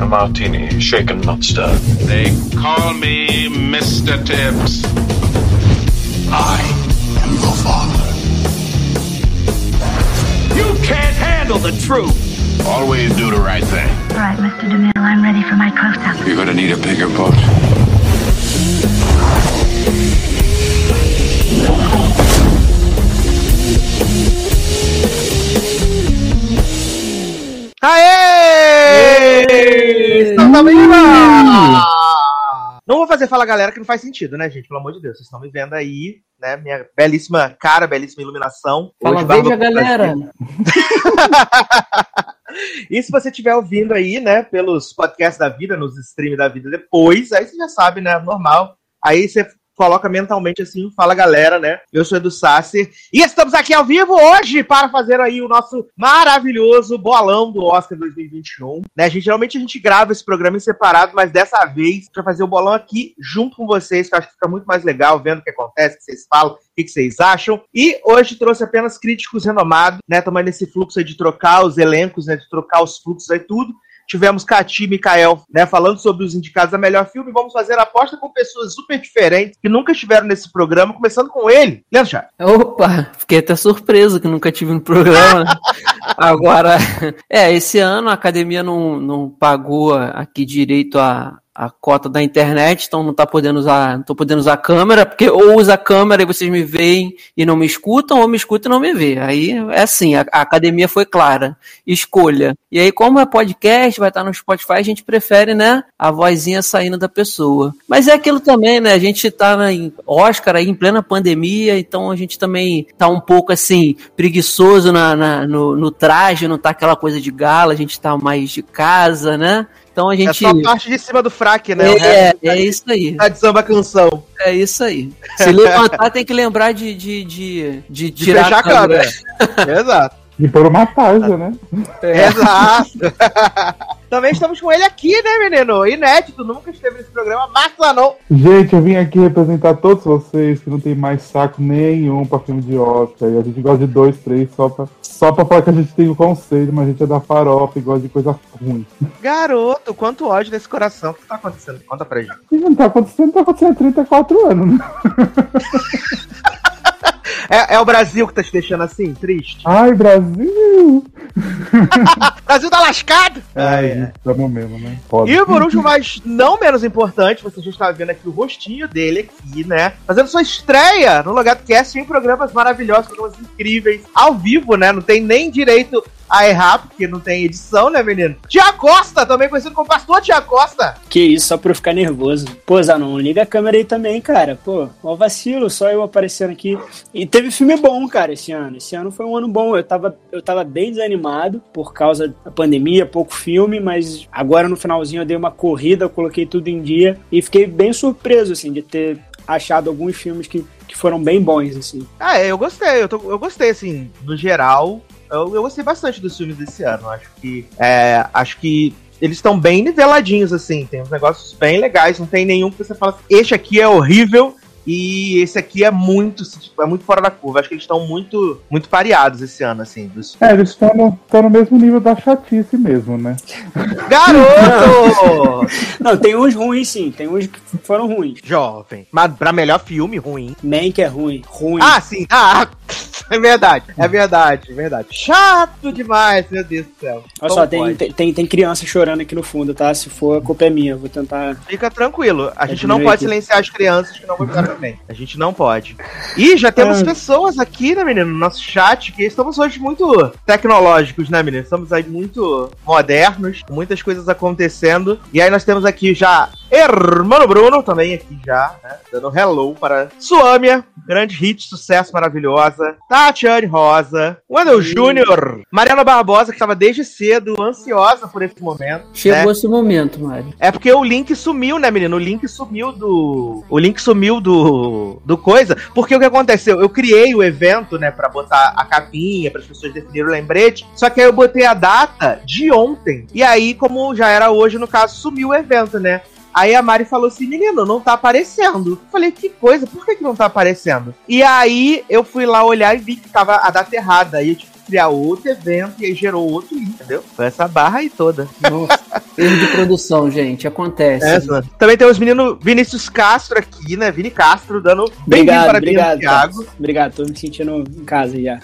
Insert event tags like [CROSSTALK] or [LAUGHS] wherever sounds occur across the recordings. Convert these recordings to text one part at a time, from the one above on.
A martini, shaken, not stirred. They call me Mr. Tibbs. I am your father. You can't handle the truth. Always do the right thing. All right, Mr. DeMille, I'm ready for my close-up. You're gonna need a bigger boat. Aê! Não vou fazer fala galera que não faz sentido, né, gente? Pelo amor de Deus, vocês estão me vendo aí, né? Minha belíssima cara, belíssima iluminação. Fala, Hoje, veja, galera. [LAUGHS] e se você estiver ouvindo aí, né, pelos podcasts da vida, nos streams da vida depois, aí você já sabe, né, normal. Aí você coloca mentalmente assim, fala galera, né? Eu sou Edu Sasser e estamos aqui ao vivo hoje para fazer aí o nosso maravilhoso bolão do Oscar 2021, né? Gente, geralmente a gente grava esse programa em separado, mas dessa vez para fazer o bolão aqui junto com vocês, que eu acho que fica muito mais legal vendo o que acontece, o que vocês falam, o que vocês acham. E hoje trouxe apenas críticos renomados, né? Também nesse fluxo de trocar os elencos, né? De trocar os fluxos aí tudo. Tivemos Cati e Mikael, né, falando sobre os indicados a melhor filme. Vamos fazer a aposta com pessoas super diferentes que nunca estiveram nesse programa, começando com ele, Leandro. Opa, fiquei até surpreso que nunca tive um programa. né? [LAUGHS] Agora, [LAUGHS] é, esse ano a academia não, não pagou aqui direito a, a cota da internet, então não tá podendo usar, não tô podendo usar a câmera, porque ou usa a câmera e vocês me veem e não me escutam, ou me escutam e não me vê. Aí é assim, a, a academia foi clara. Escolha. E aí, como é podcast, vai estar no Spotify, a gente prefere, né, a vozinha saindo da pessoa. Mas é aquilo também, né? A gente tá em Oscar aí em plena pandemia, então a gente também tá um pouco assim, preguiçoso na, na- no, no traje, não tá aquela coisa de gala, a gente tá mais de casa, né? Então a É gente. só a parte de cima do fraque, né? O É, resto é isso aí. tá de samba canção. É isso aí. [LAUGHS] Se levantar, tem que lembrar de, de, de, de De tirar fechar a câmera. Exato. E por uma tarja, né? Exato. [LAUGHS] Também estamos com ele aqui, né, menino? Inédito, nunca esteve nesse programa. Marcos Lanon. Gente, eu vim aqui representar todos vocês que não tem mais saco nenhum pra filme de Oscar. E a gente gosta de dois, três, só pra, só pra falar que a gente tem o conceito, mas a gente é da farofa e gosta de coisa ruim. Garoto, quanto ódio nesse coração. O que tá acontecendo? Conta pra gente. Não tá acontecendo, tá acontecendo há 34 anos, né? [LAUGHS] É, é o Brasil que tá te deixando assim, triste? Ai, Brasil! [LAUGHS] Brasil tá lascado! Ai, gente, tamo mesmo, né? Foda. E por último, mas não menos importante, você já está vendo aqui o rostinho dele aqui, né? Fazendo sua estreia no Logado Cast em programas maravilhosos, programas incríveis, ao vivo, né? Não tem nem direito a errar, porque não tem edição, né, menino? Tia Costa, também conhecido como Pastor Tia Costa. Que isso, só pra eu ficar nervoso. Pô, Zanon, liga a câmera aí também, cara. Pô, ó vacilo, só eu aparecendo aqui. E teve filme bom, cara, esse ano. Esse ano foi um ano bom. Eu tava, eu tava bem desanimado por causa da pandemia, pouco filme, mas agora no finalzinho eu dei uma corrida, eu coloquei tudo em dia e fiquei bem surpreso, assim, de ter achado alguns filmes que, que foram bem bons, assim. Ah, é, eu gostei, eu, tô- eu gostei, assim, no geral, eu, eu gostei bastante dos filmes desse ano. Acho que. É, acho que. Eles estão bem niveladinhos, assim, tem uns negócios bem legais, não tem nenhum que você fala assim, este aqui é horrível e esse aqui é muito, tipo, é muito fora da curva. Acho que eles estão muito, muito pareados esse ano, assim, dos É, eles estão no, tão no mesmo nível da chatice mesmo, né? Garoto! [LAUGHS] Não, tem uns ruins, sim. Tem uns que foram ruins. Jovem. Mas pra melhor filme, ruim. Mank é ruim. Ruim. Ah, sim. Ah, [LAUGHS] é verdade. É verdade, é verdade. Chato demais, meu Deus do céu. Olha Como só, tem, pode? tem, tem, criança chorando aqui no fundo, tá? Se for, a culpa é minha. Vou tentar. Fica tranquilo. A gente não pode aqui. silenciar as crianças que não gostaram também. A gente não pode. E já temos Ah. pessoas aqui, né, menino, no nosso chat, que estamos hoje muito tecnológicos, né, menino? Estamos aí muito modernos, com muitas coisas acontecendo. E aí nós temos aqui já Hermano Bruno, também aqui já, né? Dando hello para Suâmia, grande hit, sucesso maravilhosa. Tatiane Rosa, Wendel Júnior, Mariana Barbosa, que estava desde cedo ansiosa por esse momento. Chegou né? esse momento, Mari. É porque o link sumiu, né, menino? O link sumiu do. O link sumiu do. do coisa. Porque o que aconteceu? Eu criei o evento, né, pra botar a capinha, para as pessoas definirem o lembrete. Só que aí eu botei a data de ontem. E aí, como já era hoje, no caso, sumiu o evento, né? Aí a Mari falou assim, menino, não tá aparecendo. Eu falei, que coisa, por que, que não tá aparecendo? E aí eu fui lá olhar e vi que tava a data errada. Aí eu tive que criar outro evento e aí gerou outro link, entendeu? Foi essa barra aí toda. Nossa, erro de produção, gente, acontece. É. Também tem os meninos Vinícius Castro aqui, né? Vini Castro dando bem-vindo Obrigado, para obrigado. Thiago. Thiago. Obrigado, tô me sentindo em casa já.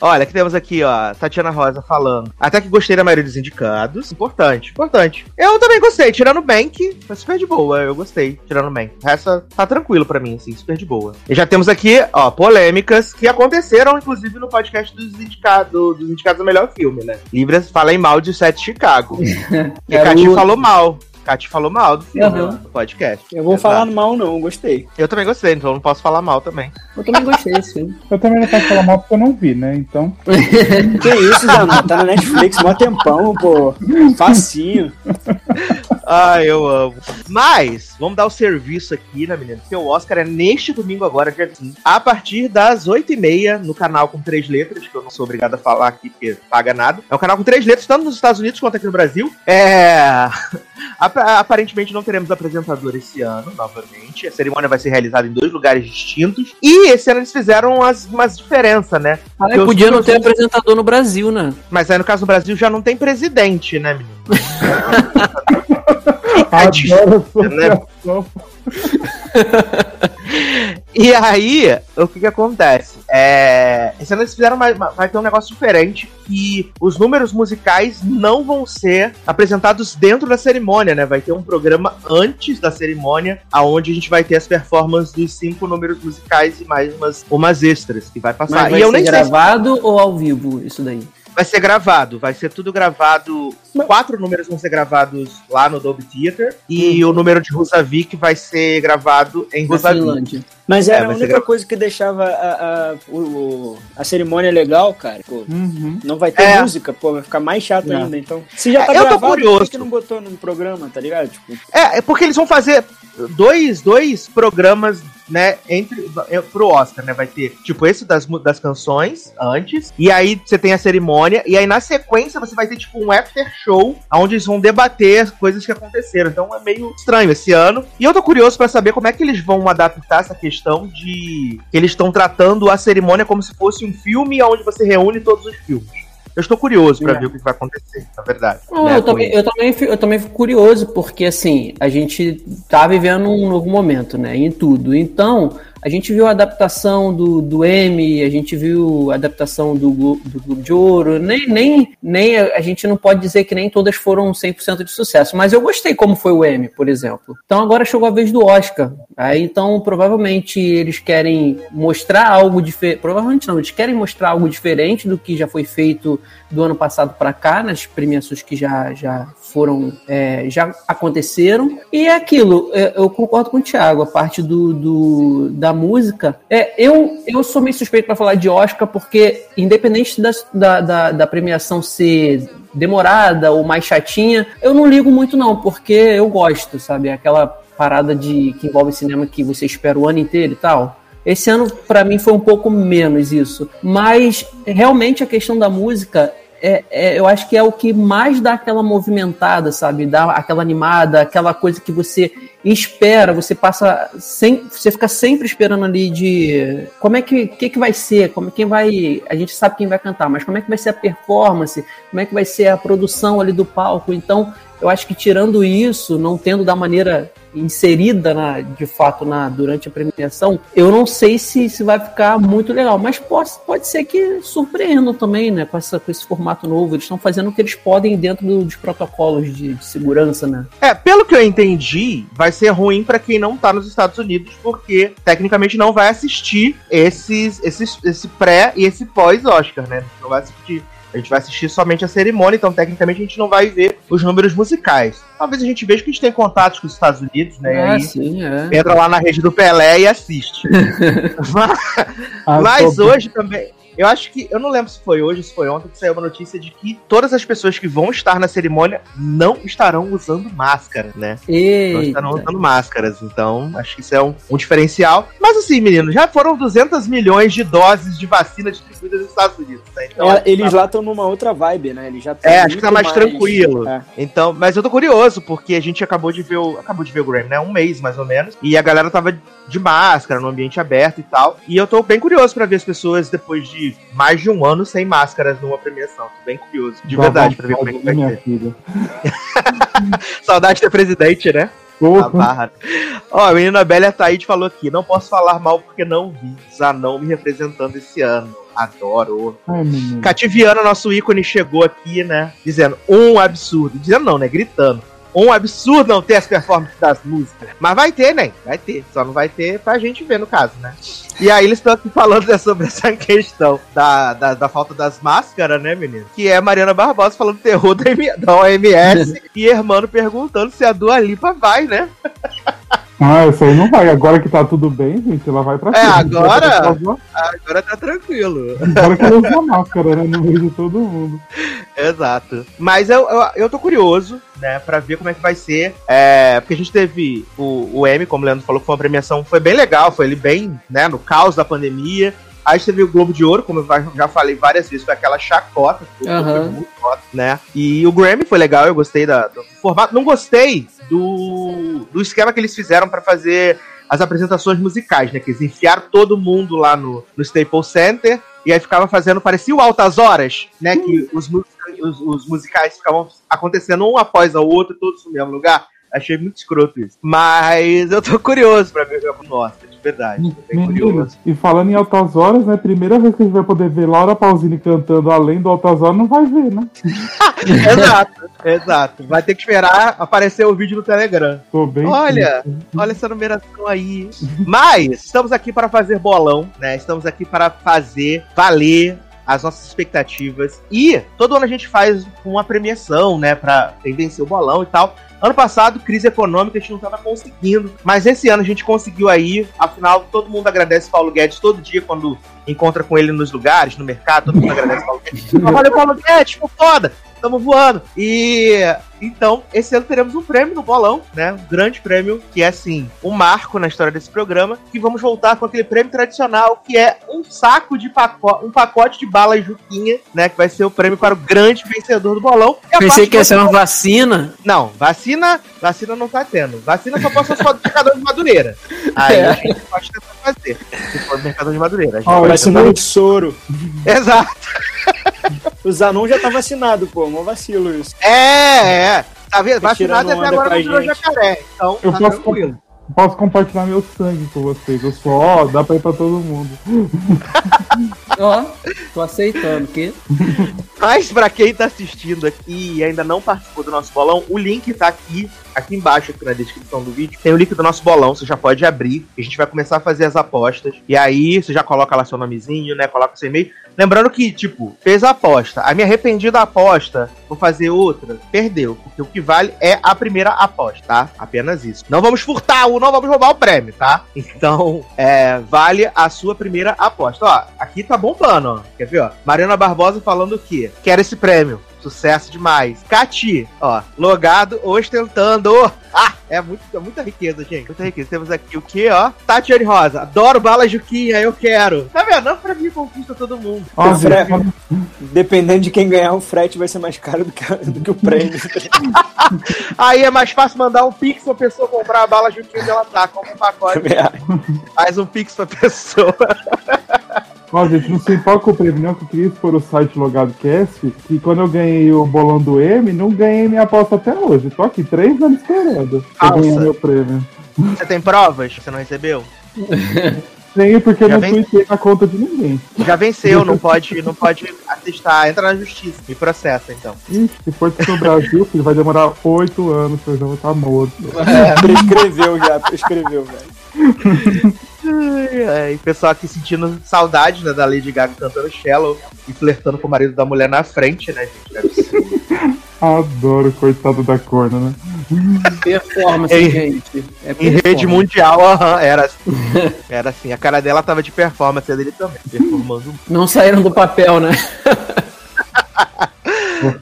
Olha, que temos aqui, ó, Tatiana Rosa falando. Até que gostei da maioria dos indicados. Importante, importante. Eu também gostei, tirando o Bank, foi super de boa, eu gostei, tirando o Bank. Essa tá tranquilo pra mim, assim, super de boa. E já temos aqui, ó, polêmicas que aconteceram, inclusive, no podcast dos indicados, dos indicados do melhor filme, né? Libras falem mal de Sete Chicago. [LAUGHS] e Era Cati falou mal. Cati falou mal do filme Uhum. no podcast. Eu vou Exato. falar mal não, gostei. Eu também gostei, então eu não posso falar mal também. Eu também gostei desse filme. [LAUGHS] Eu também não posso falar mal porque eu não vi, né? Então. [LAUGHS] Que isso, Zanon? Tá na Netflix mó tempão, pô. Facinho. Ai, eu amo. Mas, vamos dar o serviço aqui, né, menino? Porque o Oscar é neste domingo agora, dia 5, a partir das 8h30, no canal com três letras, que eu não sou obrigado a falar aqui, porque paga nada. É um canal com três letras, tanto nos Estados Unidos quanto aqui no Brasil. É. [LAUGHS] Ap- Aparentemente não teremos apresentador esse ano, novamente. A cerimônia vai ser realizada em dois lugares distintos. E esse ano eles fizeram umas, umas diferenças, né? Ah, podia não ter apresentador no Brasil, né? Mas aí no caso do Brasil já não tem presidente, né, menino? [LAUGHS] Difícil, a né? [LAUGHS] E aí, o que que acontece? É, esse ano eles fizeram uma, uma- vai ter um negócio diferente que os números musicais não vão ser apresentados dentro da cerimônia, né? Vai ter um programa antes da cerimônia, aonde a gente vai ter as performances dos cinco números musicais e mais umas, umas extras que vai Mas passar. vai e eu ser nem sei se gravado ou ao vivo isso daí? vai ser gravado, vai ser tudo gravado. Quatro números vão ser gravados lá no Dolby Theater e o número de Rusavik vai ser gravado em Rusavik. Mas É, era a vai ser única gravado. coisa que deixava a, a, o- a cerimônia legal, cara. Pô, Uhum. não vai ter É. música, pô, vai ficar mais chato Não. ainda. Então, se já tá É, eu tô gravado, por curioso. que que não botou no programa, tá ligado? Tipo, É, é porque eles vão fazer dois, dois programas, né, entre é, pro Oscar, né? Vai ter, tipo, esse das, das canções antes, e aí você tem a cerimônia, e aí na sequência você vai ter, tipo, um after show, onde eles vão debater as coisas que aconteceram. Então é meio estranho esse ano. E eu tô curioso pra saber como é que eles vão adaptar essa questão de que eles estão tratando a cerimônia como se fosse um filme onde você reúne todos os filmes. Eu estou curioso pra É. ver o que vai acontecer, na verdade. Não, né, eu, também, eu, também, eu também fico curioso, porque assim, a gente tá vivendo um novo momento, né? Em tudo. Então, a gente viu a adaptação do, do Emmy, a gente viu a adaptação do, do Globo de Ouro, nem, nem, nem a, gente não pode dizer que nem todas foram 100% de sucesso, mas eu gostei como foi o Emmy, por exemplo. Então agora chegou a vez do Oscar. Aí então provavelmente eles querem mostrar algo diferente, provavelmente não, eles querem mostrar algo diferente do que já foi feito do ano passado para cá, nas premiações que já, já foram, é, já aconteceram. E é aquilo, é, eu concordo com o Thiago, a parte do, do- da música. É, eu, eu sou meio suspeito para falar de Oscar, porque independente das- da, da, da premiação ser demorada ou mais chatinha, eu não ligo muito não, porque eu gosto, sabe? Aquela parada de que envolve cinema que você espera o ano inteiro e tal. Esse ano, pra mim, foi um pouco menos isso. Mas, realmente, a questão da música, é, é- eu acho que é o que mais dá aquela movimentada, sabe? Dá aquela animada, aquela coisa que você espera, você passa sem, você fica sempre esperando ali de como é que, que, que vai ser, como quem vai, a gente sabe quem vai cantar, mas como é que vai ser a performance, como é que vai ser a produção ali do palco. Então, eu acho que tirando isso, não tendo da maneira inserida na, de fato na, durante a premiação, eu não sei se, se vai ficar muito legal, mas pode, pode ser que surpreendam também, né, com, essa, com esse formato novo. Eles estão fazendo o que eles podem dentro do- dos protocolos de, de segurança, né? É, pelo que eu entendi, vai ser ruim pra quem não tá nos Estados Unidos, porque tecnicamente não vai assistir esses, esses, esse pré e esse pós-Oscar, né? Não vai assistir. A gente vai assistir somente a cerimônia, então tecnicamente a gente não vai ver os números musicais. Talvez a gente veja que a gente tem contatos com os Estados Unidos, né? Ah, aí sim, é. entra lá na rede do Pelé e assiste. [LAUGHS] [LAUGHS] mas, Ah, mas hoje também. Eu acho que. Eu não lembro se foi hoje, se foi ontem, que saiu uma notícia de que todas as pessoas que vão estar na cerimônia não estarão usando máscara, né? Não Eita. estarão usando máscaras. Então, acho que isso é um, um diferencial. Mas assim, menino, já foram 200 milhões de doses de vacina distribuídas nos Estados Unidos, né? Então, é, eles lá estão numa outra vibe, né? Eles já É, acho que tá muito mais tranquilo. É. Então, mas eu tô curioso, porque a gente acabou de ver o. Acabou de ver o Grammy, né? Um mês mais ou menos. E a galera tava de máscara, no ambiente aberto e tal. E eu tô bem curioso pra ver as pessoas, depois de de mais de um ano sem máscaras numa premiação. Tô bem curioso, de verdade, pra ver como é que vai ser. [LAUGHS] Saudade de ter presidente, né? Barra. Ó, a menina Bélia Taíde falou aqui: não posso falar mal porque não vi Zanon me representando esse ano. Adoro. Ai, nosso ícone, chegou aqui, né? Dizendo um absurdo. Dizendo não, né? Gritando. Um absurdo não ter as performances das músicas. Mas vai ter, né? Vai ter. Só não vai ter pra gente ver, no caso, né? E aí eles estão aqui falando né, sobre [LAUGHS] essa questão da, da, da falta das máscaras, né, menino? Que é Mariana Barbosa falando terror da, da OMS [LAUGHS] e Hermano perguntando se a Dua Lipa vai, né? [LAUGHS] Ah, isso aí não vai. Agora que tá tudo bem, gente, ela vai pra É, cima. agora- Agora Agora tá tranquilo. agora que ela usa máscara, né? No meio de todo mundo. Exato. Mas eu, eu, eu tô curioso, né, pra ver como é que vai ser. É, porque a gente teve o, o M, como o Leandro falou, que foi uma premiação, foi bem legal, foi ele bem, né, no caos da pandemia. A gente teve o Globo de Ouro, como eu já- falei várias vezes, foi aquela chacota, foi muito foda, né? E o Grammy foi legal, eu gostei da, do formato. Não gostei do, do esquema que eles fizeram pra fazer as apresentações musicais, né? Que eles enfiaram todo mundo lá no, no Staples Center e aí ficava fazendo, parecia o Altas Horas, né? Que os, mu- os, os musicais ficavam acontecendo um após o outro, todos no mesmo lugar. Achei muito escroto isso. Mas eu tô curioso pra ver o nossa, de verdade. Bem curioso. e falando em Altas Horas, né? Primeira vez que a gente vai poder ver Laura Pausini cantando além do Altas Horas, não vai ver, né? [LAUGHS] exato, exato. Vai ter que esperar aparecer o vídeo no Telegram. Tô bem. Olha, olha essa numeração aí. Mas estamos aqui para fazer bolão, né? Estamos aqui para fazer valer as nossas expectativas. E todo ano a gente faz uma premiação, né, para quem vencer o bolão e tal. Ano passado, crise econômica, a gente não estava conseguindo. Mas esse ano a gente conseguiu aí. Afinal, todo mundo agradece Paulo Guedes todo dia quando encontra com ele nos lugares, no mercado. Todo mundo agradece Paulo Guedes. [LAUGHS] Valeu, Paulo Guedes, ficou foda. Tamo voando. E então, esse ano teremos um prêmio no bolão, né? Um grande prêmio, que é assim, um marco na história desse programa. Que vamos voltar com aquele prêmio tradicional, que é um saco de pacote, um pacote de bala Juquinha, né? Que vai ser o prêmio para o grande vencedor do bolão. E Pensei que ia ser uma vacina. Não, vacina, vacina não tá tendo. Vacina só posso ser mercador de Madureira. Aí É. a gente pode tentar fazer. Se for mercador de Madureira. Ó, vai esse tentar- Vacinado de soro. Exato. O Zanon já tá vacinado, pô. Mó vacilo isso. É, é. Tá vendo? Vacinado até agora não virou jacaré. Então, Eu tá posso, tranquilo. posso compartilhar meu sangue com vocês. Eu sou, ó, dá pra ir pra todo mundo. [LAUGHS] Ó, tô aceitando. Que? Mas pra quem tá assistindo aqui e ainda não participou do nosso bolão, o link tá aqui, aqui embaixo, aqui na descrição do vídeo. Tem o link do nosso bolão, você já pode abrir. A gente vai começar a fazer as apostas. E aí, você já coloca lá seu nomezinho, né? Coloca seu e-mail. Lembrando que, tipo, fez a aposta. A minha arrependida aposta, vou fazer outra, perdeu. Porque o que vale é a primeira aposta, tá? Apenas isso. Não vamos furtar o, não vamos roubar o prêmio, tá? [LAUGHS] Então, é, vale a sua primeira aposta. Ó, aqui tá bombando, ó. Quer ver, ó? Mariana Barbosa falando o quê? Quero esse prêmio. Sucesso demais. Cati, ó, logado ostentando. Ah, é, muito, é muita riqueza, gente. Muita riqueza. Temos aqui o quê, ó? Tatiane Rosa. Adoro bala Juquinha, eu quero. Tá vendo? Não pra mim conquista todo mundo. Ó, frete, dependendo de quem ganhar, o frete vai ser mais caro do que, do que o prêmio. [LAUGHS] Aí é mais fácil mandar um pix pra pessoa comprar a bala Juquinha e ela tá. Como um pacote. Acho. Faz um pix pra pessoa. [LAUGHS] Ó, gente, não se importa com o prêmio, não, que eu queria expor o site Logado Cast, que quando eu ganhei o bolão do M, não ganhei minha aposta até hoje. Tô aqui três anos esperando pra ganhar meu prêmio. Você tem provas? Você não recebeu? [LAUGHS] Tenho porque eu Já não vem- tuitei na conta de ninguém. Já venceu, não [LAUGHS] pode, não pode atestar. Entra na justiça. Me processa, então. Ixi, se for no Brasil, filho, vai demorar oito anos eu já vou estar morto. [LAUGHS] prescreveu já, prescreveu, velho. Ai, o pessoal aqui sentindo saudade né, da Lady Gaga cantando Shallow e flertando com o marido da mulher na frente, né, gente? Adoro, coitado da corna, né? Performance, Ei, gente. É Em rede mundial, aham, era assim. Era assim. A cara dela tava de performance, a dele também. Performando. Não saíram do papel, né? [LAUGHS]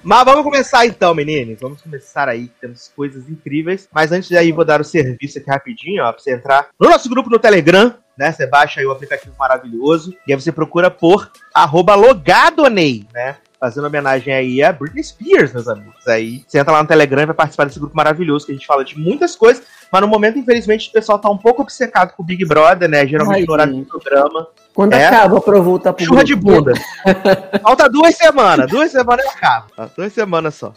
Mas vamos começar então, meninos. Vamos começar aí. Temos coisas incríveis. Mas antes daí, vou dar o serviço aqui rapidinho, ó, pra você entrar no nosso grupo no Telegram. Né, você baixa aí o aplicativo maravilhoso e aí você procura por arroba logadonei, né? Fazendo homenagem aí a Britney Spears, meus amigos. Aí você entra lá no Telegram e vai participar desse grupo maravilhoso que a gente fala de muitas coisas. Mas no momento, infelizmente, o pessoal tá um pouco obcecado com o Big Brother, né? Geralmente Ai, no horário do programa. Quando É. acaba voltar pro Churra grupo? de bunda. [LAUGHS] Falta duas semanas. Duas semanas eu acabo. Duas semanas só.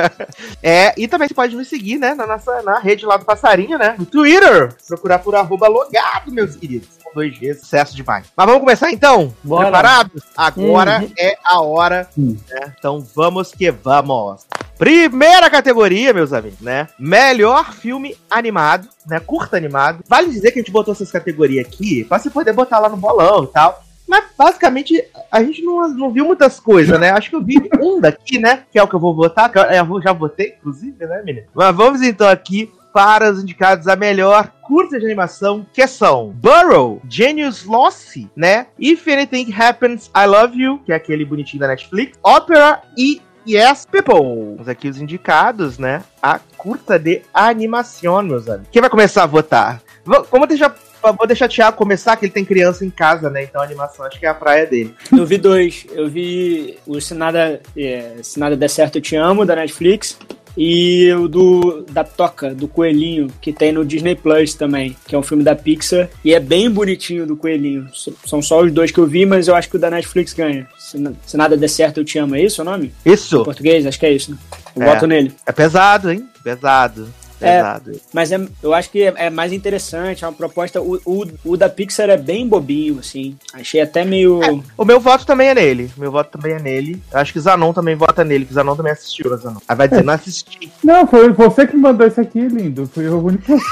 [LAUGHS] é, e também você pode me seguir, né? Na nossa na rede lá do Passarinho, né? No Twitter. Procurar por arroba logado, meus queridos. Com dois Gs, sucesso demais. Mas vamos começar então? Bora. Preparados? Agora Uhum. é a hora. Hum. né? Então vamos que vamos. Primeira categoria, meus amigos, né? Melhor filme animado, né? Curta animado. Vale dizer que a gente botou essas categorias aqui pra você poder botar lá no bolão e tal. Mas basicamente a gente não, não viu muitas coisas, né? Acho que eu vi [LAUGHS] um daqui, né? Que é o que eu vou votar. Que eu, eu já votei, inclusive, né, menino? Mas vamos então aqui para os indicados a melhor curta de animação, que são Burrow, Genius Lost, né? If Anything Happens, I Love You, que é aquele bonitinho da Netflix, Opera e Yes People. Temos aqui os indicados, né? A curta de animação, meus amigos. Quem vai começar a votar? Como deixar, vou deixar o Thiago começar, que ele tem criança em casa, né? Então a animação acho que é a praia dele. Eu vi dois. Eu vi o Se Nada, é, Se Nada Der Certo Eu Te Amo, da Netflix. E o do da Toca, do Coelhinho, que tem no Disney Plus também, que é um filme da Pixar. E é bem bonitinho do Coelhinho. São só os dois que eu vi, mas eu acho que o da Netflix ganha. Se, Se Nada Der Certo Eu Te Amo, é isso o nome? Em Isso. português? Acho que é isso. Né? Eu É. voto nele. É pesado, hein? Pesado. É. Pesado. Mas é, eu acho que é, é mais interessante, é uma proposta. O, o, o da Pixar é bem bobinho, assim. Achei até meio. O meu voto também é nele. O meu voto também é nele. Eu acho que o Zanon também vota nele, que o Zanon também assistiu, né, Zanon? Aí vai dizer, não assisti. Não, foi você que mandou isso aqui, lindo. Foi o único. [LAUGHS]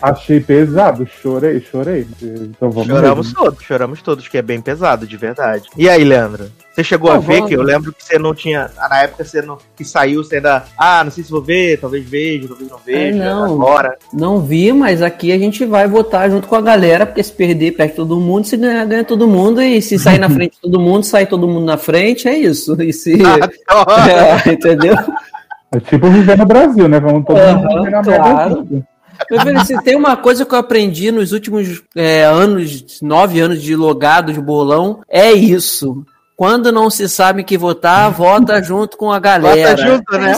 Achei pesado, chorei, chorei. Então vamos Choramos mesmo. todos, choramos todos, que é bem pesado, de verdade. E aí, Leandro? Você chegou a Não, ver vamos. que eu lembro que você não tinha. Na época você não, que saiu, você ainda. Ah, não sei se vou ver, talvez veja, talvez não veja. não. Agora. Não vi, mas aqui a gente vai votar junto com a galera, porque se perder, perde todo mundo, se ganhar, ganha todo mundo, e se sair na frente todo mundo, sai todo mundo na frente, é isso. E se. Adoro. [LAUGHS] [LAUGHS] É, entendeu? É tipo viver no Brasil, né? Vamos todo mundo viver na claro. merda. Meu filho, se tem uma coisa que eu aprendi nos últimos é, anos, nove anos de logado de bolão, é isso. Quando não se sabe que votar, vota junto com a galera. Vota junto, né?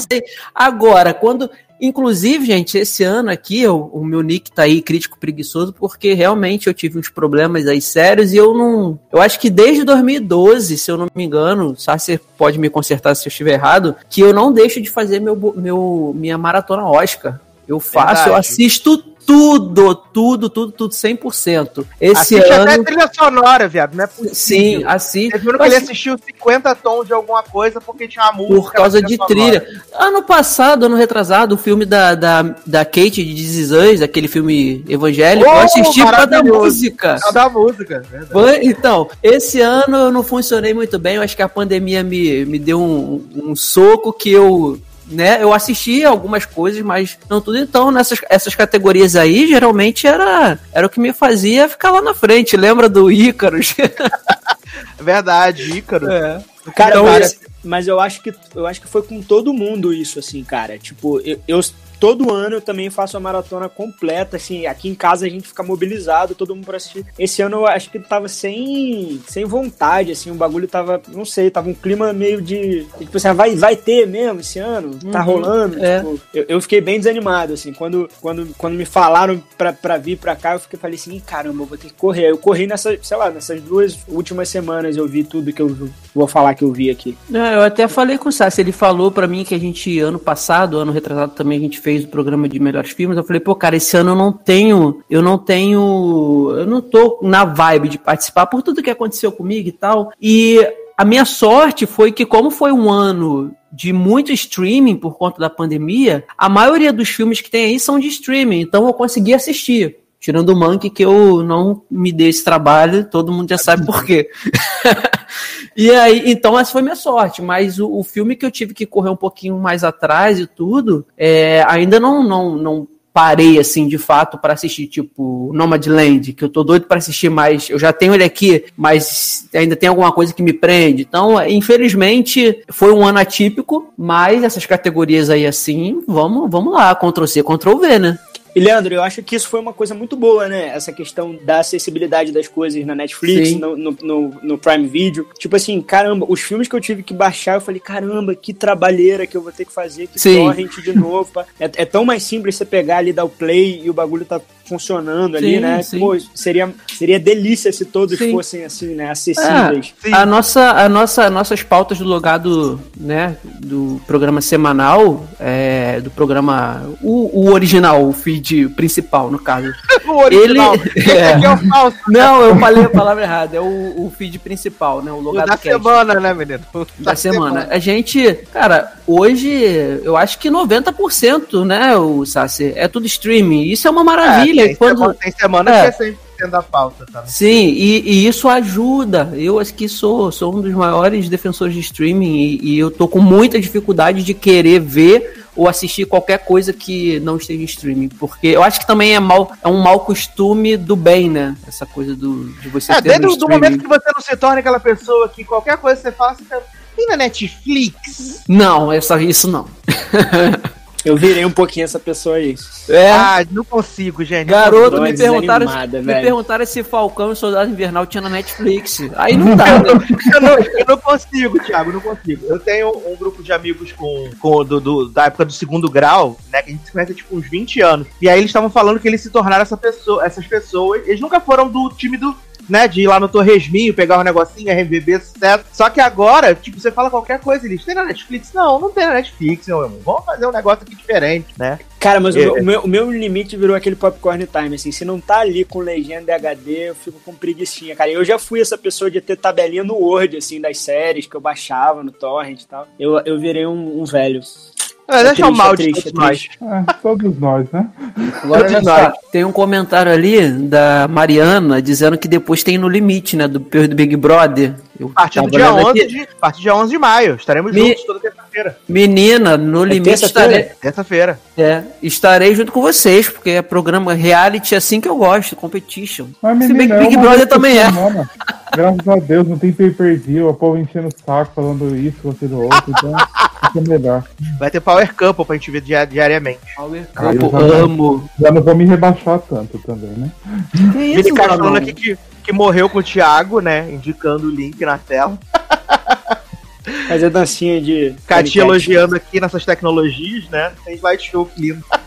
Agora, quando. Inclusive, gente, esse ano aqui, o, o meu nick tá aí crítico preguiçoso, porque realmente eu tive uns problemas aí sérios e eu não. Eu acho que desde 2012, se eu não me engano, Sasser pode me consertar se eu estiver errado, que eu não deixo de fazer meu, meu, minha maratona Oscar. Eu faço, eu Verdade. assisto tudo, tudo, tudo, tudo, 100%. Esse Assiste ano. até trilha sonora, viado. Não é possível. Sim. Teve um ano que ele assistiu 50 tons de alguma coisa porque tinha uma música. Por causa de sonora. trilha. Ano passado, ano retrasado, o filme da, da, da Kate de This Is Us, aquele filme evangélico, Oh, eu assisti por causa da música. Por da música, verdade. Foi- Então, esse ano eu não funcionei muito bem. Eu acho que a pandemia me, me deu um, um soco que eu. Né, eu assisti algumas coisas, mas não tudo. Então, nessas essas categorias aí, geralmente era, era o que me fazia ficar lá na frente. Lembra do Ícaros? [LAUGHS] Verdade, Ícaro. É. Cara, Então, mas, mas eu acho que eu acho que foi com todo mundo isso, assim, cara. Tipo, eu, eu- todo ano eu também faço a maratona completa, assim, aqui em casa a gente fica mobilizado, todo mundo pra assistir. Esse ano eu acho que tava sem, sem vontade, assim, o bagulho tava, não sei, tava um clima meio de, tipo assim, ah, vai, vai ter mesmo esse ano? Tá Uhum, rolando? é. Tipo, eu, eu fiquei bem desanimado, assim, quando, quando, quando me falaram pra, pra vir pra cá, eu fiquei, falei assim, "Ih, caramba, eu vou ter que correr. Eu corri nessa, sei lá, nessas duas últimas semanas eu vi tudo que eu vou falar que eu vi aqui. Não, eu até falei com o Sassi, ele falou pra mim que a gente, ano passado, ano retrasado também, a gente fez o programa de melhores filmes. Eu falei, pô, cara, esse ano eu não tenho, eu não tenho, eu não tô na vibe de participar por tudo que aconteceu comigo e tal. E a minha sorte foi que, como foi um ano de muito streaming por conta da pandemia, a maioria dos filmes que tem aí são de streaming, então eu consegui assistir. Tirando o Monkey, que eu não me dei esse trabalho, todo mundo já sabe por quê. [LAUGHS] E aí, então essa foi minha sorte, mas o, o filme que eu tive que correr um pouquinho mais atrás e tudo, é, ainda não, não, não parei assim de fato para assistir, tipo Nomadland, que eu tô doido para assistir mais. Eu já tenho ele aqui, mas ainda tem alguma coisa que me prende. Então, é, infelizmente, foi um ano atípico, mas essas categorias aí assim, vamos, vamos lá, Ctrl C, Ctrl V, né? E Leandro, eu acho que isso foi uma coisa muito boa, né? Essa questão da acessibilidade das coisas na Netflix, no, no, no- no Prime Video. Tipo assim, caramba, os filmes que eu tive que baixar, eu falei, caramba, que trabalheira que eu vou ter que fazer, que Sim. torrent de novo. É, é tão mais simples você pegar ali, dar o play e o bagulho tá funcionando ali, Sim, né? sim. Pô, seria, seria delícia se todos Sim. fossem assim, né? Acessíveis. Ah, a nossa, a nossa, nossas pautas do logado, né, do programa semanal, é, do programa, o, o original, o feed principal, no caso. [LAUGHS] O original. Ele- Esse [LAUGHS] é. aqui é o falso. Não, eu falei a palavra errada, é o, o feed principal, né, o O logado da cast. semana, né, menino? O da semana. A gente, cara, hoje eu acho que 90%, né, o Sassi, é tudo streaming. Isso é uma maravilha. Tem, Quando- semana, tem semana É. que é 100% da pauta, tá? Sim, e, e isso ajuda. Eu acho que sou, sou um dos maiores defensores de streaming e, e eu tô com muita dificuldade de querer ver ou assistir qualquer coisa que não esteja em streaming. Porque eu acho que também é, mal, é um mau costume do bem, né? Essa coisa do, de você É, ter desde no o do streaming. momento que você não se torna aquela pessoa que qualquer coisa que você fala, você tá... Tem na Netflix? Não, essa, isso não. [LAUGHS] Eu virei um pouquinho essa pessoa aí. É. Ah, não consigo, gente. Garoto, me perguntaram, desanimada, me perguntaram se Falcão e Soldado Invernal tinha na Netflix. Aí não dá, né? [LAUGHS] eu, não, eu não consigo, Thiago, não consigo. Eu tenho um grupo de amigos com, com do, do- da época do segundo grau, né? Que a gente se conhece há, tipo uns 20 anos. E aí eles estavam falando que eles se tornaram essa pessoa, essas pessoas. Eles nunca foram do time do. Né, de ir lá no Torresminho, pegar um negocinho, RMVB, sucesso. Só que agora, tipo, você fala qualquer coisa, eles tem na Netflix? Não, não tem na Netflix, meu irmão. Vamos fazer um negócio aqui diferente, né? Cara, mas o, É. meu, o meu- o meu limite virou aquele popcorn time, assim, se não tá ali com legenda e HD, eu fico com preguiçinha, cara. Eu já fui essa pessoa de ter tabelinha no Word, assim, das séries que eu baixava no torrent e tal. Eu, eu virei um, um velho. É, É deixa o triste, mal é de todos é nós. É, todos nós, né? Agora, Todos nós. tem um comentário ali da Mariana dizendo que depois tem no limite, né? Do, do Big Brother. Eu A partir do dia olhando 11 aqui. de, partir do dia 11 de maio. Estaremos Me- juntos toda terça-feira. Menina, no limite terça-feira? estarei, Terça-feira. é, estarei junto com vocês, porque é programa reality assim que eu gosto, competition. Mas, Se bem que menina, é Big uma Brother também é. semana. Graças a Deus, não tem pay-per-view, o povo enchendo o saco falando isso, aquilo outro, então isso é melhor. Vai ter Power Couple pra gente ver dia- diariamente. Power Ah, já- amo. Já não vou me rebaixar tanto também, né? Que isso, mano? falando aqui que, que morreu com o Thiago, né? Indicando o link na tela. [LAUGHS] Fazer dancinha de. Paniquete. elogiando aqui nessas tecnologias, né? Tem slideshow que lindo. [LAUGHS]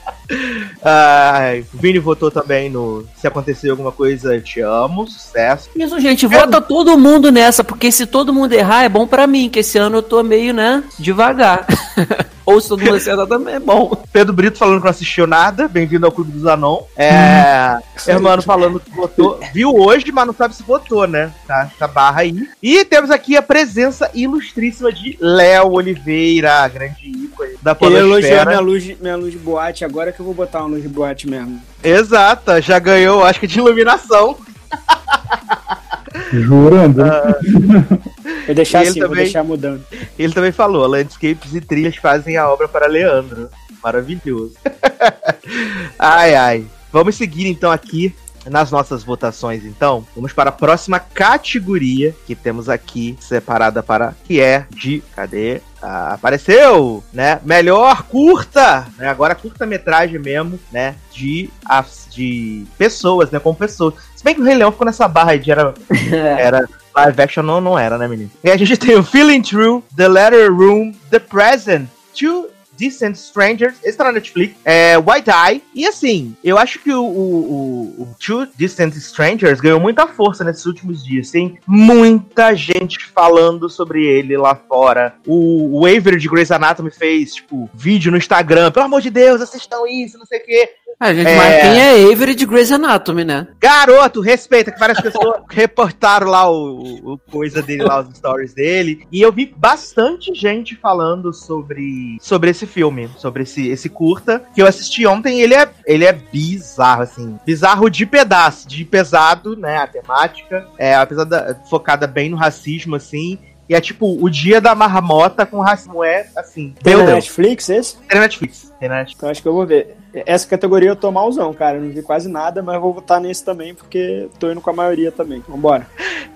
Ai, o Vini votou também no Se acontecer alguma coisa, eu te amo, sucesso. Isso, gente, vota todo mundo nessa, porque se todo mundo errar é bom pra mim, que esse ano eu tô meio, né, devagar. [LAUGHS] Ou se todo mundo acertar [LAUGHS] também é bom. Pedro Brito falando que não assistiu nada, bem-vindo ao Clube dos Anon. É. Hermano falando que votou. Viu hoje, mas não sabe se votou, né? Tá, tá barra aí. E temos aqui a presença ilustríssima de Léo Oliveira, grande ícone da Ele elogiou Polosfera. minha luz, minha luz de boate, agora que eu vou botar uma luz de boate mesmo. Exata, já ganhou, acho que de iluminação. Jurando. Vou deixar assim, vou também- deixar mudando. Ele também falou: landscapes e trilhas fazem a obra para Leandro. Maravilhoso. [LAUGHS] ai, ai. Vamos seguir então aqui nas nossas votações, então. Vamos para a próxima categoria que temos aqui separada para que é de cadê? Ah, apareceu, né? Melhor curta, né? Agora curta-metragem mesmo, né? De, de pessoas, né? Como pessoas. Se bem que o Rei Leão ficou nessa barra aí de era [LAUGHS] era live action, não, não era, né, menino? E a gente tem o Feeling True, The Letter Room, The Present, Two Decent Strangers, esse tá na Netflix, é, White Eye, e assim, eu acho que o, o, o- Two Decent Strangers ganhou muita força nesses últimos dias, tem muita gente falando sobre ele lá fora, o, o de Grey's Anatomy fez, tipo, vídeo no Instagram, pelo amor de Deus, assistam isso, não sei o quê, Ah, gente, É. mas quem é Avery de Grey's Anatomy, né? Garoto, respeita, que várias pessoas [LAUGHS] reportaram lá o, o- coisa dele, lá os stories dele. E eu vi bastante gente falando sobre, sobre esse filme, sobre esse, esse curta, que eu assisti ontem. e Ele é, ele é bizarro, assim. Bizarro de pedaço, de pesado, né? A temática. É, apesar da, focada bem no racismo, assim. E é tipo, o dia da marmota com racismo é assim. Tem Meu na Deus. Netflix esse? Tem na Netflix. Tem na Netflix. Então acho que eu vou ver. Essa categoria eu tô malzão, cara. Eu não vi quase nada, mas eu vou votar nesse também, porque tô indo com a maioria também. Vambora.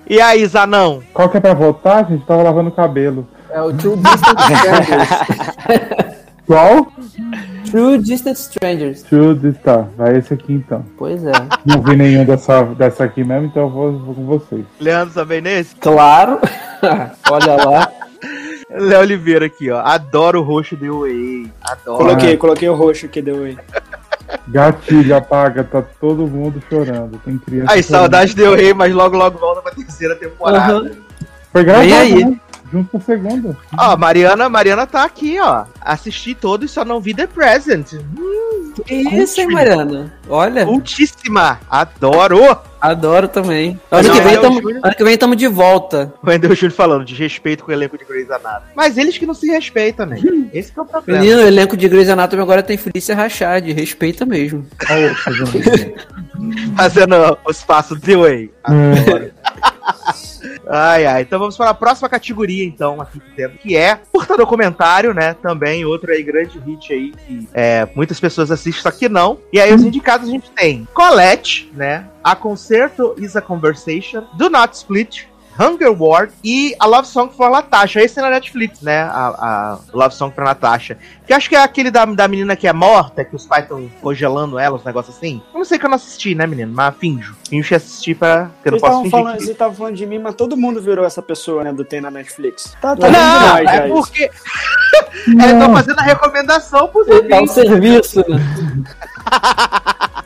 E aí, Zanão? Qual que é pra votar, gente? Tava lavando o cabelo. É o True Strangers. [LAUGHS] Qual? [LAUGHS] True Distant Strangers. True Distant. Vai esse aqui então. Pois é. Não vi nenhum dessa, dessa aqui mesmo, então eu vou, vou com vocês. Leandro também nesse? Claro. [LAUGHS] Olha lá. Léo Oliveira aqui, ó. Adoro o roxo The Way. Adoro. Coloquei, coloquei o roxo que deu aí. Gatilho, apaga, tá todo mundo chorando. Tem criança. Aí, chorando. saudade The Way, mas logo, logo volta pra terceira temporada. Aham. Foi gravado, Vem aí. né? Junto com a segunda. Ó, Mariana, Mariana tá aqui, ó. Assisti todo e só não vi The Present. Hum, Que isso, hein, Mariana? Olha, Cultíssima. Adoro. adoro também. Ano Não, que vem o tamo- Júnior. ano que vem estamos de volta. O Wendel Júnior falando de respeito com o elenco de Grey's Anatomy. Mas eles que não se respeitam, né? Esse que é o problema. Menino, o elenco de Grey's Anatomy agora tem Felícia Rachad, respeita mesmo. Fazendo- [LAUGHS] Fazendo os passos The Way. É, Ai, ai. Então vamos para a próxima categoria, então, aqui que temos, que é curta documentário, né? Também outro aí grande hit aí que é, muitas pessoas assistem, só que não. E aí os indicados a gente tem Colette, né? A Concerto is a Conversation, Do Not Split, Hunger Ward e a Love Song for Natasha. Esse é na Netflix, né? A, a Love Song pra Natasha. Que acho que é aquele da, da menina que é morta, que os pais estão congelando ela, uns negócios assim. Eu não sei que eu não assisti, né, menino? Mas finjo. Finjo que assisti pra. Que eu não posso fingir. falando, que- vocês estavam falando de mim, mas todo mundo virou essa pessoa, né, do Tem na Netflix. Tá, tá Não, demais é porque. [LAUGHS] é, tô fazendo a recomendação pros Tá o ouvintes. serviço. [LAUGHS]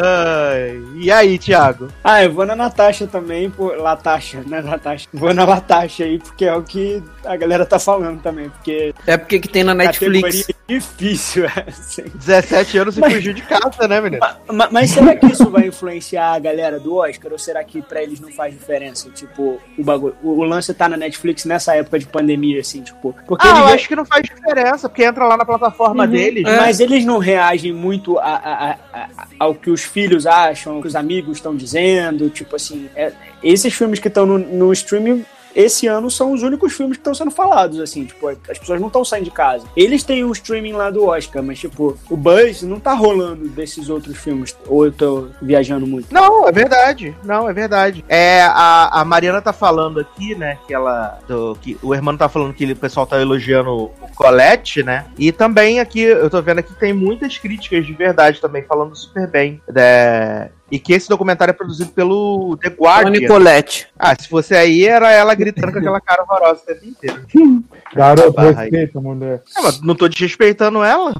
Ai, e aí, Thiago? Ah, eu vou na Natasha também, por Latasha, né, Natasha? Vou na Latasha aí, porque é o que a galera tá falando também, porque É porque que tem na Netflix. categoria difícil, [LAUGHS] é, assim. 17 anos e Mas- fugiu de casa, né, menino? Ma- Mas, será que isso vai influenciar a galera do Oscar? Ou será que pra eles não faz diferença? Tipo, o bagulho. O, o lance tá na Netflix nessa época de pandemia, assim, tipo. Porque Ah, eu acho que não faz diferença, porque entra lá na plataforma deles. É. Mas eles não reagem muito a- a- a- a- ao que os filhos acham, ao que os amigos estão dizendo. Tipo assim, é- esses filmes que estão no, no streaming. Esse ano são os únicos filmes que estão sendo falados, assim, tipo, as pessoas não estão saindo de casa. Eles têm o streaming lá do Oscar, mas, tipo, o Buzz não tá rolando desses outros filmes. Ou eu tô viajando muito. Não, é verdade. Não, é verdade. É, a, a Mariana tá falando aqui, né, que ela. do- que o irmão tá falando que o pessoal tá elogiando o Colette, né? E também aqui, eu tô vendo aqui que tem muitas críticas de verdade também, falando super bem. né, e que esse documentário é produzido pelo The A Guardian. Nicolette. Ah, se fosse aí, era ela gritando com aquela cara horrorosa o tempo inteiro. [LAUGHS] Garoto, aí. respeita, mulher. É, mas não tô desrespeitando ela.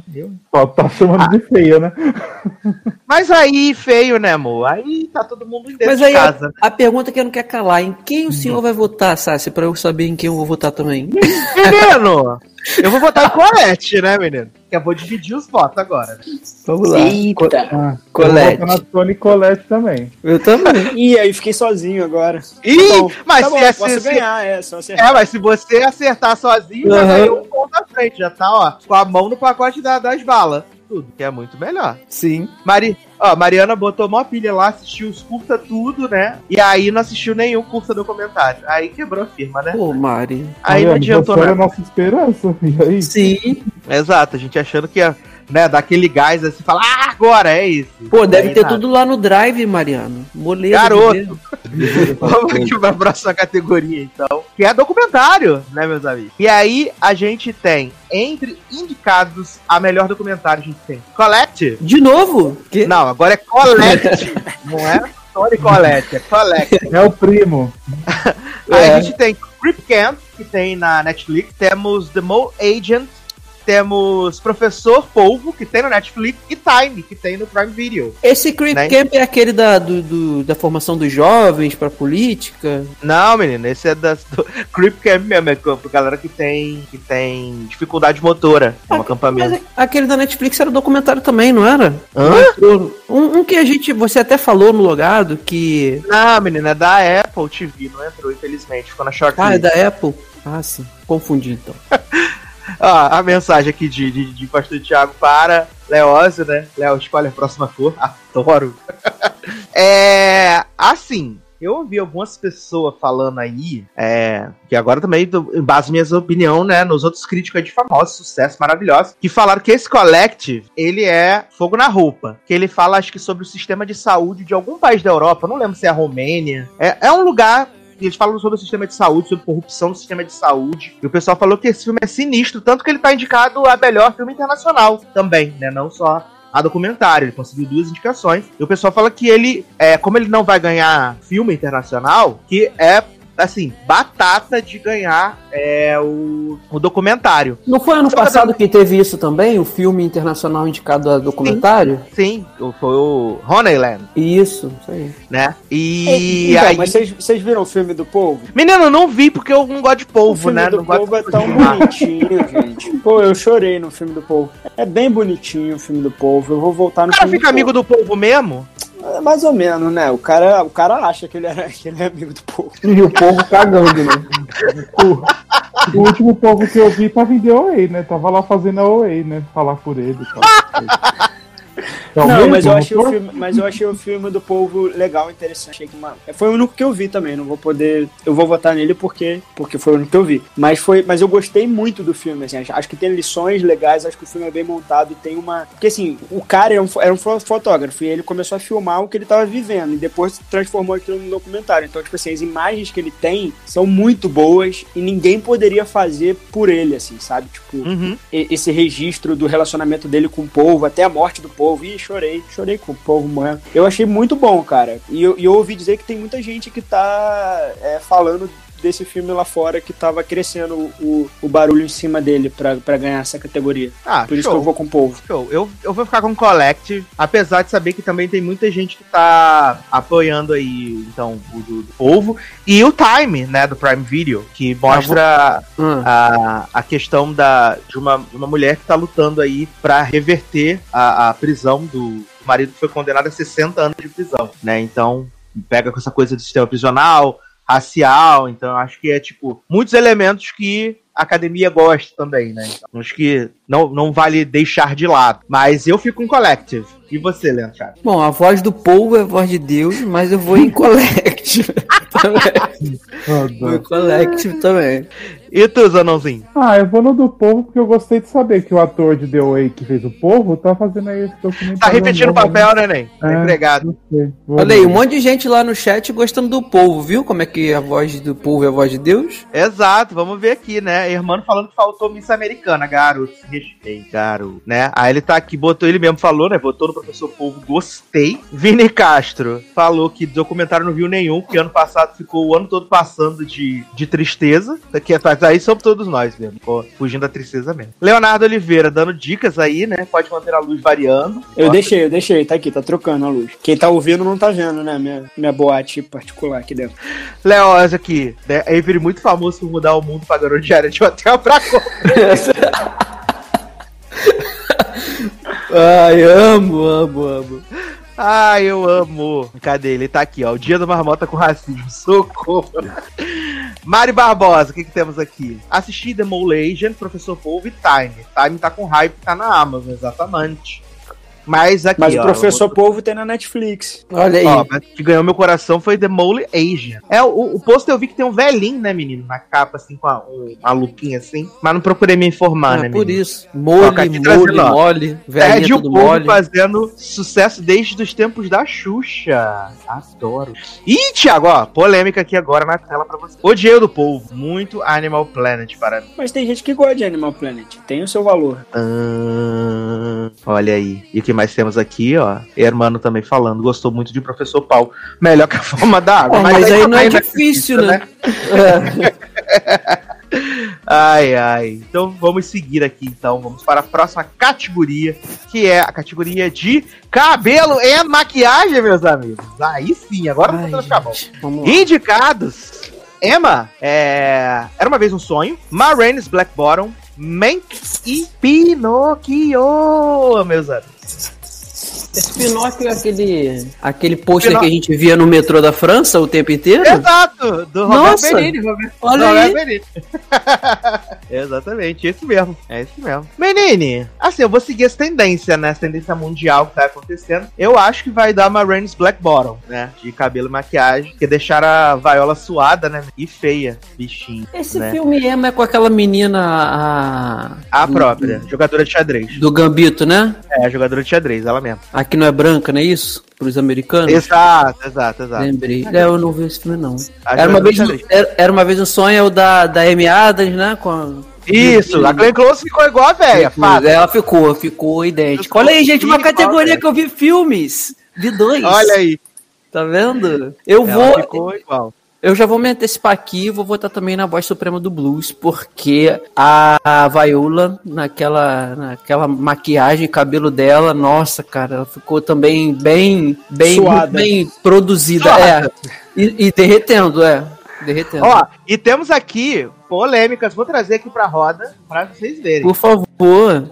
Só tá chamando de feia, né? Mas aí, feio, né, amor? Aí tá todo mundo dentro Mas de aí a, casa. a pergunta que eu não quero calar, em quem o senhor vai votar, Sassi, pra eu saber em quem eu vou votar também? [LAUGHS] Menino, eu vou votar em Colette, né, menino? Que eu vou dividir os votos agora. Né? Vamos lá. Eita! Ah, Colette. Eu vou votar na Tony Colette também. Eu também. [LAUGHS] Ih, aí fiquei sozinho agora. Ih, Tá bom, mas tá se bom, é- posso se- ganhar, é, só acertar. É, mas se você acertar sozinho, já Aham. ganhou um ponto à frente. Já tá, ó, com a mão no pacote da- das balas. Tudo, que é muito melhor. Sim. Mari, ó, Mariana botou mó pilha lá, assistiu os curta tudo, né? E aí não assistiu nenhum curta documentário. Aí quebrou a firma, né? Pô, Mari. Aí não Mariana, adiantou você era a nada. nossa esperança. E aí? Sim. Exato, a gente achando que ia, né, dar aquele gás assim, falar, ah, agora é isso. Pô, deve Aí ter nada. tudo lá no Drive, Mariano. Moleza. Garoto. [LAUGHS] Vamos aqui pra próxima categoria, então. Que é documentário, né, meus amigos? E aí, a gente tem, entre indicados a melhor documentário, a gente tem Colette. De novo? Que? Não, agora é Colette. não é Tony Colette, é Colette. [LAUGHS] É o primo. Aí É. a gente tem Creep Camp, que tem na Netflix. Temos The Mole Agent. Temos Professor Polvo, que tem no Netflix. E Time, que tem no Prime Video. Esse Creep Né? Camp é aquele da, do, do- da formação dos jovens pra política? Não, menino, esse é das, do [LAUGHS] Creep Camp mesmo, é pra galera que tem, que tem dificuldade motora no Mas acampamento. é- aquele da Netflix era documentário também, não era? Hã? Um, um que a gente, você até falou no logado que. Não, menino, é da Apple TV, não entrou, infelizmente, ficou na short Ah, é da Apple? Ah, sim. Confundi então. [LAUGHS] A mensagem aqui de, de, de Pastor Thiago para Leózio, né? Léo, escolhe a próxima cor. Adoro. [LAUGHS] é. Assim. Eu ouvi algumas pessoas falando aí, é, que agora também em base minha opinião, né, nos outros críticos de famosos, sucesso maravilhoso, que falaram que esse Collective, ele é fogo na roupa, que ele fala, acho que sobre o sistema de saúde de algum país da Europa, não lembro se é a Romênia, é, é um lugar eles falam sobre o sistema de saúde, sobre corrupção do sistema de saúde. E o pessoal falou que esse filme é sinistro, tanto que ele tá indicado a melhor filme internacional também, né? Não só a documentário. Ele conseguiu duas indicações. E o pessoal fala que ele, é, como ele não vai ganhar filme internacional, que é assim, batata de ganhar é, o, o documentário. Não foi ano passado que teve isso também? O filme internacional indicado a documentário? Sim, foi o Honeyland. Isso, isso aí. Né? E então, aí... mas vocês, viram o filme do povo? Menino, eu não vi porque eu não gosto de O polvo, filme né? do Não povo é tão bonitinho, [LAUGHS] gente. Pô, eu chorei no filme do povo. É bem bonitinho o filme do povo. Eu vou voltar no O cara filme fica do amigo do povo mesmo? É mais ou menos, né? O cara, o cara acha que ele, era, [LAUGHS] que ele é amigo do povo. E o povo cagando, né? O, o último povo que eu vi tava em The Away, né? Tava lá fazendo a Away, né? Falar por ele e tal. É o Não, mesmo, mas eu, achei o filme, mas eu achei o filme do povo legal, interessante. Achei que uma- Foi o único que eu vi também. Não vou poder. Eu vou votar nele porque, porque foi o único que eu vi. Mas, foi, mas eu gostei muito do filme. Assim, acho, acho que tem lições legais. Acho que o filme é bem montado. e Tem uma. Porque assim, o cara era um, era um fo- fotógrafo e ele começou a filmar o que ele tava vivendo. E depois transformou aquilo num documentário. Então, tipo assim, as imagens que ele tem são muito boas e ninguém poderia fazer por ele, assim, sabe? Tipo, Uhum. esse registro do relacionamento dele com o povo, até a morte do povo. Ih, chorei, chorei com o povo morrendo. Eu achei muito bom, cara. E eu, e eu ouvi dizer que tem muita gente que tá é, falando desse filme lá fora que tava crescendo o, o barulho em cima dele pra, pra ganhar essa categoria. Ah, Por isso show. que eu vou com o povo. Show. Eu, eu vou ficar com o Collective, apesar de saber que também tem muita gente que tá apoiando aí, então, o do, do povo. E o Time, né, do Prime Video, que mostra Hum. a, a questão da, de, uma, de uma mulher que tá lutando aí pra reverter a, a prisão do marido que foi condenado a 60 anos de prisão, né? Então, pega com essa coisa do sistema prisional, racial, então acho que é, tipo, muitos elementos que a academia gosta também, né? Então, acho que não, não vale deixar de lado. Mas eu fico em Collective. E você, Leandro? Bom, a voz do povo é a voz de Deus, mas eu vou em Collective [LAUGHS] também. Dá. Collective também. E tu, Zanãozinho? Ah, eu vou no do povo porque eu gostei de saber que o ator de The Away que fez o povo tá fazendo aí esse documentário. Tá repetindo o papel, né, Ney? Tá É, empregado. Olha aí, um monte de gente lá no chat gostando do povo, viu? Como é que a voz do povo é a voz de Deus? Exato, vamos ver aqui, né? Irmão falando que faltou Miss Americana, garoto. se Respeito, garoto. Né? Aí ele tá aqui, botou, ele mesmo falou, né? Botou no professor Povo, gostei. Vini Castro falou que documentário não viu nenhum, que ano passado ficou o ano todo passando de, de tristeza. Que mas aí somos todos nós mesmo, pô, fugindo da tristeza mesmo. Leonardo Oliveira dando dicas aí, né? Pode manter a luz variando. Eu Ó, deixei, eu deixei, tá aqui, tá trocando a luz. Quem tá ouvindo não tá vendo, né? Minha, minha boate particular aqui dentro. Leoz aqui, né? Avery muito famoso por mudar o mundo pra garoto diária de hotel pra. [LAUGHS] Ai, amo, amo, amo. Ai, eu amo. Cadê? Ele tá aqui, ó. O dia da marmota com racismo. Socorro. Mari Barbosa, o que, que temos aqui? Assisti The Mole Agent, Professor Polvo e Time. Time tá com hype, tá na Amazon, exatamente. Mas aqui, Mas o ó, professor Povo tem na Netflix. Olha aí. Ó, mas que ganhou meu coração foi The Mole Asian. É, o, o pôster eu vi que tem um velhinho, né, menino? Na capa, assim, com a, um, uma lupinha assim. Mas não procurei me informar, Ah, né, por menino? isso. Mole, Ó, mole, trazendo, ó. mole, É velhinha de o tudo povo mole. fazendo sucesso desde os tempos da Xuxa. Adoro. Ih, Thiago, ó, polêmica aqui agora na tela pra você. Odiei o do povo. Muito Animal Planet para mim. Mas tem gente que gosta de Animal Planet. Tem o seu valor. Ahn, olha aí. E o que mais temos aqui, ó? Hermano também falando. Gostou muito de Professor Paulo. Melhor que a forma da água. Pô, mas aí não é difícil, né? É. [LAUGHS] Ai, ai. Então vamos seguir aqui, então. Vamos para a próxima categoria, que é a categoria de cabelo e maquiagem, meus amigos. Aí sim, agora Ai, vai ficar bom. Indicados: Emma, é... Era uma vez um sonho, Ma Rainey's Black Bottom, Mank e Pinocchio, meus amigos. Esse Pinóquio é aquele, aquele pôster Pinó- que a gente via no metrô da França o tempo inteiro? Exato, do Roberto Nossa. Benigni. Roberto- Olha Roberto aí. Benigni. [LAUGHS] Exatamente, esse mesmo. É esse mesmo. Menine, assim, eu vou seguir essa tendência, né? Essa tendência mundial que tá acontecendo. Eu acho que vai dar uma Rain's Black Bottom, né? De cabelo e maquiagem. Que deixaram a Viola suada, né? E feia, bichinho. Esse né? filme Emma é com aquela menina. A, A do- própria, jogadora de xadrez. Do Gambito, né? É, a jogadora de xadrez, ela mesma. Aqui não é branca, não é isso? Pros americanos? Exato, exato, exato. Lembrei. É, eu não vi esse filme, não. Era uma, vez, era, era uma vez um sonho da, da Amy Adams, né? Com a... Isso, a Glenn Close ficou igual a velha, fato. Ela ficou, ficou idêntica. Olha aí, gente, uma categoria que eu vi filmes. Vi dois. Olha aí. Tá vendo? Eu Ela vou. ficou igual. Eu já vou me antecipar aqui e vou votar também na voz suprema do blues, porque a, Viola, naquela, naquela maquiagem, cabelo dela, nossa, cara, ela ficou também bem, bem, bem produzida. Suada. É. E, e derretendo, é. Derretendo. Ó, e temos aqui polêmicas, vou trazer aqui pra roda pra vocês verem. Por favor.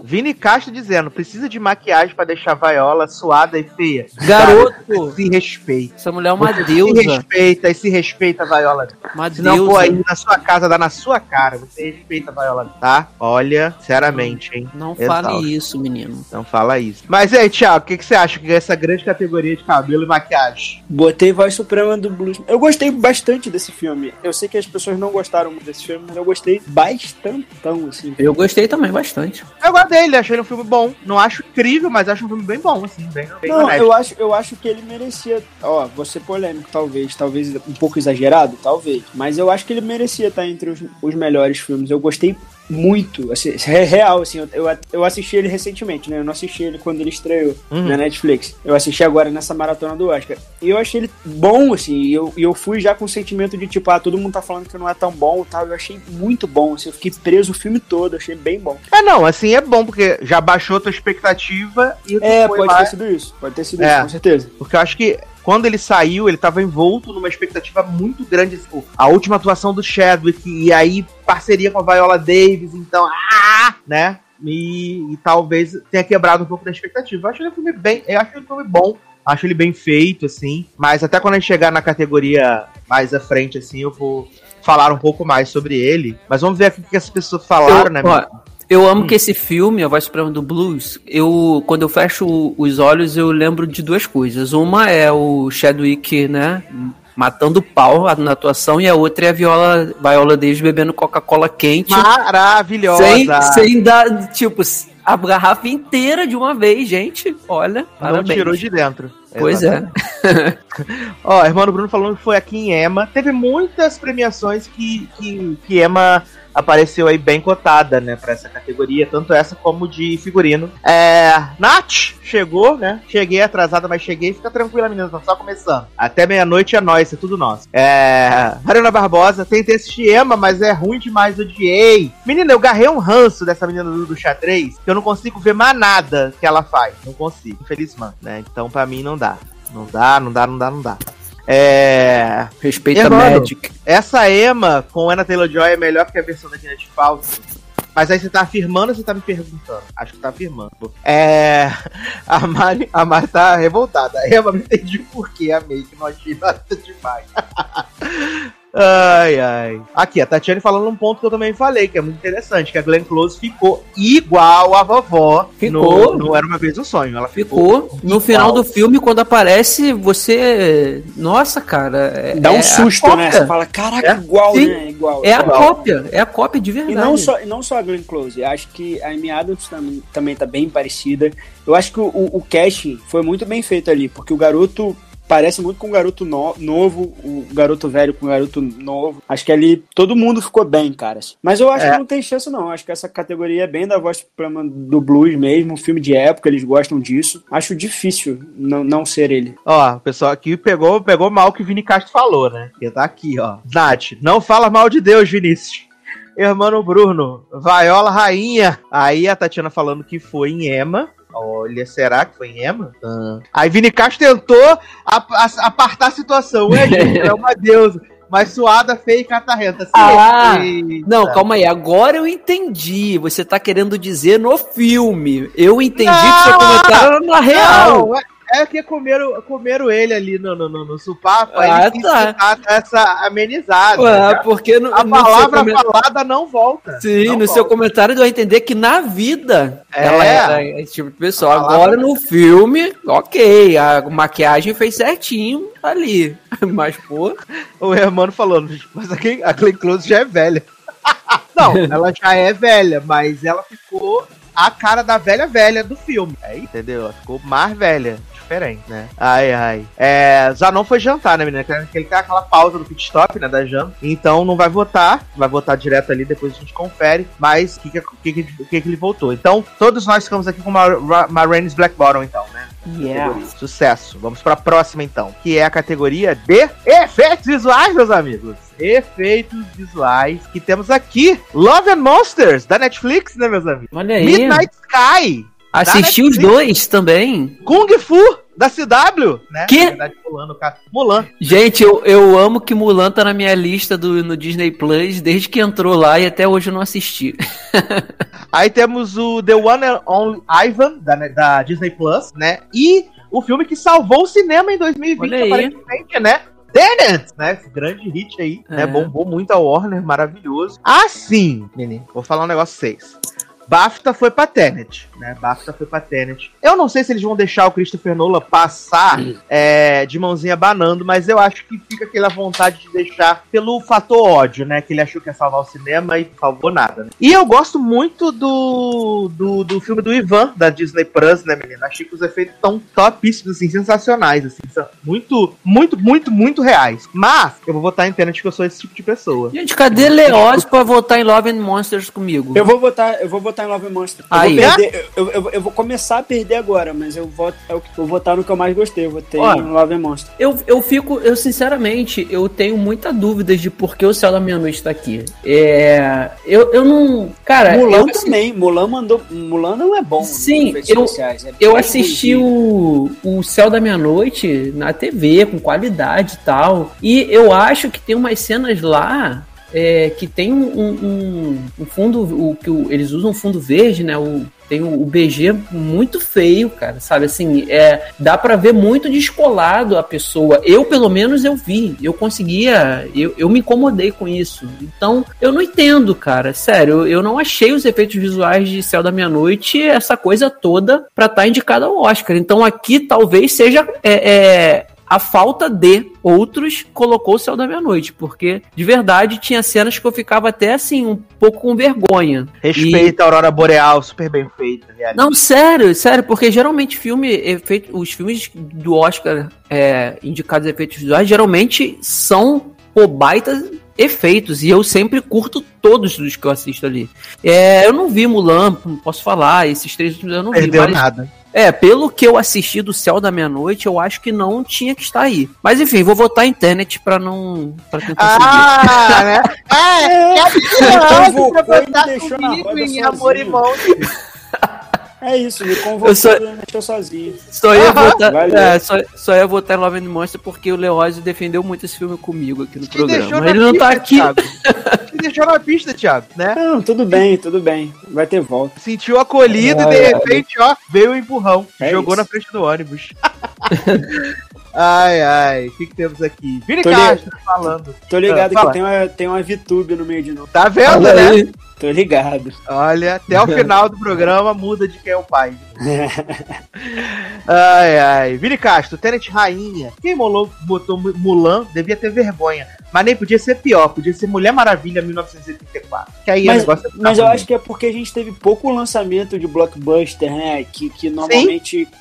Vini Castro dizendo, precisa de maquiagem pra deixar a Viola suada e feia. Garoto! Se respeita. Essa mulher é uma Se deusa. respeita e se respeita a Viola. Uma Se não for deusa. aí na sua casa, dá na sua cara. Você respeita a Viola, tá? Olha, sinceramente, hein? Não Exausto. fale isso, menino. Então fala isso. Mas aí, Thiago, o que, que você acha que é essa grande categoria de cabelo e maquiagem? Botei Voz Suprema do Blues. Eu gostei bastante desse filme. Eu sei que as pessoas não gostaram muito desse filme, mas eu gostei bastantão, assim. Eu gostei também bastante. Eu gosto dele, achei ele um filme bom. Não acho incrível, mas acho um filme bem bom, assim, bem, bem Não, honesto. eu acho, eu acho que ele merecia. Ó, vou ser polêmico, talvez. Talvez um pouco exagerado, talvez. Mas eu acho que ele merecia estar entre os, os melhores filmes. Eu gostei muito. Assim, é real, assim. Eu, eu, assisti ele recentemente, né? Eu não assisti ele quando ele estreou Uhum. na Netflix. Eu assisti agora nessa maratona do Oscar. E eu achei ele bom, assim. E eu, eu fui já com o sentimento de tipo, ah, todo mundo tá falando que não é tão bom e tal. Eu achei muito bom, assim. Eu fiquei preso o filme todo. Achei bem bom. É, não, assim é bom, porque já baixou a tua expectativa e É, pode lá- ter sido isso. Pode ter sido É. isso, com certeza. Porque eu acho que quando ele saiu, ele tava envolto numa expectativa muito grande. Tipo, a última atuação do Chadwick, e aí parceria com a Viola Davis, então, ah, né? E, e talvez tenha quebrado um pouco da expectativa. Eu acho ele um filme bem. Eu acho ele um filme bom. Acho ele bem feito, assim. Mas até quando a gente chegar na categoria mais à frente, assim, eu vou falar um pouco mais sobre ele. Mas vamos ver aqui o que as pessoas falaram, eu, né? ó, eu amo Hum. que esse filme, A Voz Suprema do Blues, eu, quando eu fecho os olhos, eu lembro de duas coisas. Uma é o Chadwick, né? Matando pau na atuação, e a outra é a Viola, Viola Davis bebendo Coca-Cola quente. Maravilhosa! Sem, sem dar, tipo, a garrafa inteira de uma vez, gente. Olha, Não parabéns. tirou de dentro. Pois é. [LAUGHS] Ó, irmão Bruno falando que foi aqui em Ema. Teve muitas premiações que, que, que Ema apareceu aí bem cotada, né, pra essa categoria, tanto essa como de figurino. É. Nath chegou, né? Cheguei atrasada, mas cheguei. Fica tranquila, menina, tá só começando. Até meia-noite é nóis, é tudo nosso. É. Mariana Barbosa, tentei assistir Ema, mas é ruim demais, odiei. Menina, eu garrei um ranço dessa menina do, do xadrez, que eu não consigo ver mais nada que ela faz. Não consigo, infelizmente, né? Então, pra mim, não dá. Não dá, não dá, não dá, não dá. É. Respeita a Eduardo, Magic. Essa Emma com Anna Taylor-Joy é melhor que a versão da Gwyneth Paltrow. Mas aí você tá afirmando ou você tá me perguntando? Acho que tá afirmando. É. A Mari, a Mari tá revoltada. A Emma não entendi o porquê, amei, que não achei nada demais. [LAUGHS] Ai, ai. Aqui, a Tatiane falando um ponto que eu também falei, que é muito interessante, que a Glenn Close ficou igual a vovó Ficou. no, no Era Uma Vez um Sonho. Ela ficou, Ficou. No final do filme, quando aparece, você. Nossa, cara. é- Dá um é a susto, né? Você fala, caraca, É? igual, Sim. né? Igual. É a igual. cópia. É a cópia de verdade. E não só, e não só a Glenn Close, acho que a Amy Adams também, também tá bem parecida. Eu acho que o, o, o casting foi muito bem feito ali, porque o garoto parece muito com o garoto no- novo, o garoto velho com o garoto novo. Acho que ali todo mundo ficou bem, cara. Mas eu acho É. que não tem chance, não. Acho que essa categoria é bem da voz do blues mesmo, um filme de época, eles gostam disso. Acho difícil não, não ser ele. Ó, o pessoal aqui pegou, pegou mal o que o Vini Castro falou, né? Que tá aqui, ó. Nath, não fala mal de Deus, Vinícius. Irmão Bruno, Vaiola Rainha. Aí a Tatiana falando que foi em Ema. Olha, será que foi em Ema? Ah. Aí Vini Castro tentou apartar a situação. Ué, [LAUGHS] gente, é uma deusa. Mas suada, feia e catarrenta. Assim, Ah, eita. Não, calma aí. Agora eu entendi. Você tá querendo dizer no filme. Eu entendi que Não! seu comentário era na real. Não, é, é que comeram, comeram ele ali no, no, no, no supapo. aí Ah, ele quis tá. dar essa amenizada. Ué, porque no, A no seu palavra comen- falada não volta. Sim, Não no seu volta. comentário deu a entender que na vida É. ela era esse tipo de pessoa. Agora no filme, ok, a maquiagem fez certinho ali. [LAUGHS] Mas, pô, O Hermano falando, mas a Glenn, a Glenn Close já é velha. [LAUGHS] não, ela já é velha, mas ela ficou a cara da velha velha do filme. É, entendeu? Ela ficou mais velha. Diferente, né? Ai, ai. É, já não foi jantar, né, menina? Ele tem aquela pausa do pit stop, né, da janta. Então não vai votar. Vai votar direto ali, depois a gente confere. Mas o que, que, que, que, que, que ele votou? Então, todos nós ficamos aqui com uma Marines Black Bottom, então, né? Yeah. Sucesso. Vamos para a próxima então, que é a categoria de efeitos visuais, meus amigos. Efeitos visuais que temos aqui Love and Monsters da Netflix, né, meus amigos? Olha aí. Midnight Sky. Da Assisti os Netflix. dois também. Kung Fu da CW, né? Que? Na verdade, Mulan, caso. Mulan. Gente, eu, eu amo que Mulan tá na minha lista do, no Disney Plus desde que entrou lá e até hoje eu não assisti. [LAUGHS] Aí temos o The One and Only Ivan da, da Disney Plus, né? E o filme que salvou o cinema em 2020, Olha aí. aparentemente, né? Tenet, né? Grande hit aí, né? É. Bombou muito a Warner, maravilhoso. Assim, menino, vou falar um negócio pra vocês. BAFTA foi pra Tenet, né? BAFTA foi pra Tenet. Eu não sei se eles vão deixar o Christopher Nolan passar é, de mãozinha banando, mas eu acho que fica aquela vontade de deixar pelo fator ódio, né? Que ele achou que ia salvar o cinema e salvou nada. Né? E eu gosto muito do, do, do filme do Ivan, da Disney Plus, né, menina? Achei que os efeitos estão topíssimos, assim, sensacionais, assim. São muito, muito, muito, muito reais. Mas eu vou votar em Tenet que eu sou esse tipo de pessoa. Gente, cadê Leoz pra votar em Love and Monsters comigo? Eu vou votar, eu vou votar em Love Monster. Eu Aí. vou, perder, eu, eu- eu vou começar a perder agora, mas eu voto, eu vou votar no que eu mais gostei. Eu votei Ó. no Love Monster. Eu, eu fico, eu sinceramente, eu tenho muita dúvidas de por que o Céu da Meia-Noite tá aqui. É. Eu, eu não. Cara, Mulan eu, também. Mulan mandou. Mulan não é bom. Sim, eu- especiais, é Eu assisti o, o Céu da Meia-Noite na TV, com qualidade e tal. E eu acho que tem umas cenas lá é, que tem um, um- um fundo. O, que o- eles usam um fundo verde, né? O, tem o, o BG muito feio, cara. Sabe assim, é, dá pra ver muito descolado a pessoa. Eu, pelo menos, eu vi. Eu conseguia. Eu, eu me incomodei com isso. Então, eu não entendo, cara. Sério, eu, não achei os efeitos visuais de Céu da Meia-Noite essa coisa toda pra estar indicada ao Oscar. Então, aqui talvez seja. é, é, a falta de outros colocou o Céu da Meia-Noite, porque de verdade tinha cenas que eu ficava até assim, um pouco com vergonha. Respeita a Aurora Boreal, super bem feita. Não, sério, sério, porque geralmente filme, efeito, os filmes do Oscar é, indicados a efeitos visuais geralmente são pô, baitas efeitos, e eu sempre curto todos os que eu assisto ali. É, eu não vi Mulan, não posso falar, esses três últimos eu não vi, Perdeu nada. É, pelo que eu assisti do Céu da Meia-Noite, eu acho que não tinha que estar aí. Mas enfim, vou votar em Tenet pra não. pra tentar seguir. Ah, né? [LAUGHS] É, Então, que invocou pra e me botar deixou na comigo roda em amor e sozinho. monte. É isso, me convocou Eu e deixou sozinho. Só ia, votar, é, só, só ia votar em Love and Monster porque o Leózio defendeu muito esse filme comigo aqui no Te programa. na Ele não tá pista, aqui. Thiago. Te deixou na pista, Thiago, né? Não, tudo bem, tudo bem. Vai ter volta. Sentiu acolhido e de Ai, repente, ó, veio o empurrão. É jogou isso. na frente do ônibus. [LAUGHS] ai, ai. O que, que temos aqui? Vini Tô Castro falando. Tô ligado Ah, fala. que tem uma, tem uma VTube no meio de novo. Tá vendo, Olha né? aí. Tô ligado. Olha, até o [LAUGHS] final do programa muda de quem é o pai. [LAUGHS] Ai, ai. Vini Castro, Tenet Rainha. Quem molou, botou Mu- Mulan devia ter vergonha. Mas nem podia ser pior, podia ser Mulher Maravilha 1984. Que aí Mas, negócio ficar mas eu acho que é porque a gente teve pouco lançamento de blockbuster, né? Que, que normalmente ca-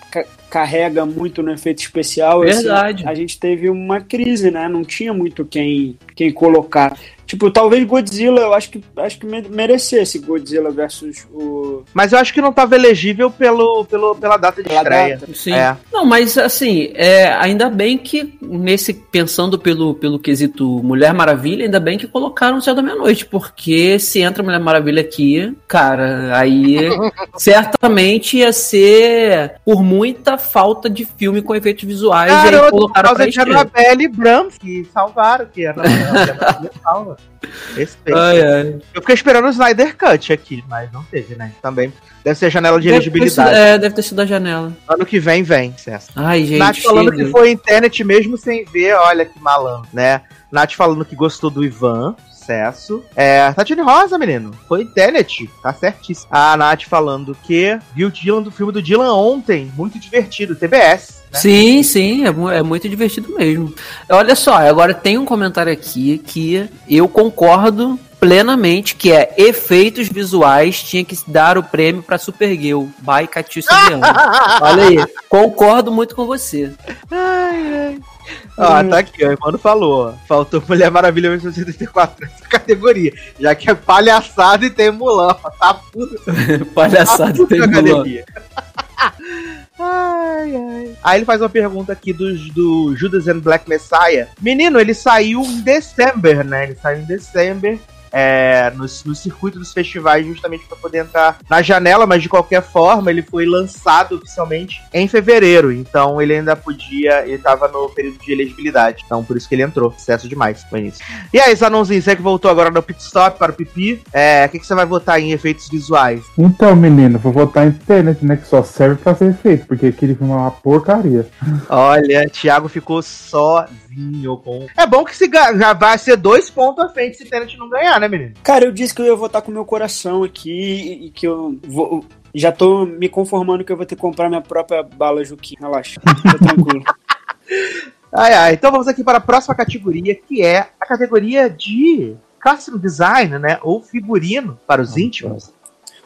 carrega muito no efeito especial. Esse- Verdade. a gente teve uma crise, né? Não tinha muito quem, quem colocar. Tipo, talvez Godzilla, eu acho que, acho que me- merecesse Godzilla versus o. Mas eu acho que não tava elegível pelo, pelo, pela data de Pela estreia. data. Sim. É. Não, mas assim, é, ainda bem que nesse pensando pelo, pelo quesito Mulher Maravilha, ainda bem que colocaram o Céu da Meia-Noite, porque se entra Mulher Maravilha aqui, cara, aí [LAUGHS] certamente ia ser por muita falta de filme com efeitos visuais e aí por colocaram pra causa de estreia. Annabelle e Brahms, que salvaram, que era [LAUGHS] Respeito. Ai, ai. Eu fiquei esperando o Snyder Cut aqui, mas não teve, né? Também deve ser janela de Deve ter sido- elegibilidade. é, deve ter sido a janela. Ano que vem, vem, César. Ai, gente. Nath falando que foi internet mesmo sem ver, olha que malandro, né? Nath falando que gostou do Ivan, sucesso. É, Tatiane Rosa, menino, foi internet, tá certíssimo. A Nath falando que viu o Dylan do filme do Dylan ontem, muito divertido, TBS. Né? Sim, sim, é, é muito divertido mesmo. Olha só, agora tem um comentário aqui que eu concordo plenamente que é efeitos visuais tinha que dar o prêmio pra Supergirl, by Catiúcia Leandro. [LAUGHS] Olha aí, concordo muito com você. Ai, ai. Ó, tá aqui, ó, o mano falou. ó. Faltou Mulher Maravilha 1984 nessa categoria. Já que é palhaçada e tem Mulan. Tá puto. [LAUGHS] Palhaçada Tá puto tem Mulan. Ai, ai. Aí ele faz uma pergunta aqui do, do Judas and Black Messiah. Menino, ele saiu em dezembro, né? Ele saiu em dezembro. É, no, no circuito dos festivais, justamente para poder entrar na janela, mas de qualquer forma, ele foi lançado oficialmente em fevereiro. Então ele ainda podia. Ele tava no período de elegibilidade. Então por isso que ele entrou. Sucesso demais no início. E aí, Zanãozinho, você que voltou agora no pit stop para o pipi, é, o que, que você vai votar em efeitos visuais? Então, menino, vou votar em Tenet, né? Que só serve pra ser feito, porque aquele filme é uma porcaria. Olha, Thiago ficou sozinho com. É bom que se vai ser dois pontos à frente se Tenet não ganhar, né, menino? Cara, eu disse que eu ia votar com o meu coração aqui e que eu vou. Já tô me conformando que eu vou ter que comprar minha própria bala Juquinha. Relaxa, tô [LAUGHS] tranquilo. Ai, ai. Então vamos aqui para a próxima categoria, que é a categoria de costume design, né? Ou figurino para os íntimos.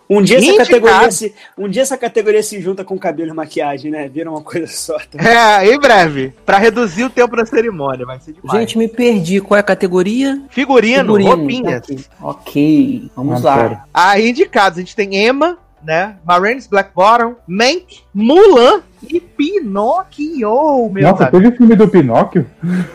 Um dia, essa categoria se, um dia essa categoria se junta com cabelo e maquiagem, né? Vira uma coisa só. tá? [LAUGHS] É, em breve. Para reduzir o tempo da cerimônia, vai ser demais. Gente, me perdi. Qual é a categoria? figurino, roupinhas. Ok, vamos Ah, lá. Aí indicados, a gente tem Emma, né? Marines Black Bottom, Mank, Mulan e Pinocchio, meu Nossa, Deus. teve filme do Pinóquio?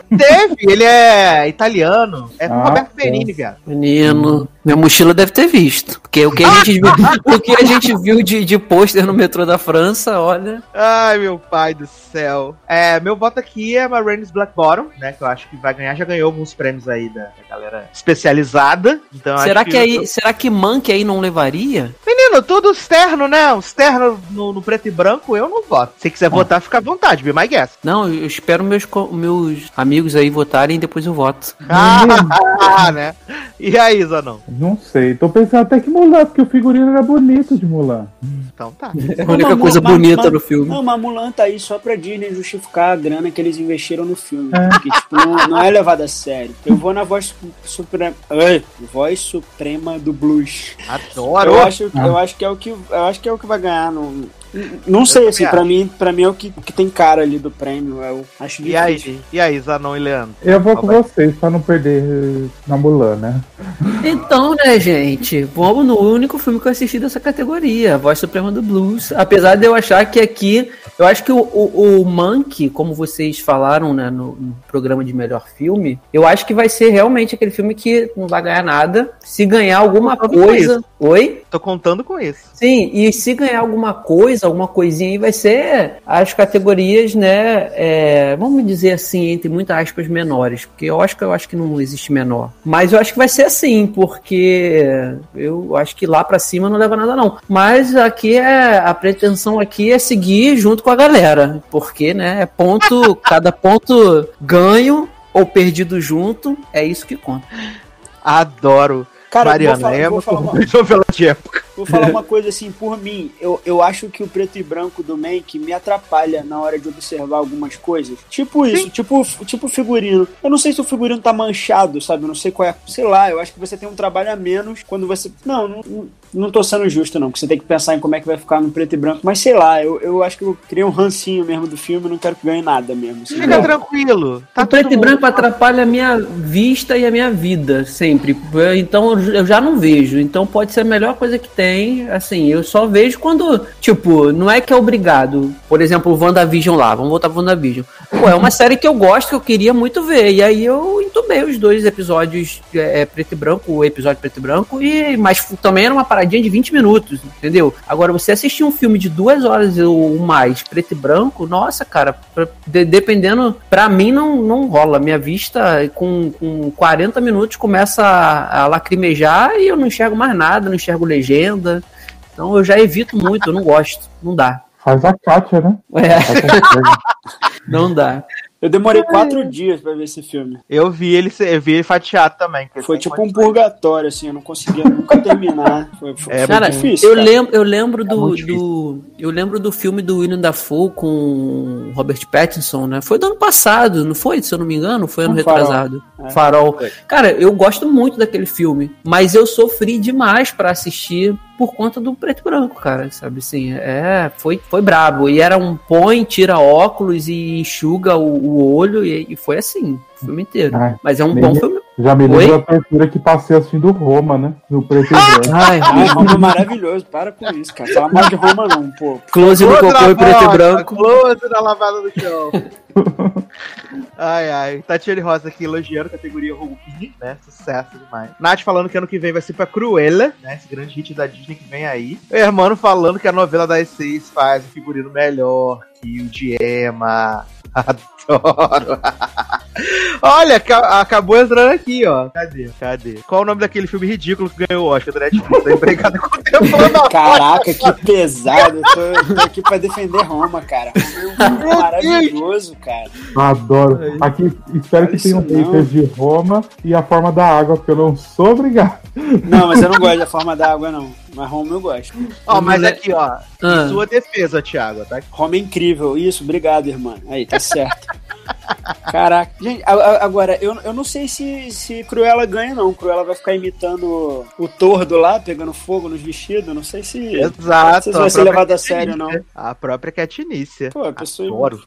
Teve, ele é italiano. É com Ah, Roberto. Benini, viado. Menino, minha mochila deve ter visto. Porque o que a gente viu, o que a gente viu de, de pôster no metrô da França, olha. Ai, meu pai do céu. É, meu voto aqui é Marines Black Bottom, né? Que eu acho que vai ganhar. Já ganhou alguns prêmios aí da, da galera especializada. Então, será acho que, aí, será que Monkey aí não levaria? Menino, tudo externo, né? Os terno no, no preto e branco, eu não voto. Se quiser votar, fica à vontade, be my guest. Não, eu espero meus, meus amigos aí votarem e depois eu voto. Ah, [LAUGHS] né? E aí, Zanon? Não sei. Tô pensando até que Mulan, porque o figurino era bonito de Mulan. Então tá. É a única Não, coisa mas- bonita mas- no filme. Não, mas Mulan tá aí só pra Disney justificar a grana que eles investiram no filme. É. Porque, tipo, não, não é levado a sério. Eu vou na voz su- suprema. Ai, voz suprema do blues. Adoro. Eu acho, eu acho que é o que eu acho que é o que vai ganhar. Não, não sei, assim, pra mim, pra mim é o que, que tem cara ali do prêmio. Eu acho E aí, e aí, Zanon e Leandro? Eu vou com Vai. vocês pra não perder eh, na Mulan, né? Então, né, gente, vamos no único filme que eu assisti dessa categoria, a Voz Suprema do Blues. Apesar de eu achar que aqui, eu acho que o, o, o Monkey, como vocês falaram né, no, no programa de melhor filme, eu acho que vai ser realmente aquele filme que não vai ganhar nada. Se ganhar alguma coisa. Oi? Tô contando com isso. Sim, e se ganhar alguma coisa, alguma coisinha aí, vai ser as categorias, né? é, vamos dizer assim, entre muitas aspas, menores. Porque eu acho que eu acho que não existe menor. Mas eu acho que vai ser assim, porque eu acho que lá pra cima não leva nada, não. Mas aqui é. A pretensão aqui é seguir junto com a galera. Porque, né, é ponto. [LAUGHS] cada ponto ganho ou perdido junto, é isso que conta. Adoro. Cara, Mariana, vou falar, Emma vou falar uma, novela de época. Vou falar uma coisa assim, por mim, eu, eu acho que o preto e branco do Mank me atrapalha na hora de observar algumas coisas. Tipo isso, tipo, tipo figurino. Eu não sei se o figurino tá manchado, sabe? Eu não sei qual é. Sei lá, eu acho que você tem um trabalho a menos quando você. Não, não, não, não tô sendo justo, não, porque você tem que pensar em como é que vai ficar no preto e branco. Mas sei lá, eu, eu acho que eu criei um rancinho mesmo do filme, não quero que ganhe nada mesmo. assim. Fica tranquilo. Tá o preto e branco atrapalha a minha vista e a minha vida, sempre. Então eu já não vejo. Então pode ser a melhor coisa que tem. Assim, eu só vejo quando. Tipo, não é que é obrigado. Por exemplo, o WandaVision lá. Vamos voltar pro WandaVision. Pô, é uma [LAUGHS] série que eu gosto, que eu queria muito ver. E aí eu entubei os dois episódios é, é, preto e branco, o episódio preto e branco. E, mas também era uma paradinha de 20 minutos, entendeu? Agora, você assistir um filme de duas horas ou mais, preto e branco, nossa, cara, pra- de- dependendo, pra mim não, não rola. Minha vista com, com 40 minutos começa a, a lacrimejar e eu não enxergo mais nada, não enxergo legenda. Então eu já evito muito, eu não gosto, não dá. Faz a Kátia, né? É, [LAUGHS] não dá. Eu demorei quatro dias pra ver esse filme. Eu vi ele, eu vi ele fatiado também. que Foi tipo um purgatório, assim, eu não conseguia nunca terminar. Foi, foi, É, foi Cara, difícil. eu, cara. lembro, eu lembro do, muito difícil. do. Eu lembro do filme do William Dafoe com Robert Pattinson, né? Foi do ano passado, não foi? Se eu não me engano, foi ano Um farol. retrasado. É. Farol. Cara, eu gosto muito daquele filme, mas eu sofri demais pra assistir por conta do preto e branco, cara, sabe? Assim, é, foi, foi brabo, e era um põe, tira óculos e enxuga o, o olho, e, e foi assim, o filme inteiro, Ai, mas é um bom filme. Já me lembro da tortura que passei assistindo Roma, né? No preto e branco. Ai, Ai, Roma é maravilhoso, para com isso, cara. Fala mal de Roma não, pô. close no Close cocô e preto e branco. Close na lavada do chão. [LAUGHS] ai, ai. Tatiane Rosa aqui elogiando a categoria Hulk, né? Sucesso demais. Nath falando que ano que vem vai ser pra Cruella, né? Esse grande hit da Disney que vem aí. O Hermano falando que a novela das seis faz um figurino melhor que o de Emma. Adoro. Olha, aca- acabou entrando aqui, ó. Cadê? Cadê? Qual o nome daquele filme ridículo que ganhou o Oscar da Netflix? Empregada contemporânea. Caraca, que pesado. Eu tô, tô aqui pra defender Roma, cara. É um filme maravilhoso, cara. Adoro. Aqui, espero que tenham haters de Roma e a forma da água, porque eu não sou obrigado. Não, mas eu não gosto da forma da água, não. Mas Roma eu gosto. Ó, mas Mulher- aqui, ó. Ah. Em sua defesa, Thiago, tá? Roma é incrível. Isso, obrigado, irmã. Aí, tá certo. [LAUGHS] Caraca. Gente, a- a- agora, eu, eu não sei se, se Cruella ganha, não. Cruella vai ficar imitando o tordo lá, pegando fogo nos vestidos. Não sei se. Exato. Vocês vão a ser própria levados a sério, não. Nicia. A própria Catinícia. Pô, a pessoa. Adoro.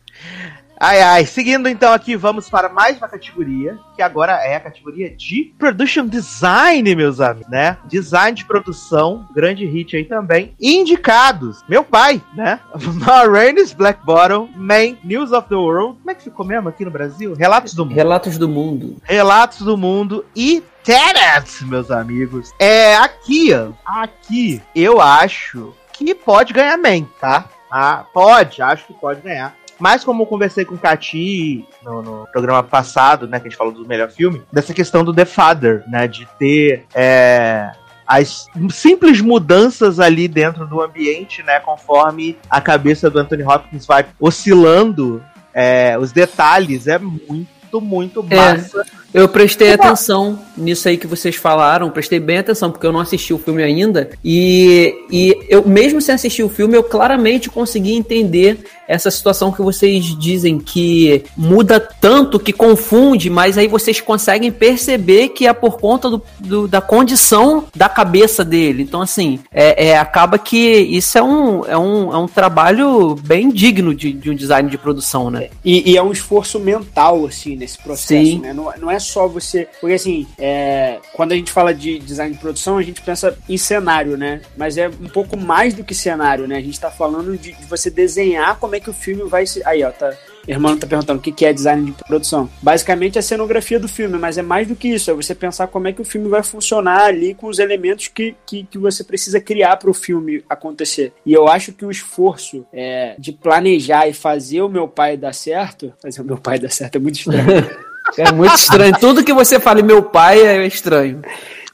Ai, ai. Seguindo então aqui, vamos para mais uma categoria, que agora é a categoria de Production Design, meus amigos, né? Design de produção, grande hit aí também. Indicados, meu pai, né? [LAUGHS] Marraine's Black Bottom, Man, News of the World. Como é que ficou mesmo aqui no Brasil? Relatos do Mundo. Relatos do Mundo. Relatos do Mundo e Tenet, meus amigos. É aqui, ó. Aqui, eu acho que pode ganhar Man, tá? Ah, pode, acho que pode ganhar. Mas como eu conversei com o Cati no, no programa passado, né, que a gente falou do melhor filme, dessa questão do The Father, né, de ter é, as simples mudanças ali dentro do ambiente, né, conforme a cabeça do Anthony Hopkins vai oscilando, é, os detalhes, é muito, muito É. Eu prestei atenção nisso aí que vocês falaram, prestei bem atenção, porque eu não assisti o filme ainda. E, e eu, mesmo sem assistir o filme, eu claramente consegui entender essa situação que vocês dizem que muda tanto que confunde, mas aí vocês conseguem perceber que é por conta do, do- da condição da cabeça dele. Então, assim, é, é, acaba que isso é um, é um, é um trabalho bem digno de, de um design de produção, né? E, e é um esforço mental, assim, nesse processo, Sim. né? Não, não é só você. Porque, assim, é, quando a gente fala de design de produção, a gente pensa em cenário, né? Mas é um pouco mais do que cenário, né? A gente tá falando de, de você desenhar como é que o filme vai se. Aí, ó, tá. Irmão tá perguntando o que é design de produção. Basicamente é a cenografia do filme, mas é mais do que isso. É você pensar como é que o filme vai funcionar ali com os elementos que, que, que você precisa criar para o filme acontecer. E eu acho que o esforço é, de planejar e fazer o meu pai dar certo. Fazer o meu pai dar certo é muito estranho. [LAUGHS] É muito estranho. Tudo que você fala, meu pai, é estranho.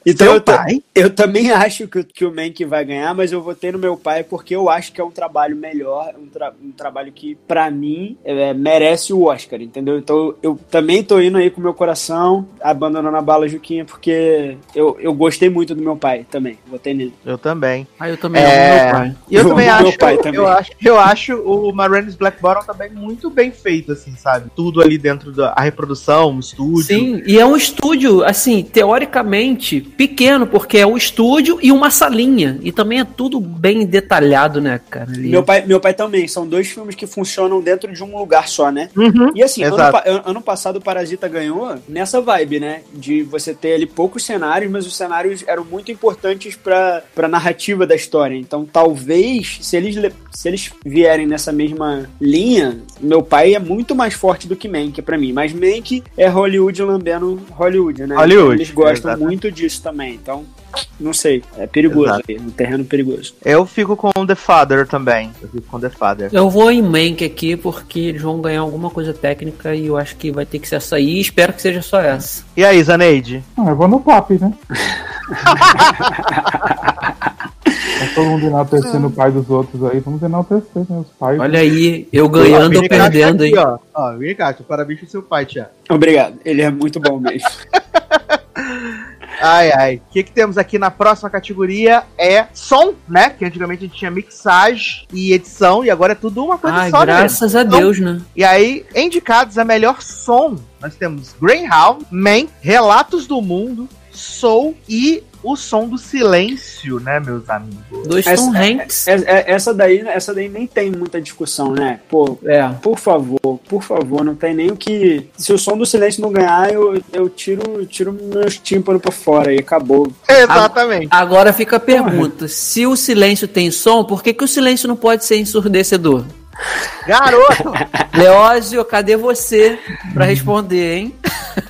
Então eu, pai? eu também acho que, o- que o Mank vai ganhar, mas eu votei no meu pai porque eu acho que é um trabalho melhor, um, tra- um trabalho que, pra mim, é, merece o Oscar, entendeu? Então eu também tô indo aí com o meu coração, abandonando a bala Juquinha, porque eu, eu gostei muito do meu pai também. Votei nele. Eu também. Aí eu também É, amo meu pai. E eu, Eu também acho, pai também. eu acho, eu acho o Marines Black Bottom também muito bem feito, assim, sabe? Tudo ali dentro da a reprodução, o estúdio. Sim, e é um estúdio, assim, teoricamente pequeno, porque é um estúdio e uma salinha. E também é tudo bem detalhado, né, cara? ali. Meu pai, meu pai também. São dois filmes que funcionam dentro de um lugar só, né? Uhum. E assim, ano, ano passado o Parasita ganhou nessa vibe, né? De você ter ali poucos cenários, mas os cenários eram muito importantes pra, pra narrativa da história. Então, talvez, se eles, le- se eles vierem nessa mesma linha, meu pai é muito mais forte do que Mank pra mim. Mas Mank é Hollywood lambendo Hollywood, né? Hollywood, Eles gostam exatamente. muito disso também. Então, não sei. É perigoso, Exato. aí, um terreno perigoso. Eu fico com The Father também. Eu fico com The Father. Eu vou em Mank aqui porque eles vão ganhar alguma coisa técnica e eu acho que vai ter que ser essa aí. e Espero que seja só essa. E aí, Zaneide? Ah, eu vou no pop, né? [LAUGHS] Todo mundo enaltecendo o pai dos outros aí. Vamos enaltecer, né? Os pais. Olha aí, eu ganhando ou perdendo, aqui, ó. Ó, Castro, parabéns pro seu pai, Tiago. Obrigado. Ele é muito bom mesmo. [LAUGHS] Ai, ai. O que, que temos aqui na próxima categoria é som, né? Que antigamente a gente tinha mixagem e edição, e agora é tudo uma coisa Ai, só, né? graças a Deus, né? E aí, indicados a melhor som, nós temos Greyhound, Man, Relatos do Mundo, Soul e O Som do Silêncio, né, meus amigos? Dois Essa- Tom Hanks. É- é- Essa daí, essa daí nem tem muita discussão, né? Pô, É. por favor, por favor, não tem nem o que. Se o som do silêncio não ganhar, eu, eu tiro, tiro meus tímpanos pra fora e acabou. Exatamente. Agora fica a pergunta: se o silêncio tem som, por que, que o silêncio não pode ser ensurdecedor? Garoto! [LAUGHS] Leózio, cadê você pra responder, hein?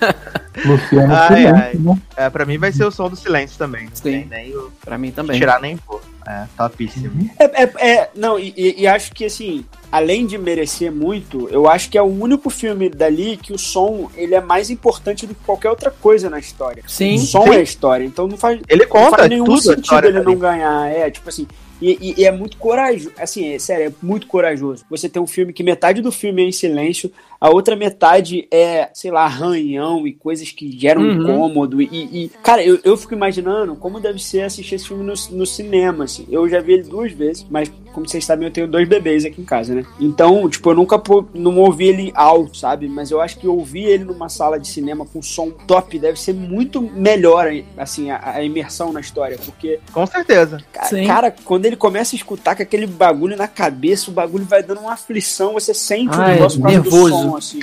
[LAUGHS] Luciano Ai, Silêncio, ai. né? é, pra mim vai ser o Som do Silêncio também. Não Sim. nem o Pra mim também. tirar nem pôr. É, topíssimo. É, é- é- não, e, e- acho que assim, além de merecer muito, eu acho que é o único filme dali que o som ele é mais importante do que qualquer outra coisa na história. Sim. O som Sim. é a história, então não faz, Ele não conta faz nenhum tudo sentido ele dali. não ganhar. É, tipo assim. E, e- e é muito corajoso, assim, é sério, é muito corajoso. Você tem um filme que metade do filme é em silêncio, a outra metade é, sei lá, arranhão e coisas que geram Uhum. incômodo. E, e- cara, eu, eu fico imaginando como deve ser assistir esse filme no, no cinema, assim. Eu já vi ele duas vezes, mas como vocês sabem, eu tenho dois bebês aqui em casa, né? Então, tipo, eu nunca não ouvi ele alto, sabe? Mas eu acho que ouvir ele numa sala de cinema com som top deve ser muito melhor, assim, a, a imersão na história, porque Com certeza. Ca- Sim. Cara, quando ele começa a escutar com aquele bagulho na cabeça, o bagulho vai dando uma aflição, você sente o Ai, negócio causa nervoso. do som, assim.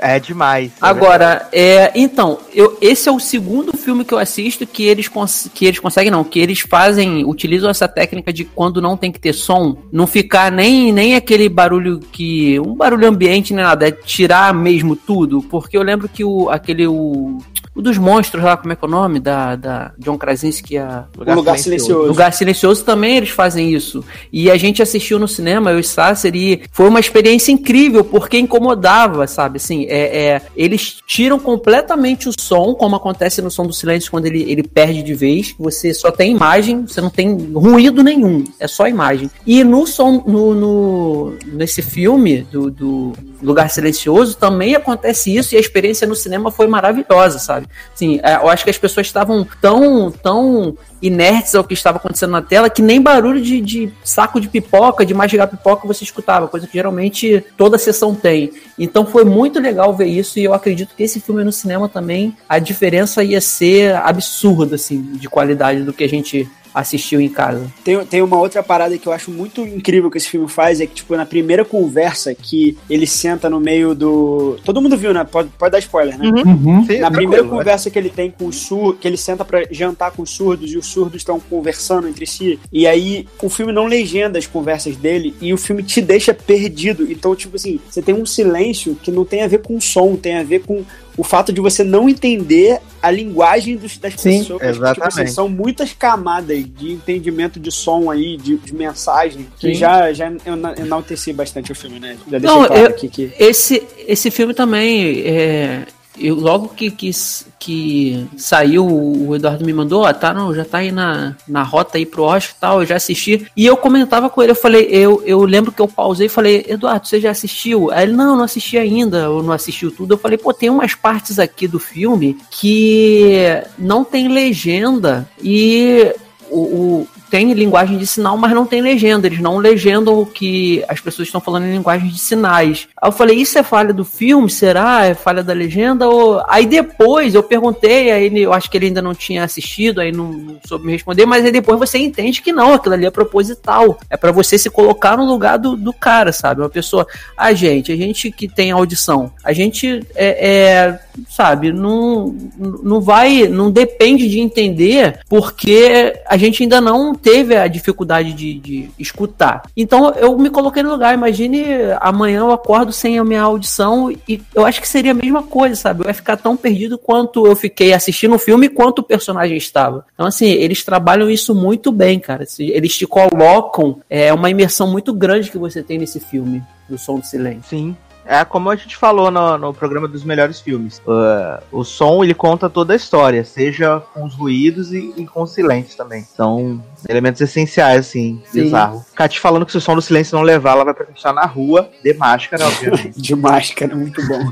É, é demais. Agora, é, então, eu, esse é o segundo filme que eu assisto que eles, cons- que eles conseguem, não, que eles fazem, utilizam essa técnica de quando não tem que ter som, não ficar nem, nem aquele barulho que. um barulho ambiente nem nada, é tirar mesmo tudo. Porque eu lembro que o, aquele. O, o dos monstros lá, como é que é o nome? Da, da John Krasinski, a. Um lugar silencioso. Lugar Silencioso também eles fazem isso. E a gente assistiu no cinema, eu e Sasser, e foi uma experiência incrível, porque incomodava, sabe? Assim, é, é, eles tiram completamente o som, como acontece no som do silêncio quando ele, ele perde de vez. Você só tem imagem, você não tem ruído nenhum, é só imagem. E no som, no, no- nesse filme do, do Lugar Silencioso também acontece isso, e a experiência no cinema foi maravilhosa, sabe? Assim, eu acho que as pessoas estavam tão, tão inertes ao que estava acontecendo na tela que nem barulho de, de saco de pipoca, de mastigar pipoca você escutava, coisa que geralmente toda sessão tem. Então foi muito legal ver isso e eu acredito que esse filme no cinema também a diferença ia ser absurda, assim, de qualidade do que a gente assistiu em casa. Tem, tem uma outra parada que eu acho muito incrível que esse filme faz, é que, tipo, na primeira conversa que ele senta no meio do. Todo mundo viu, né? Pode, pode dar spoiler, né? Uhum. Sim, Na primeira conversa que ele tem com os surdos, que ele senta pra jantar com os surdos e os surdos estão conversando entre si, e aí o filme não legenda as conversas dele e o filme te deixa perdido. Então, tipo assim, você tem um silêncio que não tem a ver com som, tem a ver com o fato de você não entender a linguagem dos, das Sim, pessoas. Tipo exatamente. assim, são muitas camadas de entendimento de som aí, de, de mensagem, que Sim. já, já ena- enalteci bastante o filme, né? Já deixei Não, claro eu- aqui que. Esse, esse filme também, é, eu, logo que, que, que saiu, o Eduardo me mandou, ó, tá no, já tá aí na, na rota aí pro Oscar e tal, eu já assisti. E eu comentava com ele, eu falei, eu, eu lembro que eu pausei e falei, Eduardo, você já assistiu? Aí ele, não, não assisti ainda, eu não assistiu tudo. Eu falei, pô, tem umas partes aqui do filme que não tem legenda e o, o- tem linguagem de sinal, mas não tem legenda. Eles não legendam o que as pessoas estão falando em linguagem de sinais. Aí eu falei, isso é falha do filme? Será? É falha da legenda? Ou... Aí depois eu perguntei, aí ele, eu acho que ele ainda não tinha assistido, aí não, não soube me responder, mas aí depois você entende que não, aquilo ali é proposital. É para você se colocar no lugar do, do cara, sabe? Uma pessoa. A gente, a gente que tem audição, a gente é, é, sabe, não, não vai, não depende de entender porque a gente ainda não teve a dificuldade de, de escutar. Então eu me coloquei no lugar, imagine amanhã eu acordo sem a minha audição e eu acho que seria a mesma coisa, sabe? Eu ia ficar tão perdido quanto eu fiquei assistindo o filme quanto o personagem estava. Então assim, eles trabalham isso muito bem, cara. Eles te colocam, é uma imersão muito grande que você tem nesse filme, do Som do Silêncio. Sim. É como a gente falou no, no programa dos melhores filmes. Uh, o som ele conta toda a história, seja com os ruídos e, e com os silêncios também. São elementos essenciais, assim, Sim. bizarro. Cati falando que se o som do silêncio não levar, ela vai protestar na rua, de máscara, obviamente. [LAUGHS] De máscara, muito bom.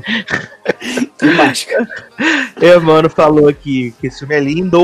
De máscara. [LAUGHS] E mano falou aqui que esse filme é lindo,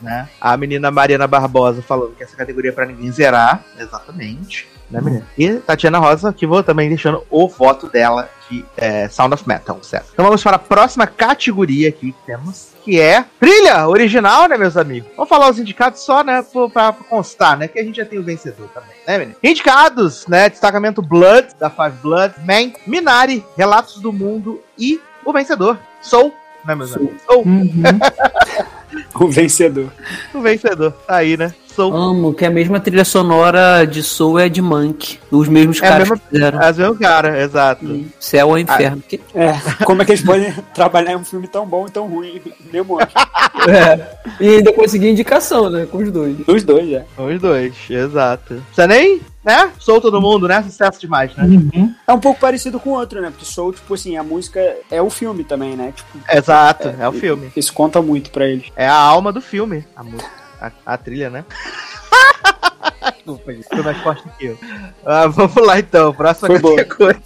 né? A menina Mariana Barbosa falando que essa categoria é pra ninguém zerar. Exatamente. Né, menina? E Tatiana Rosa que vou também deixando o voto dela de é, Sound of Metal, certo? Então vamos para a próxima categoria aqui que temos, que é trilha original, né, meus amigos? Vamos falar os indicados só, né, pra constar, né, que a gente já tem o vencedor também, né, menino? Indicados, né, destacamento Blood, da Five Blood, Man, Minari, Relatos do Mundo e o vencedor, Soul, né, meus amigos? Soul, Uhum. [LAUGHS] [LAUGHS] O vencedor. o vencedor, tá aí, né? Soul. Amo que a mesma trilha sonora de Soul é de Monk. Os mesmos É a caras mesma- que fizeram. As mesmo cara, exato. Céu ou inferno. Que- É, como é que eles podem [LAUGHS] trabalhar em um filme tão bom e tão ruim? Mesmo [LAUGHS] É. E ainda consegui indicação, né? Com os dois. Os dois, é. Os dois, exato. Você nem, né? Sou todo mundo, né? Sucesso demais, né? Uhum. É um pouco parecido com o outro, né? Porque Soul, tipo assim, a música é o filme também, né? Tipo, Exato, é, o filme. isso conta muito pra eles. É a alma do filme, a música, a, a trilha, né? [LAUGHS] Desculpa, gente, mais forte que eu. Ah, vamos lá então, próxima Foi categoria.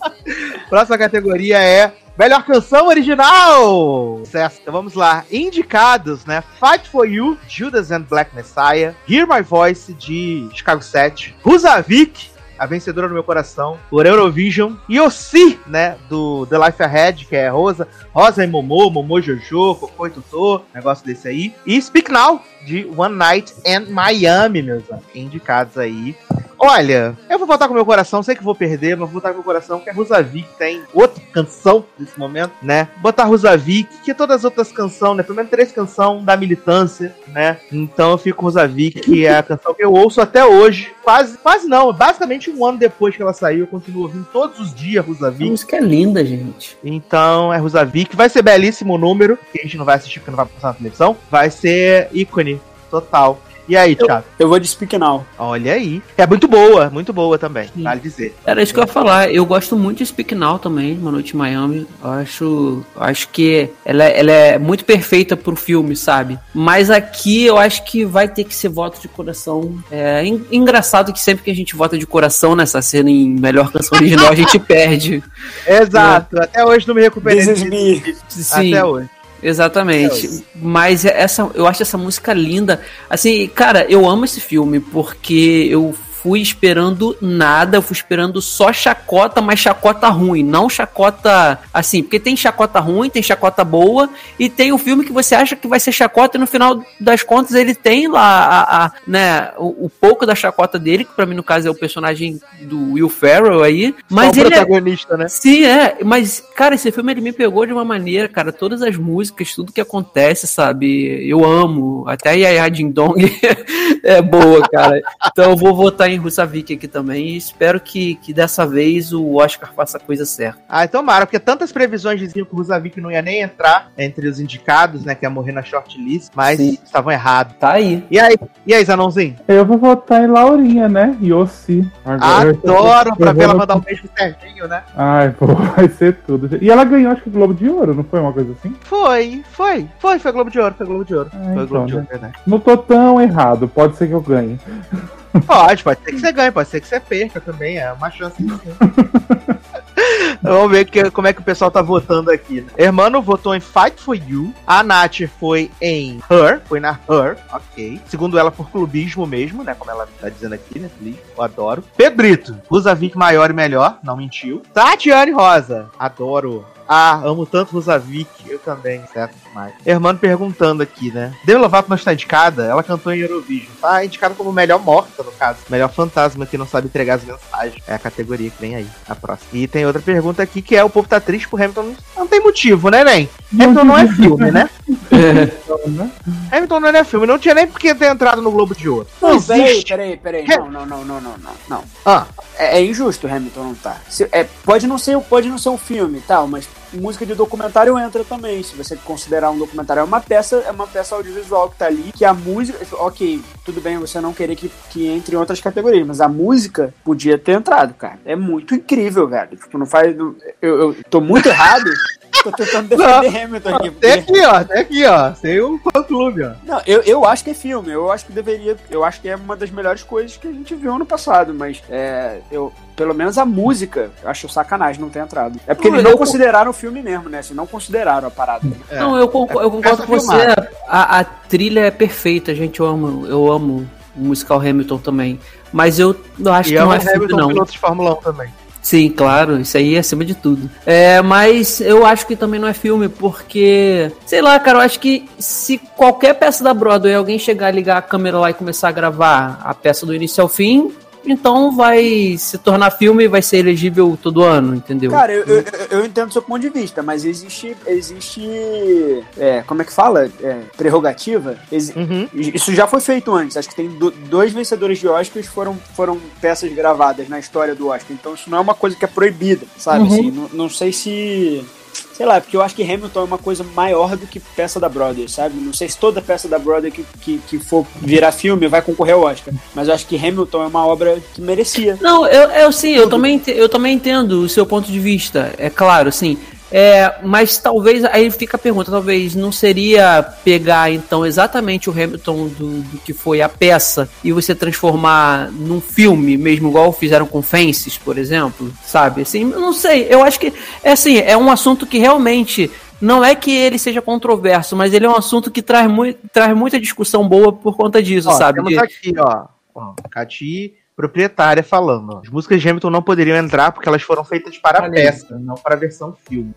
[LAUGHS] próxima categoria é Melhor canção original! Certo, então vamos lá. Indicados, né? Fight for You, Judas and Black Messiah, Hear My Voice, de Chicago 7, Rusavik, a vencedora do meu coração, por Eurovision, Yossi, né? Do The Life Ahead, que é Rosa, Rosa e Momô, Momô Jojo, Cocô e Tutô, negócio desse aí. E Speak Now, de One Night in Miami, meus amigos. Indicados aí. Olha, eu vou votar com meu coração, sei que vou perder, mas vou votar com meu coração, que é Rusavik, tem outra canção nesse momento, né? Botar Rusavik, que todas as outras canções, né? Pelo menos três canções da militância, né? Então eu fico com Rusavik, que é a canção que eu ouço até hoje. Quase, quase não, basicamente um ano depois que ela saiu, eu continuo ouvindo todos os dias A Rusavik. música é linda, gente. Então é Rusavik, vai ser belíssimo o número, que a gente não vai assistir porque não vai passar na televisão. Vai ser ícone total. E aí, Thiago? Eu vou de Speak Now. Olha aí. É muito boa, muito boa também, vale dizer. Era isso que eu ia falar. Eu gosto muito de Speak Now também, Uma Noite em Miami. Eu acho, acho que ela, ela é muito perfeita pro filme, sabe? Mas aqui eu acho que vai ter que ser voto de coração. É en- engraçado que sempre que a gente vota de coração nessa cena em melhor canção original, a gente [LAUGHS] perde. Exato, até hoje não me recuperei. This is me. Sim. Até hoje. Exatamente. Mas essa, eu acho essa música linda. Assim, cara, eu amo esse filme porque eu fui esperando nada, eu fui esperando só chacota, mas chacota ruim, não chacota assim, porque tem chacota ruim, tem chacota boa e tem o filme que você acha que vai ser chacota e no final das contas ele tem lá a, a- né, o, o pouco da chacota dele, que pra mim no caso é o personagem do Will Ferrell aí, mas Só ele é, protagonista, né? Sim, é, mas, cara, esse filme ele me pegou de uma maneira, cara, todas as músicas, tudo que acontece, sabe? Eu amo, até a Yaya Ding Dong [LAUGHS] é boa, cara. Então eu vou votar em Rusavik aqui também e espero que, que dessa vez o Oscar faça a coisa certa. Ah, tomara, porque tantas previsões diziam que o Rusavik não ia nem entrar entre os indicados, né? Que ia morrer na shortlist, mas Sim. estavam errados. Tá aí. E aí, e aí, Zanãozinho? Eu vou votar em Laurinha, né? Yossi. Agora eu tô- Adoro pra ver ela mandar um beijo pro Serginho, né? Ai, pô, [LAUGHS] vai ser tudo. E ela ganhou, acho que o Globo de Ouro, não foi uma coisa assim? Foi, foi, foi, foi Globo de Ouro, foi Globo de Ouro. Ah, foi então, Globo de né? Ouro, verdade. Não tô tão errado, pode ser que eu ganhe. Pode, pode ser que você ganhe, pode ser que você perca também, é uma chance sim. [LAUGHS] Vamos ver que, como é que o pessoal tá votando aqui. Né? Hermano votou em Fight for You. A Nath foi em Her, foi na Her, ok. Segundo ela, por clubismo mesmo, né? Como ela tá dizendo aqui, né? Eu adoro. Pedrito, Rusavik maior e melhor, não mentiu. Tatiane Rosa, adoro. Ah, amo tanto Rusavik, eu também, certo demais. Hermano perguntando aqui, né? Demi Lovato não está indicada? Ela cantou em Eurovision. Tá indicada como melhor morta, no caso. Melhor fantasma que não sabe entregar as mensagens. É a categoria que vem aí, a próxima. E tem outra pergunta aqui que é: o povo tá triste por Hamilton. Não tem motivo, né, Nen? Hamilton não é filme, né? Né? Hamilton não é filme. Não tinha nem por que ter entrado no Globo de Ouro. Não, existe. peraí, peraí. Não, não, não, não, não. não. Ah, É, é injusto o Hamilton não tá. Se- é, pode, não ser, pode não ser um filme e tal, mas música de documentário entra também. Se você considerar um documentário, é uma peça, é uma peça audiovisual que tá ali, que a música. Ok, tudo bem você não querer que, que entre em outras categorias, mas a música podia ter entrado, cara. É muito incrível, velho. Tipo, não faz. Eu, eu tô muito errado. [LAUGHS] Tô tentando defender Hamilton aqui. Até aqui, ó, até aqui, ó. Tem um fã-clube, ó. Não, eu, eu acho que é filme. Eu acho que deveria. Eu acho que é uma das melhores coisas que a gente viu ano passado, mas é, eu, pelo menos a música, eu acho sacanagem não ter entrado. É porque Não, eles não consideraram o filme mesmo, né? Assim, não consideraram a parada. É. Não, eu concordo, eu concordo Peça com você. A, a trilha é perfeita, gente. Eu amo, eu amo o musical Hamilton também. Mas eu não acho E que é não é filme, Hamilton não. piloto de Fórmula 1 também. Sim, claro, isso aí é acima de tudo. É, mas eu acho que também não é filme, porque, sei lá, cara, eu acho que se qualquer peça da Broadway alguém chegar a ligar a câmera lá e começar a gravar a peça do início ao fim, então vai se tornar filme e vai ser elegível todo ano, entendeu? Cara, eu, eu, eu entendo o seu ponto de vista, mas existe. Existe. é, como é que fala? É, prerrogativa. Exi- Uhum. Isso já foi feito antes. Acho que tem do- dois vencedores de Oscars foram, foram peças gravadas na história do Oscar. Então isso não é uma coisa que é proibida, sabe? Uhum. Assim, não, não sei se. Sei lá, porque eu acho que Hamilton é uma coisa maior do que peça da Broadway, sabe? Não sei se toda peça da Broadway que, que, que for virar filme vai concorrer ao Oscar. Mas eu acho que Hamilton é uma obra que merecia. Não, eu, eu sim, eu também, eu também entendo o seu ponto de vista, é claro, sim. É, mas talvez, aí fica a pergunta, talvez não seria pegar então exatamente o Hamilton do, do que foi a peça e você transformar num filme, mesmo igual fizeram com Fences, por exemplo, sabe? Assim, não sei, eu acho que é assim, é um assunto que realmente não é que ele seja controverso, mas ele é um assunto que traz, mui traz muita discussão boa por conta disso, Ó, sabe? Temos aqui, ó. ó Cati, proprietária, falando. As músicas de Hamilton não poderiam entrar porque elas foram feitas para a peça, não para a versão filme.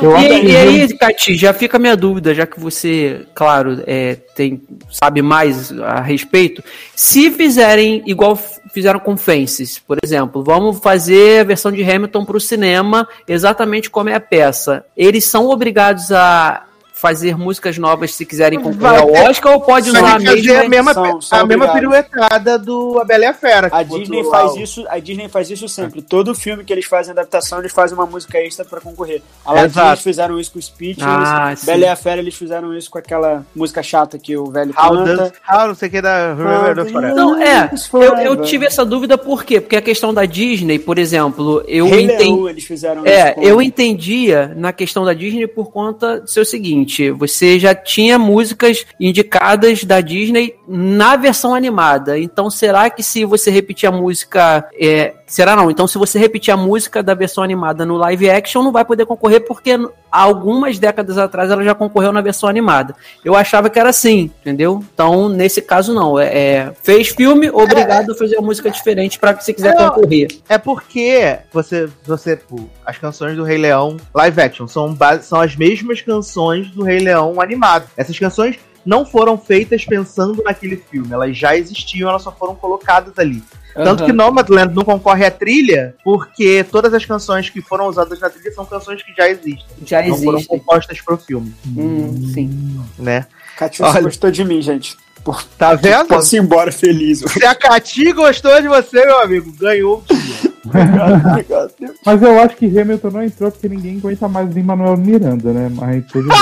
Eu acho E, que e aí, Cati, já fica a minha dúvida, já que você, claro, é, tem, sabe mais a respeito. Se fizerem igual fizeram com Fences, por exemplo, vamos fazer a versão de Hamilton para o cinema exatamente como é a peça. Eles são obrigados a fazer músicas novas se quiserem concorrer ao Oscar ou pode usar a que fazer mesma a mesma, são- são a mesma piruetada do A Bela e a Fera. A Disney faz o- isso, a Disney faz isso sempre. Todo filme que eles fazem adaptação, eles fazem uma música extra pra concorrer. Aladdin Exato. eles fizeram isso com Speechless, Ah, sim. Bela e a Fera eles fizeram isso com aquela música chata que o velho How canta. does, how, não sei o que da Remember the Forever. Não, é, eu, eu tive essa dúvida por quê? Porque a questão da Disney, por exemplo, eu entendi. Eles fizeram É, eu entendia na questão da Disney por conta do seu seguinte: você já tinha músicas indicadas da Disney na versão animada. Então, será que se você repetir a música. é, será não? Então, se você repetir a música da versão animada no live action, não vai poder concorrer, porque há algumas décadas atrás ela já concorreu na versão animada. Eu achava que era assim, entendeu? Então, nesse caso, não. É, é, fez filme, obrigado a fazer uma música diferente para que você quiser Não. concorrer. É porque você, você, pô, as canções do Rei Leão live action são, são as mesmas canções do Rei Leão animado. Essas canções não foram feitas pensando naquele filme, elas já existiam, elas só foram colocadas ali. Tanto Aham. que Nomadland não concorre à trilha, porque todas as canções que foram usadas na trilha são canções que já existem. Já não foram compostas pro filme, Hum, sim. né? Catiúcia Olha. gostou de mim, gente. Pô, Tá vendo? Posso ir embora feliz. Se a Cati gostou de você, meu amigo, ganhou o dia. Obrigado. Mas eu acho que Hamilton não entrou porque ninguém aguenta mais Lin Manuel Miranda, né? Mas tudo bem.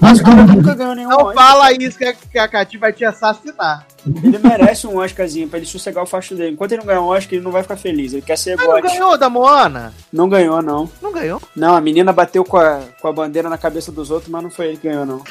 Mas o cara nunca ganhou nenhum Não Oscar. fala isso que a, que a Cati vai te assassinar. Ele merece um Oscarzinho pra ele sossegar o facho dele. Enquanto ele não ganhar um Oscar, ele não vai ficar feliz. Ele quer ser Mas não ganhou da Moana? Não ganhou, não. Não ganhou? Não, a menina bateu com a, com a bandeira na cabeça dos outros, mas não foi ele que ganhou, não.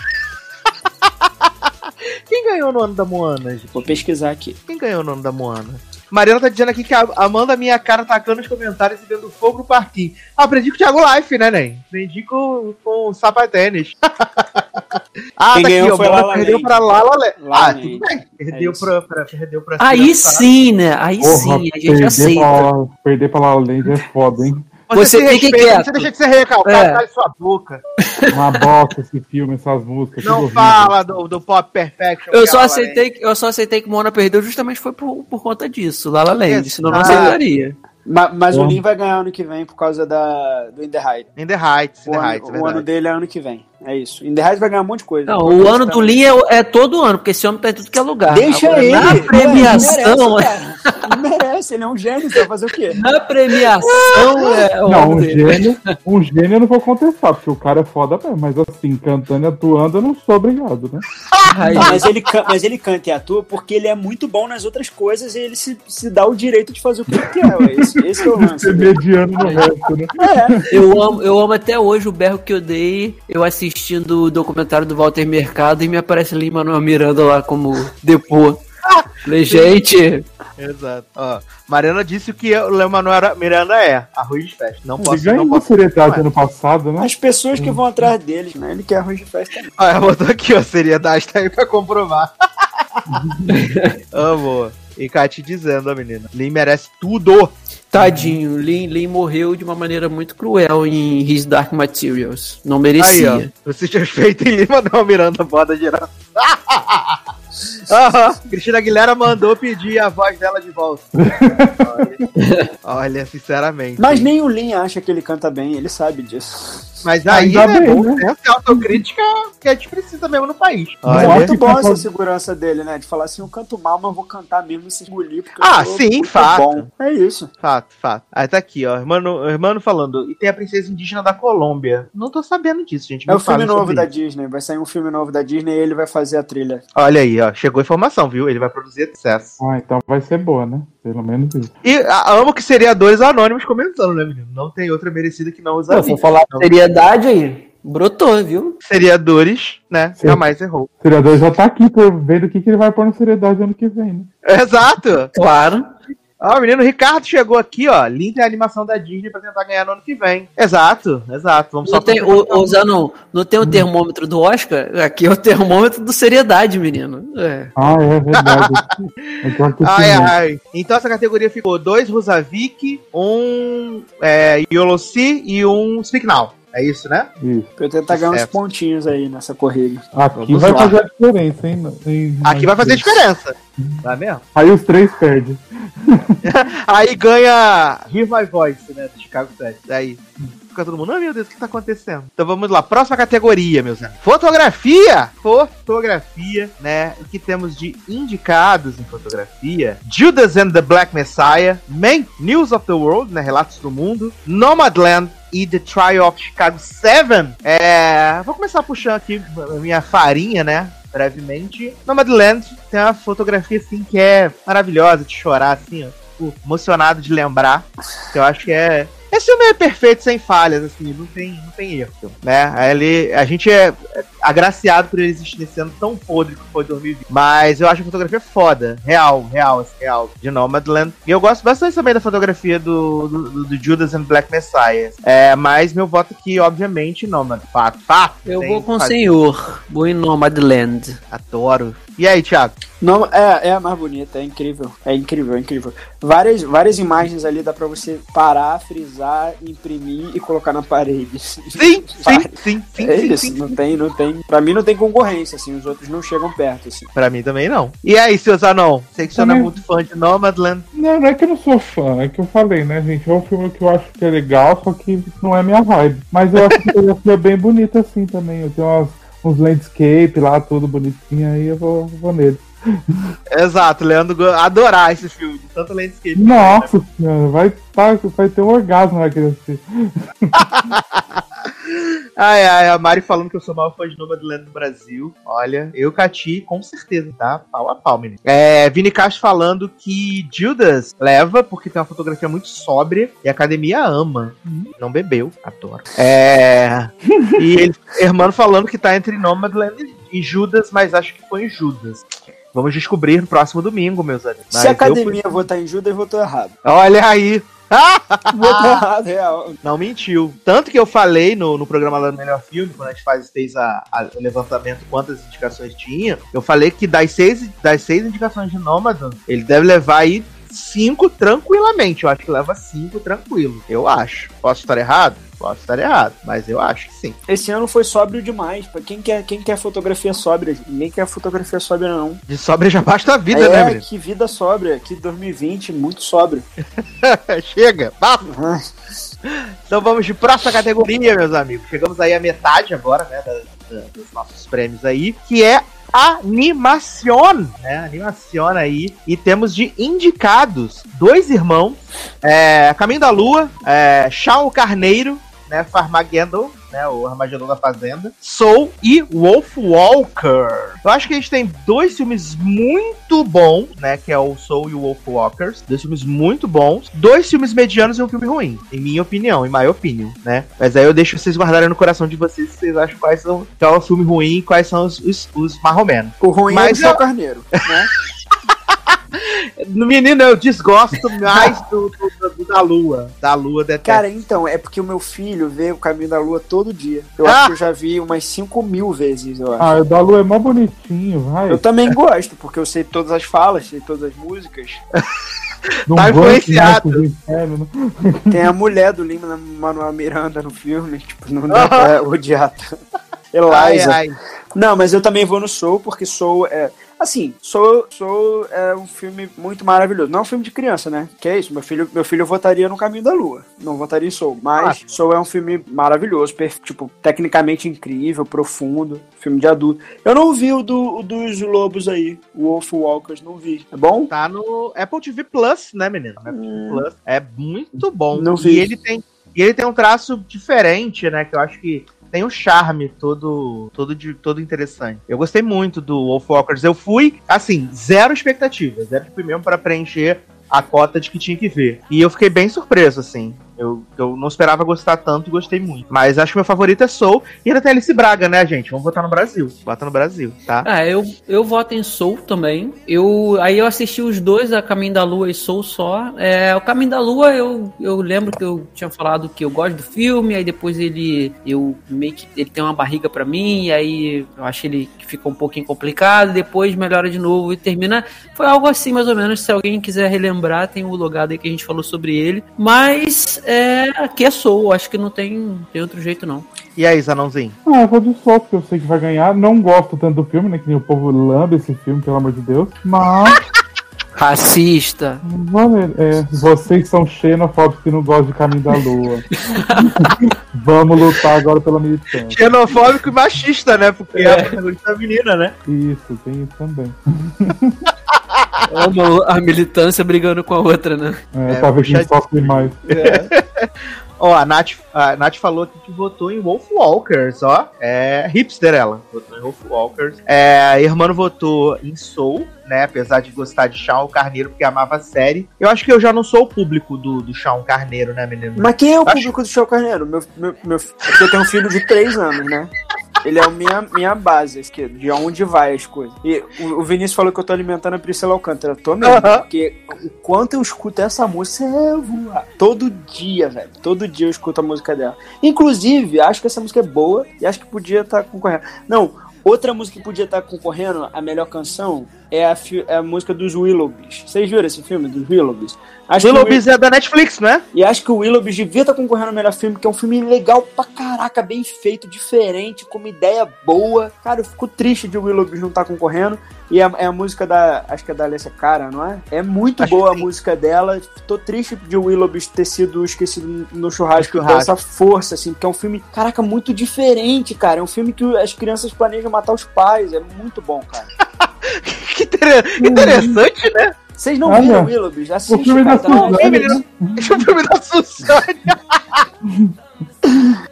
Quem ganhou no ano da Moana, gente? Vou pesquisar aqui. Quem ganhou no ano da Moana? Mariana tá dizendo aqui que a Amanda minha cara tacando os comentários e dando fogo no parquinho. Ah, aprendi com o Thiago Life, né, Nen? Aprendi com, com o sapatênis. [LAUGHS] ah, Quem tá ganhou aqui, foi ó. La Moana La perdeu pra Lala La Ah, tudo bem. Perdeu É pra, pra, perdeu pra Aí sim, né? Aí Porra, sim, a gente aceita. pra, perder pra La La Land é foda, hein? Você fique respeita, quieto. Você deixa de ser recalcado, É. cala sua boca. Uma bosta esse filme, essas músicas. Não fala do, do Pop Perfection. Eu só aceitei, que- eu só aceitei que Mona perdeu justamente foi por, por conta disso, La La Land, senão não aceitaria. Ma- mas o. Lin vai ganhar ano que vem por causa da, do In The Height. tem. In the Heights, in O, the ano, Heights, é o ano verdade. dele é ano que vem. É isso. In the Heights vai ganhar um monte de coisa. Não, o ano do Lin é, é todo ano, porque esse homem tá em tudo que é lugar. Deixa Agora, ele. Na premiação, Não merece. Não merece, ele é um gênio, você vai fazer o quê? na premiação [LAUGHS] é o Não, um dele. gênio, um gênio eu não vou contestar, porque o cara é foda mesmo, mas assim, cantando e atuando eu não sou obrigado, né? [LAUGHS] Mas ele, mas ele canta e atua porque ele é muito bom nas outras coisas e ele se, se dá o direito de fazer o que ele quer. Ué. Esse, esse é o lance. Ser mediano no resto, né? É, eu, amo, eu amo até hoje o berro que eu dei, eu assistindo o documentário do Walter Mercado e me aparece ali Manuel Miranda lá como depô. [LAUGHS] Falei, gente, Exato. Ó, Mariana disse o que o Leo Manuel Miranda é. Arroz de festa. Não Ele posso, ganhou não posso. seriedade é. ano passado, né? as pessoas que vão atrás deles, né? Ele quer arroz de festa também. Ó, ela botou aqui, ó, seriedade tá aí pra comprovar. [LAUGHS] Amo. E cá te dizendo, ó, menina. Lin merece tudo. tadinho, Lin, Lin morreu de uma maneira muito cruel em His Dark Materials. Não Aí, merecia. ó. Você tinha feito em Lima, não, Miranda, boda geral. Aham. Cristina Aguilera mandou pedir a voz dela de volta. [LAUGHS] Olha, olha, sinceramente. Mas nem o Lin acha que ele canta bem, ele sabe disso. Mas aí Ainda é bem, bom né? senso e autocrítica que a gente precisa mesmo no país. Olha, Muito bom essa segurança dele, né? De falar assim, eu canto mal, mas vou cantar mesmo se engolir. Ah, sim, muito fato. bom. É isso. Fato, fato. Aí tá aqui, ó. Irmão, irmão falando. E tem a princesa indígena da Colômbia. Não tô sabendo disso, gente. É o filme novo da isso. Disney. Vai sair um filme novo da Disney e ele vai fazer a trilha. Olha aí, ó. Chegou a informação, viu? Ele vai produzir sucesso. Ah, então vai ser boa, né? Pelo menos isso. E a- amo que seriadores anônimos comentando, né, menino? Não tem outra merecida que não usa Pô, se falar de seriedade aí, brotou, viu? Seriadores, né? Sim. Jamais errou. O seriador já tá aqui ver o que, que ele vai pôr no seriedade ano que vem, né? Exato! Claro. Ó, o menino Ricardo chegou aqui, ó. Link a animação da Disney pra tentar ganhar no ano que vem. Exato, exato. Vamos Não só tem, o, o Zanon, não tem o termômetro do Oscar? Aqui é o termômetro do seriedade, menino. É. Ah, é verdade. [LAUGHS] é Ai, ai. Então essa categoria ficou dois Rusavik, um é, Yolossi e um Speak Now. É isso, né? Isso. Pra eu tentar ganhar uns pontinhos aí nessa corrida. Aqui Vamos vai lá. fazer a diferença, hein? Em- Aqui vai fazer diferença. Tá mesmo? Aí os três perdem. [LAUGHS] Aí ganha Hear My Voice, né? Do Chicago 7. Daí fica todo mundo, oh meu Deus, o que tá acontecendo? Então vamos lá, próxima categoria, meus amigos. Fotografia! Fotografia, né? O que temos de indicados em fotografia? Judas and the Black Messiah, Main News of the World, né? Relatos do Mundo, Nomadland e The Trial of Chicago 7. É, vou começar puxando aqui a minha farinha, né? Brevemente. Nomadland tem uma fotografia assim que é maravilhosa de chorar, assim, ó. Fico emocionado de lembrar. Que eu acho que é. Esse filme é perfeito, sem falhas, assim, não tem, não tem erro, né? Ele, a gente é agraciado por ele existir nesse ano tão podre que foi 2020. Mas eu acho a fotografia foda, real, real, assim, real, de Nomadland. E eu gosto bastante também da fotografia do, do, do Judas and Black Messiah. É, mas meu voto aqui, obviamente, Nomad. Fato, fato. Eu vou com o senhor. Vou em Nomadland. Adoro. E aí, Thiago? Não, é, é a mais bonita, é incrível. É incrível, é incrível. Várias, várias imagens ali dá pra você parar, frisar, imprimir e colocar na parede. Sim, [LAUGHS] sim, sim, sim, é sim, isso, sim. não tem, não tem. Pra mim não tem concorrência, assim, os outros não chegam perto, assim. Pra mim também não. E aí, seu Zanon? Sei que você não é muito fã de Nomadland. Não, não é que eu não sou fã, é que eu falei, né, gente? É um filme que eu acho que é legal, só que não é minha vibe. Mas eu acho que a fotografia é bem bonita assim também. Eu tenho umas, uns landscape lá, tudo bonitinho, aí eu vou, vou nele. Exato, Leandro adorar esse filme, tanto landscape. Nossa senhora, vai, tá, vai ter um orgasmo naquele assistir. [LAUGHS] Ai, ai, a Mari falando que eu sou maior fã de Nomadland no Brasil. Olha, eu Cati, com certeza, tá? Pau a pau, menino. É, Vini Castro falando que Judas leva porque tem uma fotografia muito sóbria e a academia ama. Não bebeu, adoro. É. [LAUGHS] e ele, Hermano falando que tá entre Nomadland e Judas, mas acho que foi em Judas. Vamos descobrir no próximo domingo, meus amigos. Se a eu academia votar em Judas, votou errado. Olha aí. [LAUGHS] Real. Não mentiu. Tanto que eu falei no, no programa lá do Melhor Filme, quando a gente faz, fez a, a- o levantamento quantas indicações tinha, eu falei que das seis, das seis indicações de Nomadan, ele deve levar aí cinco tranquilamente. Eu acho que leva cinco tranquilo. Eu acho. Posso estar errado? Posso estar errado, mas eu acho que sim. Esse ano foi sóbrio demais. Pra quem quer, quem quer fotografia sóbria? Ninguém quer fotografia sóbria, não. De sobra já basta a vida, é, né, menino? que vida sóbria. Que 2020, muito sóbrio. [LAUGHS] Chega, basta. [LAUGHS] Então vamos de próxima categoria, meus amigos. Chegamos aí à metade agora, né, da- da- dos nossos prêmios aí, que é animação, né? Animação aí. E temos de indicados dois irmãos, é, Caminho da Lua, é, Carneiro, né? Farmageddon, né? O Armagedon da Fazenda, Soul e Wolf Walker. Eu acho que a gente tem dois filmes muito bons, né? Que é o Soul e o Wolf Walkers. Dois filmes muito bons. Dois filmes medianos e um filme ruim, em minha opinião, em my opinion, né? Mas aí eu deixo vocês guardarem no coração de vocês se vocês acham quais são qual é o filme ruim e quais são os, os, os marromenos. O ruim Mas é o eu- Carneiro, né? [LAUGHS] No [LAUGHS] menino, eu desgosto mais do, do- do- da lua. Da lua detesto. Cara, então, é porque o meu filho vê o Caminho da Lua todo dia. Eu Ah! acho que eu já vi umas 5 mil vezes, eu acho. Ah, o da Lu é mó bonitinho, vai. Eu também gosto, porque eu sei todas as falas, sei todas as músicas. Não tá influenciado. né? [LAUGHS] Tem a mulher do Lima Manuel Miranda no filme, tipo, não dá pra [LAUGHS] odiar. tanto. Ai, Eliza. ai. Não, mas eu também vou no Soul, porque Soul é. Assim, Soul, Soul é um filme muito maravilhoso. Não é um filme de criança, né? Que é isso, meu filho, meu filho votaria no Caminho da Lua. Não votaria em Soul. Mas Soul é um filme maravilhoso, tipo, tecnicamente incrível, profundo. Filme de adulto. Eu não vi o, do, o dos lobos aí, o Wolf Walkers, não vi. É bom? Tá no Apple TV Plus, né, menino? Apple TV Plus. É muito bom. Não e vi. ele tem e ele tem um traço diferente, né? Que eu acho que tem um charme todo todo de todo interessante. Eu gostei muito do Wolf Walkers. Eu fui assim, zero expectativas, zero mesmo para preencher a cota de que tinha que ver. E eu fiquei bem surpreso assim. Eu, eu não esperava gostar tanto e gostei muito. Mas acho que meu favorito é Soul. E ainda tem Alice Braga, né, gente? Vamos votar no Brasil. Bota no Brasil, tá? Ah, eu, eu voto em Soul também. Eu, aí eu assisti os dois, a Caminho da Lua e Soul só. É, o Caminho da Lua, eu, eu lembro que eu tinha falado que eu gosto do filme, aí depois ele eu meio que ele tem uma barriga pra mim, aí eu acho ele que fica um pouquinho complicado, depois melhora de novo e termina. Foi algo assim, mais ou menos. Se alguém quiser relembrar, tem o logado aí que a gente falou sobre ele. Mas é, aqui é Soul, acho que não tem, tem outro jeito não. E aí, Zanãozinho? Ah, eu vou de Sol, porque eu sei que vai ganhar. Não gosto tanto do filme, né? Que nem o povo lambe esse filme, pelo amor de Deus. Mas, Racista. vale, é, vocês são xenofóbicos que não gostam de Caminho da Lua. [LAUGHS] Vamos lutar agora pela militância. Xenofóbico e machista, né? Porque é a protagonista menina, né? Isso, tem isso também. [LAUGHS] Amo a militância brigando com a outra, né? É, É, quem puxadinho. sofre mais. [LAUGHS] Ó, a Nath, a Nath falou aqui que votou em Wolf Walkers, ó. É hipster ela. Votou em Wolf Walkers. É, a Irmã votou em Soul, né? Apesar de gostar de Shawn Carneiro, porque amava a série. Eu acho que eu já não sou o público do, do Shawn Carneiro, né, menino? Mas quem é o Acho- público do Chão Carneiro? Meu, meu, meu, é porque eu tenho um filho de 3 anos, né? Ele é a minha, minha base, esse de onde vai as coisas. E o, o Vinícius falou que eu tô alimentando a Priscila Alcântara. Eu tô mesmo, Aham. porque o quanto eu escuto essa música, eu vou- todo dia, velho. Todo dia eu escuto a música dela. Inclusive, acho que essa música é boa e acho que podia estar concorrendo. Não, outra música que podia estar concorrendo, a melhor canção, é a, é a música dos Willoughbys. Vocês viram esse filme dos Willoughbys? Acho Willoughbys é da Netflix, não é? e acho que o Willoughby devia estar concorrendo ao melhor filme, que é um filme legal pra caraca, bem feito, diferente, com uma ideia boa. Cara, eu fico triste de o Willoughby não estar concorrendo. E é, é a música da. Acho que é da Alessia Cara, não é? É muito Acho boa a música dela. Tô triste de o Willoughby ter sido esquecido no churrasco, churrasco. essa força, assim, porque é um filme, caraca, muito diferente, cara. É um filme que as crianças planejam matar os pais. É muito bom, cara. [LAUGHS] [LAUGHS] Que inter- que interessante, né? Vocês não Olha, viram Willoughby? O Assiste, filme cara, da tá Suzane, [LAUGHS] o filme da Suzane. [LAUGHS]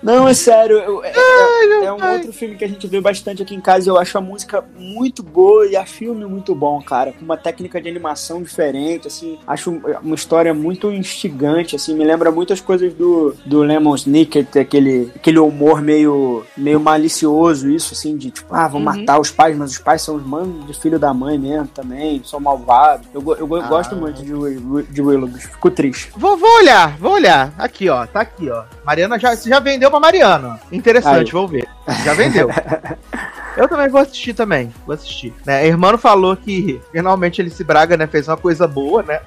Não, é sério. eu- é, é- é um outro filme que a gente vê bastante aqui em casa. Eu acho a música muito boa e a filme muito bom, cara. Com uma técnica de animação diferente, assim. Acho uma história muito instigante, assim. Me lembra muitas coisas do, do Lemon Snicket, aquele, aquele humor meio, meio malicioso, isso, assim, de tipo, ah, vão Uhum. matar os pais, mas os pais são os manos de filho da mãe mesmo também, são malvados. Eu, eu go- Ah. gosto muito de, de Willoughby, fico triste. Vou, vou olhar, vou olhar. Aqui, ó. Tá aqui, ó. Mariana já, já vendeu pra Mariana. Interessante, Aí. vou ver. Já vendeu. [LAUGHS] Eu também vou assistir também. Vou assistir. Né? A irmã falou que finalmente ele se braga, né? Fez uma coisa boa, né?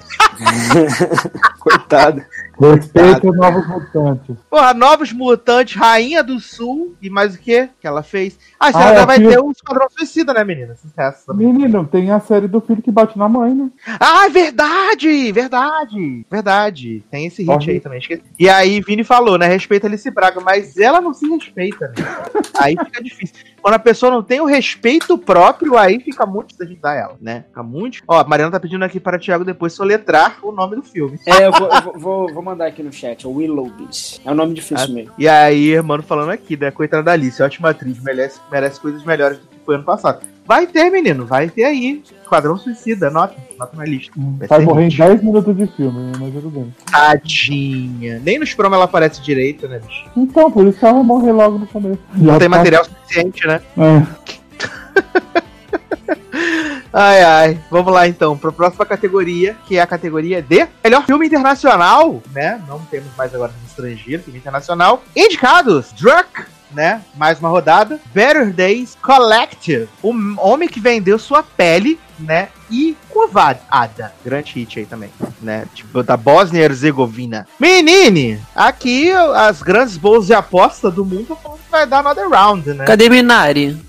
[LAUGHS] Coitado. Respeita os novos mutantes. Porra, Novos Mutantes, Rainha do Sul e mais o que que ela fez? Ah, você Ah, ainda é, vai filho- ter o Esquadrão Suicida, né, menina? Sucesso também. Menino, tem a série do filho que bate na mãe, né? Ah, é verdade! Verdade! Verdade. Tem esse hit Corre. aí também, esqueci. E aí, Vini falou, né? Respeita Alice Braga, mas ela não se respeita, né? [LAUGHS] Aí fica difícil. Quando a pessoa não tem o respeito próprio, aí fica muito difícil ajudar ela, né? Fica muito. Ó, a Mariana tá pedindo aqui para o Thiago depois soletrar o nome do filme. É, eu vou, eu vou, vou, mandar aqui no chat, é Willowbees. É um nome difícil mesmo. E aí, mano, falando aqui, né? Coitada da Alice, ótima atriz, merece, merece coisas melhores do que foi ano passado. Vai ter, menino, vai ter aí. Esquadrão Suicida, nota, nota na lista. Vai ser morrer em hit. 10 minutos de filme, mas tudo bem. Tadinha. Nem nos promo ela aparece direito, né, bicho? Então, por isso que ela vai morrer logo no começo. Não Já tem tá- material suficiente, né? É. [LAUGHS] Ai, ai. Vamos lá então, para a próxima categoria, que é a categoria de melhor filme internacional, né? Não temos mais agora filme estrangeiro, filme internacional. Indicados: Druck, né? Mais uma rodada. Better Days Collective, o homem que vendeu sua pele, né? E Covada, grande hit aí também, né? Tipo, da Bósnia e Herzegovina. Menine, aqui as grandes bolsas de aposta do mundo vai dar another round, né? Cadê Minari?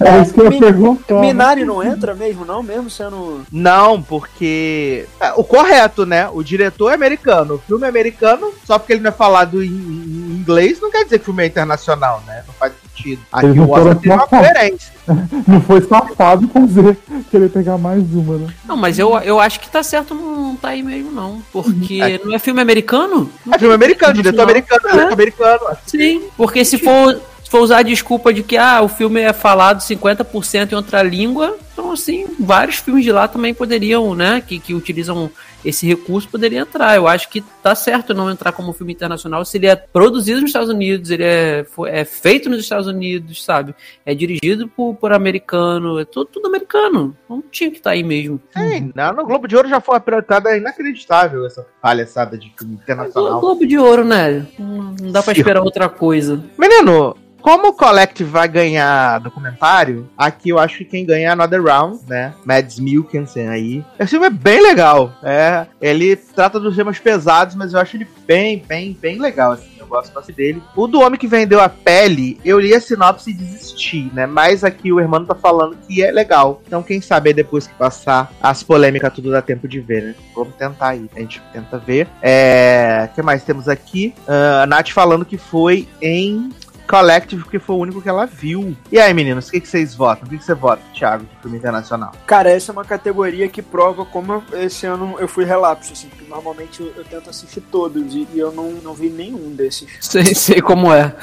É isso que eu ia perguntar. Minari não entra mesmo, não? Mesmo sendo. Não, porque. é, o correto, né? O diretor é americano. O filme é americano, só porque ele não é falado em, em inglês, não quer dizer que o filme é internacional, né? Não faz sentido. Aqui não o Oscar tem uma coerência. [LAUGHS] Não foi safado fazer querer pegar mais uma, né? Não, mas eu, eu acho que tá certo não tá aí mesmo, não. Porque É. não é filme americano? É filme americano, diretor Não. americano, diretor É. americano. Sim, porque se for, for usar a desculpa de que ah, o filme é falado 50% em outra língua, então assim, vários filmes de lá também poderiam, né, que, que utilizam esse recurso, poderiam entrar. Eu acho que tá certo não entrar como filme internacional se ele é produzido nos Estados Unidos, ele é, é feito nos Estados Unidos, sabe? É dirigido por, por americano, é tudo, tudo americano. Não tinha que estar aí mesmo. Sim, não, no Globo de Ouro já foi apresentada, é inacreditável essa palhaçada de filme O internacional. Globo de Ouro, né? Não dá pra Sim. esperar outra coisa. Menino, como o Collective vai ganhar documentário, aqui eu acho que quem ganha é Another Round, né? Mads Mikkelsen aí. Esse filme é bem legal. É, ele trata dos temas pesados, mas eu acho ele bem, bem, bem legal, assim. Eu gosto bastante dele. O do Homem que Vendeu a Pele, eu li a sinopse e desisti, né? Mas aqui o irmão tá falando que é legal. Então quem sabe aí depois que passar as polêmicas tudo dá tempo de ver, né? Vamos tentar aí. A gente tenta ver. É... O que mais temos aqui? Ah, a Nath falando que foi em Collective, porque foi o único que ela viu. E aí, meninos, o que, que vocês votam? O que, que você vota, Thiago, de filme internacional? Cara, essa é uma categoria que prova como eu- esse ano eu fui relapso, assim, porque normalmente eu, eu tento assistir todos e, e eu não, não vi nenhum desses. Sei, sei como é.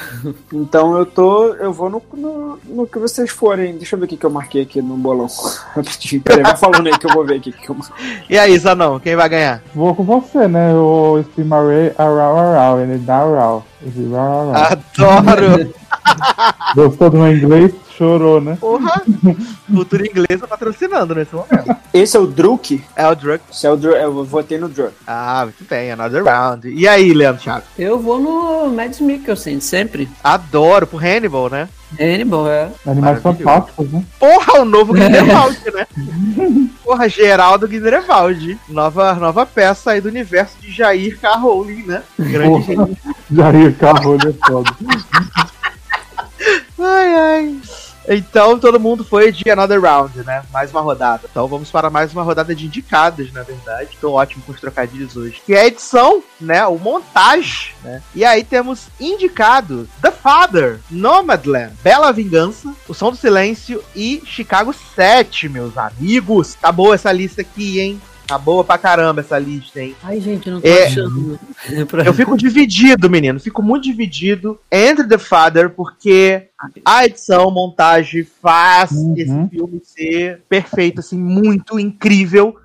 Então eu tô. Eu vou no, no, no que vocês forem. Deixa eu ver o que, que eu marquei aqui no bolão. [LAUGHS] Rapidinho. Peraí, vai falando aí que eu vou ver aqui o que eu marquei. E aí, Zanão, quem vai ganhar? Vou com você, né? O Spimaré Arau Arau, ele dá Arau. Adoro! Gostou do meu inglês? Chorou, né? Porra! [LAUGHS] Cultura inglesa patrocinando nesse momento. Esse é o Druk? É o Drug. Esse é o Druk. Eu votei no Druk. Ah, muito bem, Another Round. E aí, Leandro Thiago? Eu vou no Mads Mikkelsen, sempre. Adoro, pro Hannibal, né? Hannibal, é. Animais fantásticos, né? Porra, o novo [LAUGHS] Grindelwald, né? Porra, Geraldo Grindelwald. Nova, nova peça aí do universo de Jair K. Rowling, né? Grande Porra. Jair ele é foda. Ai, ai. Então todo mundo foi de Another Round, né? Mais uma rodada. Então vamos para mais uma rodada de indicados, na verdade. Tô ótimo com os trocadilhos hoje. Que é a edição, né? O montagem, né? E aí temos indicado The Father, Nomadland, Bela Vingança, O Som do Silêncio e Chicago 7, meus amigos. Tá boa essa lista aqui, hein? Tá boa pra caramba essa lista, hein? Ai, gente, eu não tô É. achando. Pra- Eu fico dividido, menino. Fico muito dividido entre The Father, porque a edição, montagem faz Uhum. esse filme ser perfeito, assim, muito incrível.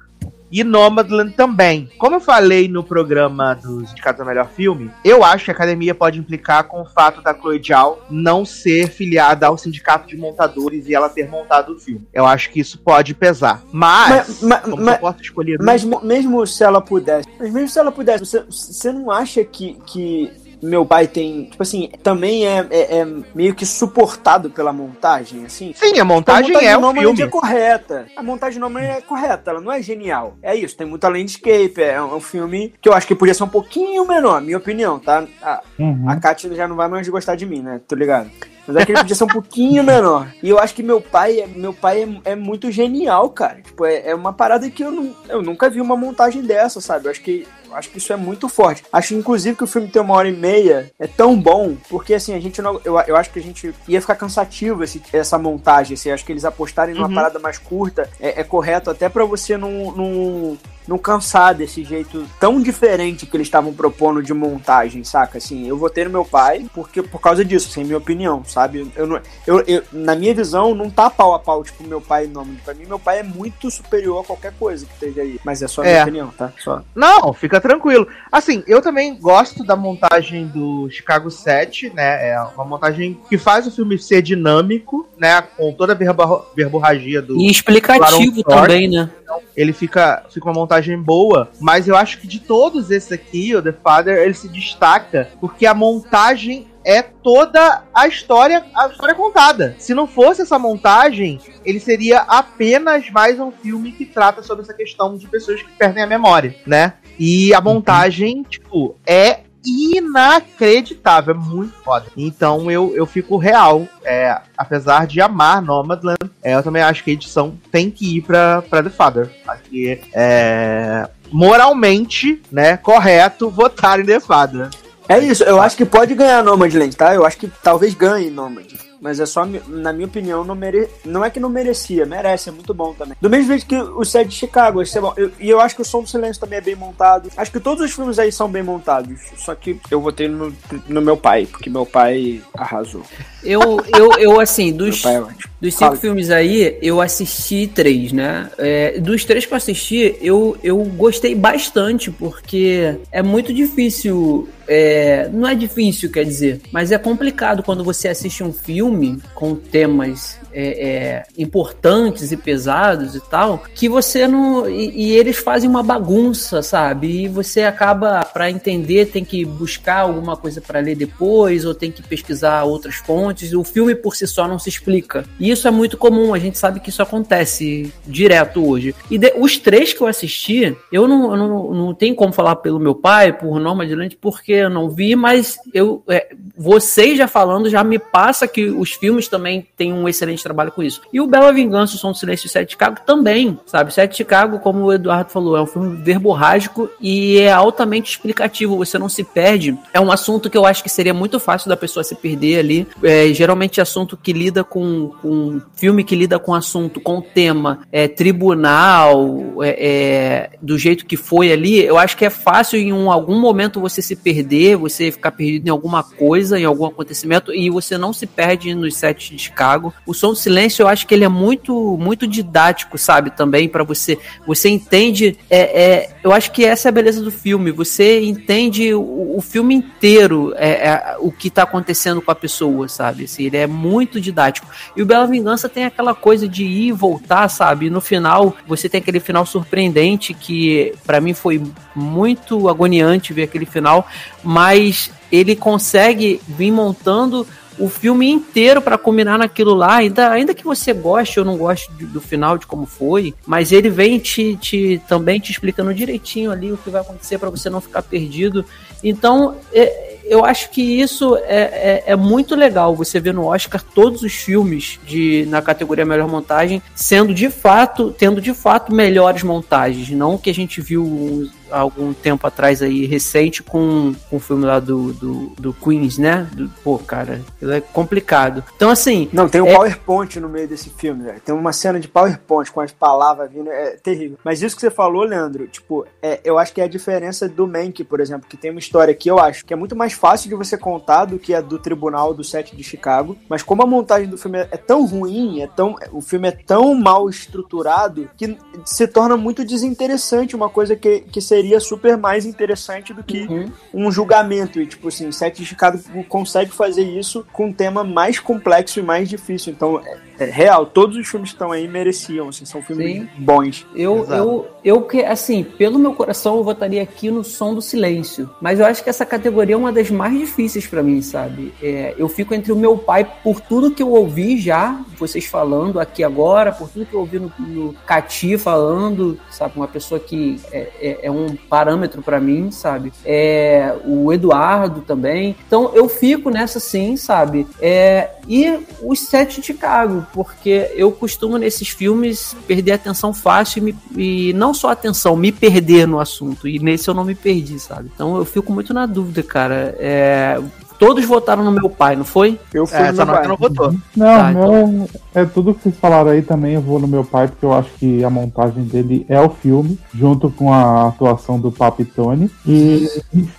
E Nomadland também. Como eu falei no programa dos indicados ao melhor filme, eu acho que a academia pode implicar com o fato da Chloe Zhao não ser filiada ao sindicato de montadores e ela ter montado o filme. Eu acho que isso pode pesar. Mas, Mas- mas- posso escolher Mas mo- mesmo se ela pudesse, mas mesmo se ela pudesse, você, você não acha que, que meu pai tem, tipo assim, também é, é, é meio que suportado pela montagem, assim. Sim, a montagem, a montagem é o filme. é correta. A montagem não é correta, ela não é genial. É isso, tem muita landscape, é um filme que eu acho que podia ser um pouquinho menor, minha opinião, tá? A, Uhum. a Kátia já não vai mais gostar de mim, né? Tô ligado. Mas é que ele podia ser um pouquinho menor. E eu acho que meu pai, é- meu pai é, é muito genial, cara. Tipo, é, é uma parada que eu, não, eu nunca vi uma montagem dessa, sabe? Eu acho que acho que isso é muito forte. Acho, inclusive, que o filme tem uma hora e meia é tão bom, porque, assim, a gente não... Eu, eu acho que a gente ia ficar cansativo esse, essa montagem, assim. Acho que eles apostarem numa Uhum. parada mais curta é, é correto até pra você não... não não cansar desse jeito tão diferente que eles estavam propondo de montagem, saca? Assim, eu votei no meu pai porque, por causa disso, sem minha opinião, sabe? Eu, não- eu, eu- na minha visão, não tá pau a pau, tipo, meu pai e nome. Pra mim, meu pai é muito superior a qualquer coisa que esteja aí. Mas é só a minha É. opinião, tá? Só. Não, fica tranquilo. Assim, eu também gosto da montagem do Chicago 7, né? É uma montagem que faz o filme ser dinâmico, né? Com toda a verborragia do. E explicativo também, né? Ele fica, fica uma montagem boa, mas eu acho que de todos esses aqui, o The Father, ele se destaca porque a montagem é toda a história, a história contada. Se não fosse essa montagem, ele seria apenas mais um filme que trata sobre essa questão de pessoas que perdem a memória, né? E a montagem, tipo, é inacreditável, é muito foda. Então eu, eu fico real, é, apesar de amar Nomadland, é, eu também acho que a edição tem que ir pra, pra The Father. Acho que é moralmente, né, correto votar em The Father. É isso, eu acho que pode ganhar Nomadland, tá? Eu acho que talvez ganhe Nomad. Mas é só, na minha opinião, não, mere... não é que não merecia, merece, é muito bom também. Do mesmo jeito que o set de Chicago, esse é bom. Eu- e eu acho que o Som do Silêncio também é bem montado. Acho que todos os filmes aí são bem montados. Só que eu votei no, no meu pai, porque meu pai arrasou. Eu, eu, eu assim, dos, é dos cinco Fala. filmes aí, eu assisti três, né? É, dos três que eu assisti, eu, eu gostei bastante, porque é muito difícil. É, não é difícil, quer dizer, mas é complicado quando você assiste um filme com temas é, é, importantes e pesados e tal, que você não. E, e eles fazem uma bagunça, sabe? E você acaba, para entender, tem que buscar alguma coisa para ler depois, ou tem que pesquisar outras fontes. O filme por si só não se explica. E isso é muito comum, a gente sabe que isso acontece direto hoje. E de- os três que eu assisti, eu não, não, não tenho como falar pelo meu pai, por Nomadland, porque eu não vi, mas eu, é, vocês já falando já me passa que os filmes também têm um excelente trabalho com isso. E o Bela Vingança, o Som do Silêncio e Sete de Chicago também, sabe? Sete de Chicago, como o Eduardo falou, é um filme verborrágico e é altamente explicativo, você não se perde. É um assunto que eu acho que seria muito fácil da pessoa se perder ali. É, geralmente assunto que lida com, com filme que lida com assunto, com tema, é, tribunal, é, é, do jeito que foi ali, eu acho que é fácil em um, algum momento você se perder, você ficar perdido em alguma coisa, em algum acontecimento, e você não se perde nos sets de Chicago. O Som Silêncio, eu acho que ele é muito, muito didático, sabe, também, para você. Você entende. É, é, eu acho que essa é a beleza do filme. Você entende o, o filme inteiro, é, é, o que tá acontecendo com a pessoa, sabe? Assim, ele é muito didático. E o Bela Vingança tem aquela coisa de ir e voltar, sabe? E no final, você tem aquele final surpreendente que, para mim, foi muito agoniante ver aquele final, mas ele consegue vir montando o filme inteiro para combinar naquilo lá, ainda, ainda que você goste ou não goste do, do final, de como foi, mas ele vem te, te também te explicando direitinho ali o que vai acontecer para você não ficar perdido. Então, é, eu acho que isso é, é, é muito legal você ver no Oscar todos os filmes de, na categoria melhor montagem sendo de fato, tendo de fato melhores montagens, não que a gente viu há algum tempo atrás aí, recente, com, com o filme lá do, do, do Queens, né? Do- pô, cara, é complicado. Então, assim, Não, tem um É- PowerPoint no meio desse filme, velho. Tem uma cena de PowerPoint com as palavras vindo, é terrível. Mas isso que você falou, Leandro, tipo, é, eu acho que é a diferença do Mank, por exemplo, que tem uma história que eu acho que é muito mais fácil de você contar do que a do Tribunal do Set de Chicago. Mas como a montagem do filme é, é tão ruim, é tão, o filme é tão mal estruturado que se torna muito desinteressante uma coisa que, que seria super mais interessante do que Uhum. um julgamento. E, tipo assim, Sete de Chicago consegue fazer isso com um tema mais complexo e mais difícil. Então, é real, todos os filmes que estão aí mereciam, assim, são filmes Sim. bons. Eu, Exato. eu, eu, que- assim, pelo meu coração, eu votaria aqui no Som do Silêncio. Mas eu acho que essa categoria é uma das mais difíceis pra mim, sabe? É, eu fico entre o meu pai por tudo que eu ouvi já, vocês falando aqui agora, por tudo que eu ouvi no, no Cati falando, sabe? Uma pessoa que é, é- é um parâmetro pra mim, sabe? É, o Eduardo também. Então eu fico nessa sim, sabe? É, e os sete de Chicago, porque eu costumo nesses filmes perder a atenção fácil e, me- e não só a atenção, me perder no assunto. E nesse eu não me perdi, sabe? Então eu fico muito na dúvida, cara. É, todos votaram no meu pai, não foi? Eu fui É, essa nota não votou. Não, Tá, meu, é tudo que vocês falaram aí também. Eu vou no meu pai, porque eu acho que a montagem dele é o filme, junto com a atuação do Papi Tony. E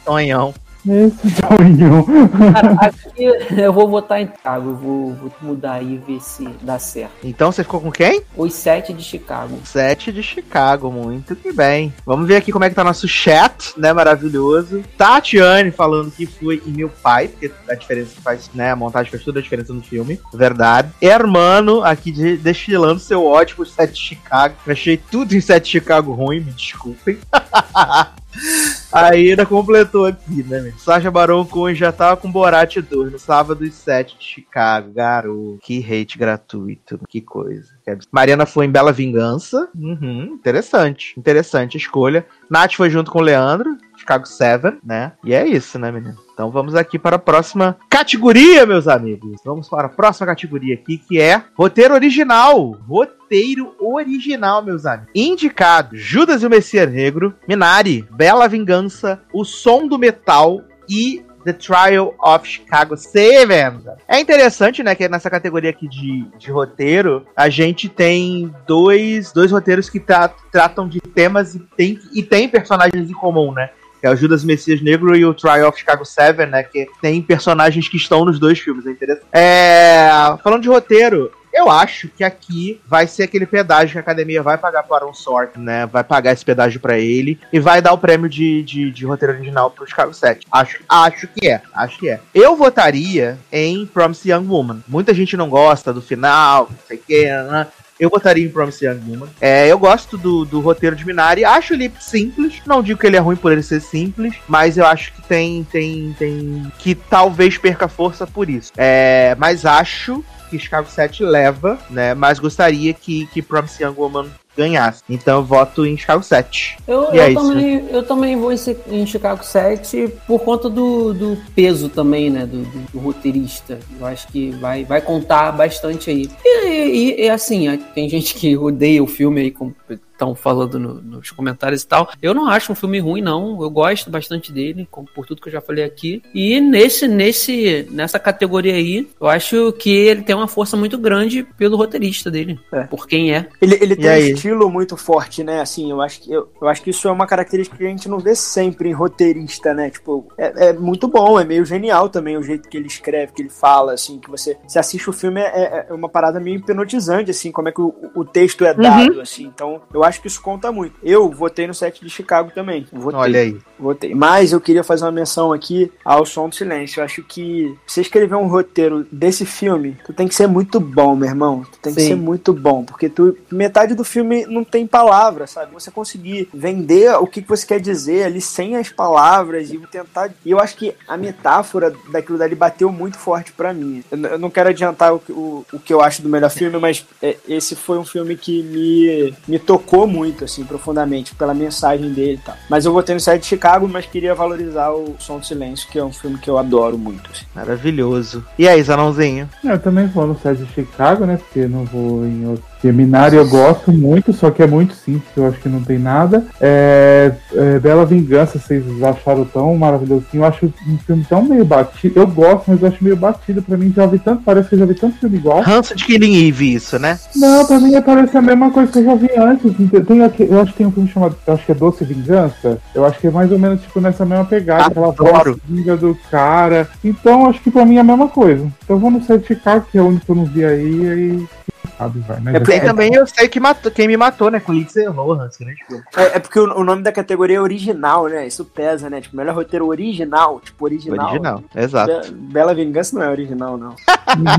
Tonhão. Esse sonho. [LAUGHS] Cara, aqui eu vou votar em Chicago. Eu vou, vou mudar aí e ver se dá certo. Então você ficou com quem? Os sete de Chicago. 7 de Chicago, muito que bem. Vamos ver aqui como é que tá nosso chat, né? Maravilhoso. Tatiane falando que foi em meu pai, porque a diferença faz, né? A montagem faz toda a diferença no filme. Verdade. Hermano aqui de- destilando seu por 7 de Chicago. Eu achei tudo em 7 de Chicago ruim, me desculpem. [LAUGHS] Aí ainda completou aqui, né, meu? Sasha Baron Cohen já tava com Borat 2 no sábado e 7 de Chicago. Garoto, que hate gratuito, que coisa. Mariana foi em Bela Vingança. Uhum, interessante, interessante escolha. Nath foi junto com o Leandro, Chicago 7, né? E é isso, né, menino? Então vamos aqui para a próxima categoria, meus amigos. Vamos para a próxima categoria aqui, que é roteiro original. Roteiro original, meus amigos. Indicado: Judas e o Messias Negro, Minari, Bela Vingança, O Som do Metal e The Trial of Chicago 7. É interessante, né, que nessa categoria aqui de, de roteiro, a gente tem dois, dois roteiros que tra- tratam de temas e tem, e tem personagens em comum, né? Que é o Judas Messias Negro e o Trial of Chicago 7, né? Que tem personagens que estão nos dois filmes, é interessante. É, falando de roteiro, eu acho que aqui vai ser aquele pedágio que a academia vai pagar pro Aaron Sorkin, né? Vai pagar esse pedágio pra ele e vai dar o prêmio de, de, de roteiro original pro Chicago 7. Acho, acho que é, acho que é. Eu votaria em Promise Young Woman. Muita gente não gosta do final, não sei o que, né? Eu votaria em Promise Young Woman. É, eu gosto do, do roteiro de Minari. Acho ele simples. Não digo que ele é ruim por ele ser simples, mas eu acho que tem. tem, tem que talvez perca força por isso. É, mas acho que Chicago 7 leva, né? Mas gostaria que, que Promise Young Woman ganhasse. Então eu voto em Chicago 7. Eu, E é eu, isso, também, eu também vou em, Chi- em Chicago 7 por conta do, do peso também, né? Do, do- do roteirista. Eu acho que vai, vai contar bastante aí. E, e- e, assim, tem gente que odeia o filme aí, como estão falando no- nos comentários e tal. Eu não acho um filme ruim, não. Eu gosto bastante dele, como por tudo que eu já falei aqui. E nesse, nesse, nessa categoria aí, eu acho que ele tem uma força muito grande pelo roteirista dele. É. Por quem é. Ele, ele tem um? Estilo muito forte, né? Assim, eu acho, que, eu, eu acho que isso é uma característica que a gente não vê sempre em roteirista, né? Tipo, é, é muito bom, é meio genial também o jeito que ele escreve, que ele fala, assim, que você, você assiste o filme, é, é uma parada meio hipnotizante, assim, como é que o, o texto é dado, assim. Então, eu acho que isso conta muito. Eu votei no set de Chicago também. Votei. Olha aí. Votei. Mas eu queria fazer uma menção aqui ao Som do Silêncio. Eu acho que você escrever um roteiro desse filme, tu tem que ser muito bom, meu irmão. Tu tem que Sim. ser muito bom. Porque tu, metade do filme não tem palavras, sabe? Você conseguir vender o que que você quer dizer ali sem as palavras e tentar. E eu acho que a metáfora daquilo dali bateu muito forte pra mim. Eu, não quero adiantar o, que- o, o que eu acho do melhor filme, mas é, esse foi um filme que me, me tocou muito, assim, profundamente, pela mensagem dele e tal. Mas eu votei no set de Chicago, mas queria valorizar o Som do Silêncio, que é um filme que eu adoro muito. assim. Maravilhoso. E aí, Zanãozinho? Eu também vou no set de Chicago, né? Porque não vou em outro. Minari eu gosto muito, só que é muito simples, eu acho que não tem nada. É, é, Bela Vingança, vocês acharam tão maravilhoso assim. Eu acho um filme tão meio batido. Eu gosto, mas eu acho meio batido. Pra mim, já vi tanto, parece que eu já vi tanto filme igual. Hansa de Killing Eve, isso, né? Não, pra mim parece a mesma coisa que eu já vi antes. Tem eu acho que tem um filme chamado, eu acho que é Doce Vingança. Eu acho que é mais ou menos tipo nessa mesma pegada, aquela voz vinga do cara. Então acho que pra mim é a mesma coisa. Então eu vou no que é o único que eu não vi aí, e sabe, vai, né? É Já porque- E também eu sei que matou, quem me matou, né? Com Lindsay Lohan, grande filme. É, é porque o, o nome da categoria é original, né? Isso pesa, né? Tipo, melhor roteiro original. Tipo, original. Original, exato. Be- Bela Vingança não é original, não. [LAUGHS]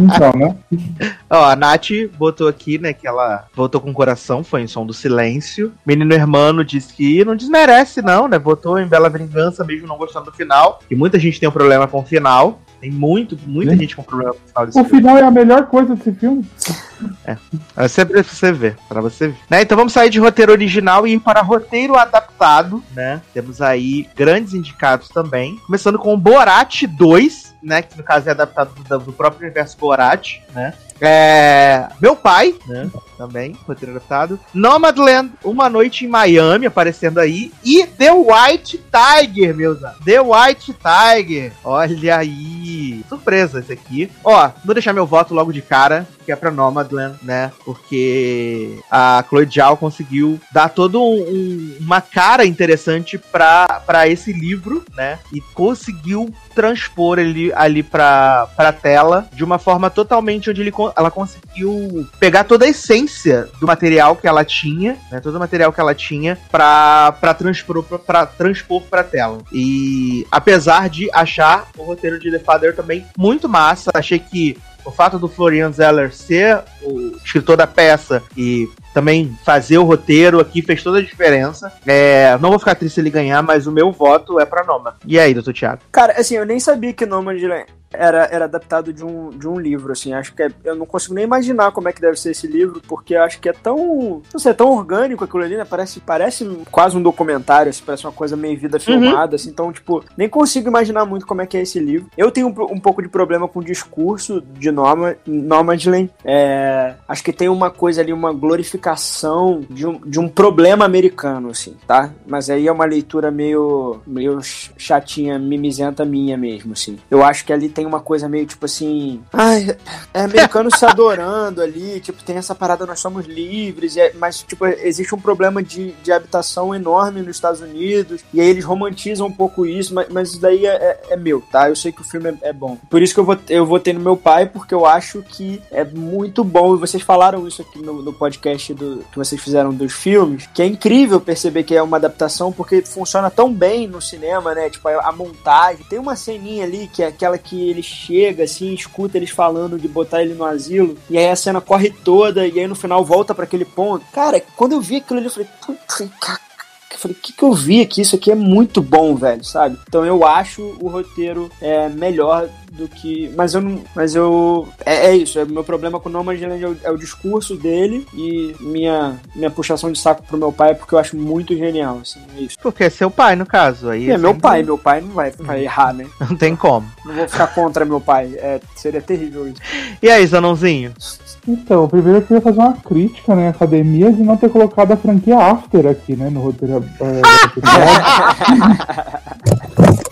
Então, né? [LAUGHS] Ó, a Nath botou aqui, né, que ela votou com o coração, foi em som do silêncio. Menino Hermano disse que não desmerece, não, né? Votou em Bela Vingança, mesmo não gostando do final. E muita gente tem um problema com o final. Tem muito, muita Sim. gente com problema com o final desse O filme. final é a melhor coisa desse filme. É sempre pra você ver, pra você ver. Né, então vamos sair de roteiro original e ir para roteiro adaptado, né? Temos aí grandes indicados também. Começando com o Borat 2, né? Que no caso é adaptado do, do próprio universo Borat, né? É, meu pai, né? Também, roteiro adaptado. Nomadland, Uma Noite em Miami, aparecendo aí. E The White Tiger, meus amigos. The White Tiger. Olha aí. Surpresa esse aqui. Ó, vou deixar meu voto logo de cara, que é pra Nomadland, né? Porque a Chloe Zhao conseguiu dar toda um- um- uma cara interessante pra, pra esse livro, né? E conseguiu transpor ele ali pra, pra tela de uma forma totalmente onde ele, ela conseguiu pegar toda a essência do material que ela tinha, né? Todo o material que ela tinha pra, pra, transpor, pra, pra transpor pra tela. E apesar de achar o roteiro de The Father também muito massa, achei que o fato do Florian Zeller ser o escritor da peça e também fazer o roteiro aqui fez toda a diferença. É, não vou ficar triste se ele ganhar, mas o meu voto é pra Noma. E aí, doutor Thiago? Cara, assim, eu nem sabia que Nomadland era, era adaptado de um, de um livro, assim. Acho que é- eu não consigo nem imaginar como é que deve ser esse livro, porque eu acho que é tão. Não sei, é tão orgânico aquilo ali, né? Parece, parece quase um documentário, assim, parece uma coisa meio vida filmada, assim. Então, tipo, nem consigo imaginar muito como é que é esse livro. Eu tenho um, um pouco de problema com o discurso de Noma, Nomadland. É, acho que tem uma coisa ali, uma glorificação de um, de um problema americano, assim, tá? Mas aí é uma leitura meio, meio chatinha, mimizenta minha mesmo, assim. Eu acho que ali tem uma coisa meio tipo assim. Ai, é americano se adorando ali, tipo, tem essa parada, nós somos livres, é- mas, tipo, existe um problema de, de habitação enorme nos Estados Unidos, e aí eles romantizam um pouco isso, mas, mas isso daí é, é- é meu, tá? Eu sei que o filme é, é bom. Por isso que eu, eu votei no meu pai, porque eu acho que é muito bom, e vocês falaram isso aqui no, no podcast do, que vocês fizeram dos filmes, que é incrível perceber que é uma adaptação, porque funciona tão bem no cinema, né? Tipo, a, a montagem. Tem uma ceninha ali que é aquela que ele chega, assim, escuta eles falando de botar ele no asilo, e aí a cena corre toda, e aí no final volta pra aquele ponto. Cara, quando eu vi aquilo ali, eu falei, "Putz, cara, eu falei, o que, que eu vi aqui? Isso aqui é muito bom, velho, sabe? Então eu acho o roteiro é, melhor do que. Mas eu não. Mas eu. É, é isso. É, meu problema com o Nomadland é, o- é o discurso dele e minha, minha puxação de saco pro meu pai, porque eu acho muito genial, assim. É isso. Porque é seu pai, no caso. Aí É meu sempre pai, meu pai não vai, vai errar, né? [LAUGHS] Não tem como. Não vou ficar contra meu pai. É, seria terrível isso. E aí, Zanãozinho? Então, primeiro eu queria fazer uma crítica, né, à academia de não ter colocado a franquia After aqui, né, no roteiro. é, [LAUGHS]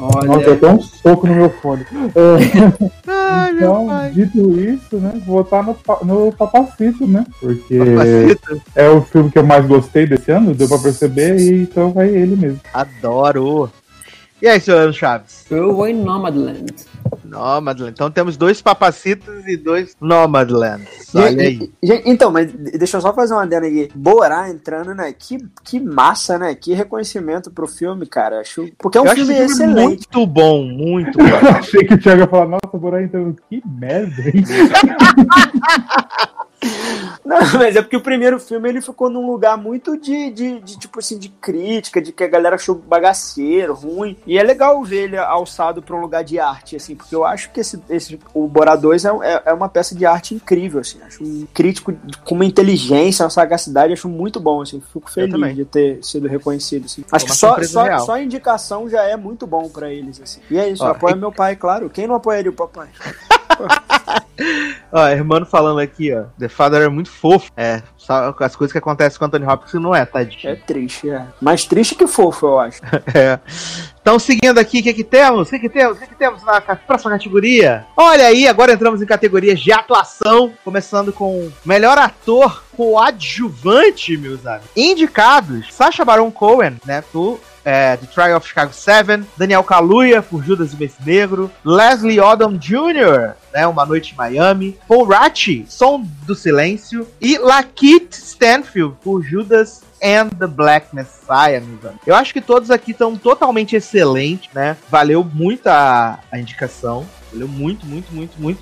Nossa, Olha, até um soco no meu fone. É, [LAUGHS] Ai, meu então, pai. dito isso, né, vou votar no, no Papacito, né, porque Papacito. é o filme que eu mais gostei desse ano, deu pra perceber, e então vai ele mesmo. Adoro. E aí, senhor Leandro Chaves? eu vou em Nomadland. Nomadland. Então temos dois papacitos e dois Nomadlands. Olha aí. Então, mas deixa eu só fazer uma adenda aqui. Borá entrando, né? Que, que massa, né? Que reconhecimento pro filme, cara. Acho... Porque é um Eu filme excelente. muito bom, muito [LAUGHS] bom. Achei que o Thiago ia falar, nossa, Borá entrando, que merda, hein? [LAUGHS] Não, [LAUGHS] mas é porque o primeiro filme ele ficou num lugar muito de, de, de, tipo assim, de crítica, de que a galera achou bagaceiro, ruim. E é legal ver ele alçado pra um lugar de arte, assim, porque eu acho que esse, esse o Borá 2 é, é, é uma peça de arte incrível, assim. Acho um crítico com uma inteligência, uma sagacidade, acho muito bom, assim. Fico feliz de ter sido reconhecido, assim. Acho que só, só, só indicação já é muito bom pra eles, assim. E é isso, Ó, apoia e- meu pai, claro. Quem não apoiaria o papai? [LAUGHS] [LAUGHS] Ó, irmão falando aqui, ó. The Father é muito fofo. É, só as coisas que acontecem com o Anthony Hopkins não é, É tadinho. triste, é. Mais triste que fofo, eu acho. [LAUGHS] É. Então, seguindo aqui, o que, que temos? O que, que temos? O que, que temos na próxima categoria? Olha aí, agora entramos em categorias de atuação, começando com melhor ator coadjuvante, meus amigos. Indicados: Sacha Baron Cohen, né? Do é, The Trial of Chicago 7, Daniel Kaluuya por Judas e Mês Negro, Leslie Odom Jr., né, Uma Noite em Miami, Paul Ratchi, Som do Silêncio, e Lakeith Stanfield por Judas and the Black Messiah, meus amigos. Eu acho que todos aqui estão totalmente excelentes, né? Valeu muito a, a indicação. Valeu muito, muito, muito, muito.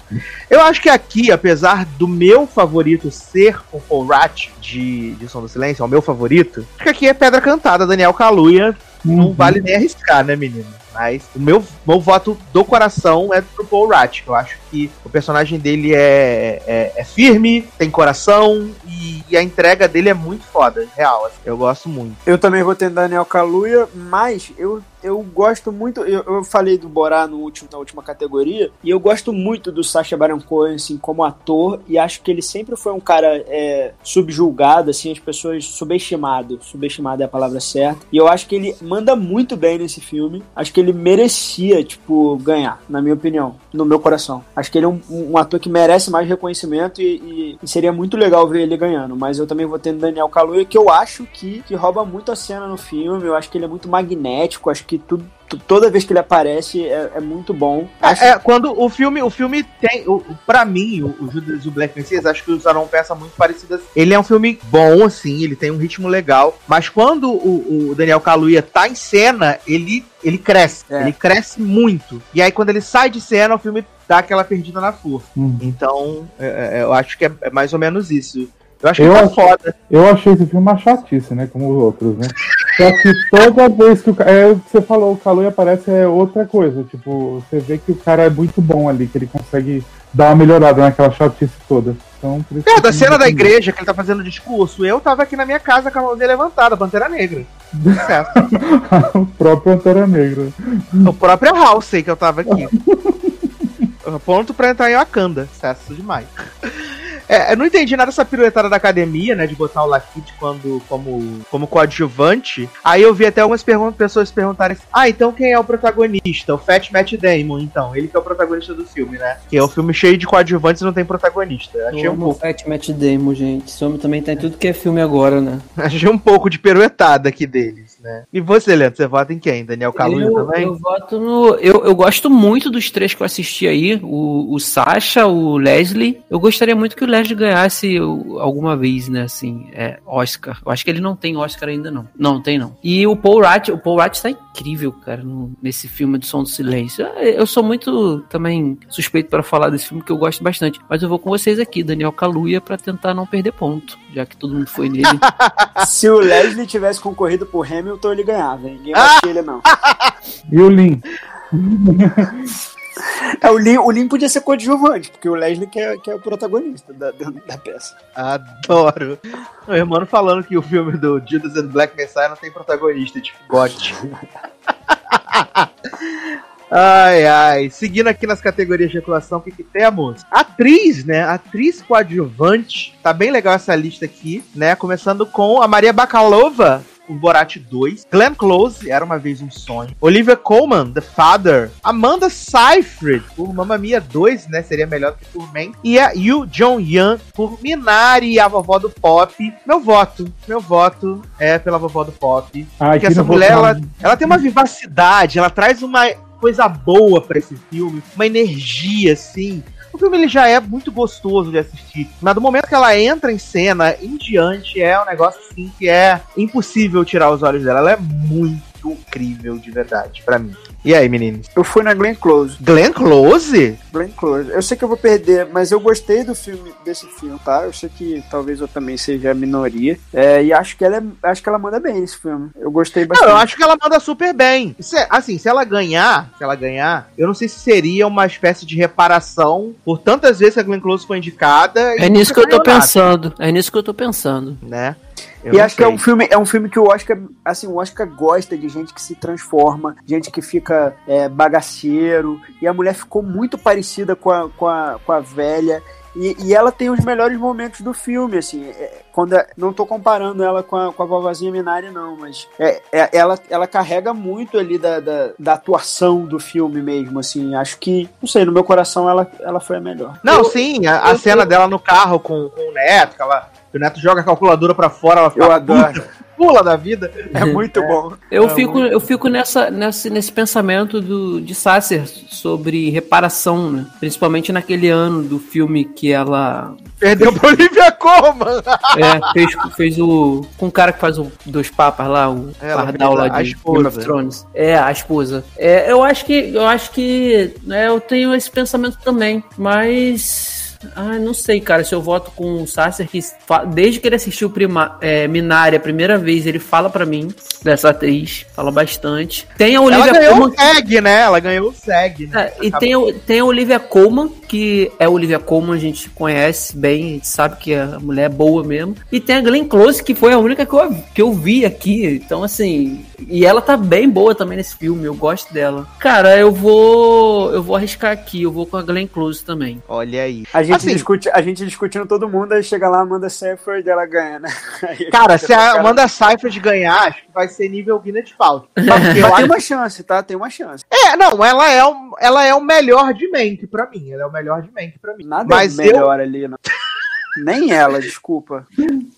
Eu acho que aqui, apesar do meu favorito ser o Paul Ratch de, de Som do Silêncio, é o meu favorito, acho que aqui é pedra cantada, Daniel Kaluuya. Não vale nem arriscar, né, menino? Mas o meu, meu voto do coração é pro Paul Ratch. Eu acho que o personagem dele é, é, é firme, tem coração e, e a entrega dele é muito foda, real. assim. eu gosto muito. Eu também vou ter Daniel Kaluuya, mas eu, eu gosto muito. Eu, eu falei do Borá no último, na última categoria, e eu gosto muito do Sacha Baron Cohen, assim, como ator, e acho que ele sempre foi um cara é, subjulgado, assim, as pessoas subestimado. Subestimado é a palavra certa. E eu acho que ele manda muito bem nesse filme. Acho que ele merecia, tipo, ganhar, na minha opinião, no meu coração. Acho que ele é um, um ator que merece mais reconhecimento e, e- e seria muito legal ver ele ganhando. Mas eu também vou ter Daniel Kaluuya, que eu acho que, que rouba muito a cena no filme. Eu acho que ele é muito magnético. Acho que tudo, tu- toda vez que ele aparece é, é muito bom. Acho É, é, quando o filme, o filme tem, o, pra mim, o, o Judas e o Black Messiah, acho que usaram uma peça muito parecida. assim. Ele é um filme bom, assim, ele tem um ritmo legal, mas quando o, o Daniel Kaluuya tá em cena, ele, ele cresce, É. ele cresce muito. E aí quando ele sai de cena, o filme dá aquela perdida na força. Uhum. Então, é, é, eu acho que é, é mais ou menos isso. Eu acho que Eu tá acho- foda. Eu achei esse filme uma chatice, né? Como os outros, né? Só que toda vez que o é, o que você falou, o Kaluuya aparece é outra coisa. Tipo, você vê que o cara é muito bom ali, que ele consegue dar uma melhorada naquela chatice toda. Então, É, da cena da igreja que ele tá fazendo discurso, eu tava aqui na minha casa com a mãozinha levantada, [LAUGHS] Pantera Negra. O próprio Antera Negra. O próprio Halsey que eu tava aqui. [LAUGHS] Ponto pra entrar em Wakanda. Sucesso demais. É, eu não entendi nada dessa piruetada da academia, né? De botar o Lakit quando, como, como coadjuvante. Aí eu vi até algumas pergun pessoas perguntarem assim, Ah, então quem é o protagonista? O Fat Matt Damon, então. Ele que é o protagonista do filme, né? Que é um filme cheio de coadjuvantes e não tem protagonista. Achei Eu um amo pouco. Fat Matt Damon, gente. Esse homem também tá em tudo que é filme agora, né? [LAUGHS] Achei um pouco de piruetada aqui deles, né? E você, Leandro, você vota em quem? Daniel Kaluuya eu, também? eu voto no. Eu, eu gosto muito dos três que eu assisti aí: o, o Sasha, o Leslie. Eu gostaria muito que o Leslie ganhasse alguma vez, né? Assim, é, Oscar. Eu acho que ele não tem Oscar ainda, não. Não, tem não. E o Paul Rudd, o Paul Rudd tá incrível, cara, no- nesse filme de Som do Silêncio. Eu sou muito também suspeito para falar desse filme que eu gosto bastante. Mas eu vou com vocês aqui, Daniel Kaluuya, pra tentar não perder ponto, já que todo mundo foi nele. [LAUGHS] Se o Leslie tivesse concorrido por Hamilton, ele ganhava. hein? Ninguém batia ele, não. [LAUGHS] E o Lin? [LAUGHS] É, o Lin, o Lin podia ser coadjuvante, porque o Leslie que é, que é o protagonista da, da, da peça. Adoro. Meu irmão falando que o filme do Judas and Black Messiah não tem protagonista, tipo, gote. [LAUGHS] Ai, ai. Seguindo aqui nas categorias de ejaculação, o que, que temos? Atriz, né? Atriz coadjuvante. Tá bem legal essa lista aqui, né? Começando com a Maria Bakalova, por Borat 2. Glenn Close, Era Uma Vez Um Sonho. Olivia Colman, The Father. Amanda Seyfried, por Mamma Mia 2, né? Seria melhor que por Man. E a Yu Jong-yan, por Minari, a vovó do pop. Meu voto, meu voto é pela vovó do pop. Ah, Porque essa mulher, ela, ela tem uma vivacidade, ela traz uma coisa boa pra esse filme, uma energia, assim. O filme ele já é muito gostoso de assistir, mas do momento que ela entra em cena em diante, é um negócio assim que é impossível tirar os olhos dela. Ela é muito incrível de verdade, pra mim. E aí, meninos? Eu fui na Glenn Close. Glenn Close? Glenn Close. Eu sei que eu vou perder, mas eu gostei do filme, desse filme, tá? Eu sei que talvez eu também seja a minoria. É, e acho que ela é- acho que ela manda bem nesse filme. Eu gostei Não, bastante. eu acho que ela manda super bem. Se- assim, se ela ganhar, se ela ganhar, eu não sei se seria uma espécie de reparação por tantas vezes que a Glenn Close foi indicada. É nisso que eu tô nada, pensando. É nisso que eu tô pensando. Né? Eu E acho que é sei. um filme, é um filme que o Oscar, assim, o Oscar gosta de gente que se transforma, gente que fica é, bagaceiro. E a mulher ficou muito parecida com a, com a, com a velha. E, e ela tem os melhores momentos do filme, assim. é, quando a- não tô comparando ela com a, com a vovozinha Minari, não, mas é, é- ela, ela carrega muito ali da, da, da atuação do filme mesmo, assim. Acho que, não sei, no meu coração ela, ela foi a melhor. Não, sim, a, a cena dela no carro com, com o Neto, que, ela, o Neto joga a calculadora pra fora, ela fica Eu adoro. pula da vida. É muito bom. Eu É, fico, eu fico nessa, nesse, nesse pensamento do, de Sasser sobre reparação, né? Principalmente naquele ano do filme que ela Perdeu pra Olivia Colman. é, fez, fez o. com o cara que faz o dos papas lá, o Ela Pardal lá de esposa. Game of Thrones. É, a esposa. É, eu acho que. Eu acho que. né, eu tenho esse pensamento também. Mas. Ai, não sei, cara, se eu voto com o Sasser, que desde que ele assistiu Prima, é, Minari a primeira vez, ele fala pra mim dessa atriz, fala bastante. Tem a Ela Olivia ganhou Colman. o SEG, né? Ela ganhou o SEG. Né? É, e tem, tem a Olivia Colman, que é a Olivia Colman, a gente conhece bem, a gente sabe que a mulher é boa mesmo. E tem a Glenn Close, que foi a única que eu, que eu vi aqui. Então, assim. E ela tá bem boa também nesse filme, eu gosto dela. Cara, eu vou. Eu vou arriscar aqui, eu vou com a Glenn Close também. Olha aí. A gente, Assim, discute, a gente discutindo todo mundo, aí chega lá, Amanda Seyfried e ela ganha, né? [LAUGHS] Aí Cara, se a cara- Amanda Seyfried ganhar, acho que vai ser nível Guinness Paltrow. [LAUGHS] Mas eu tem uma chance, tá? Tem uma chance. É, não, ela é, o, ela é o melhor de Mank pra mim. Ela é o melhor de Mank pra mim. Nada Mas é melhor ali, não. Nem ela, desculpa.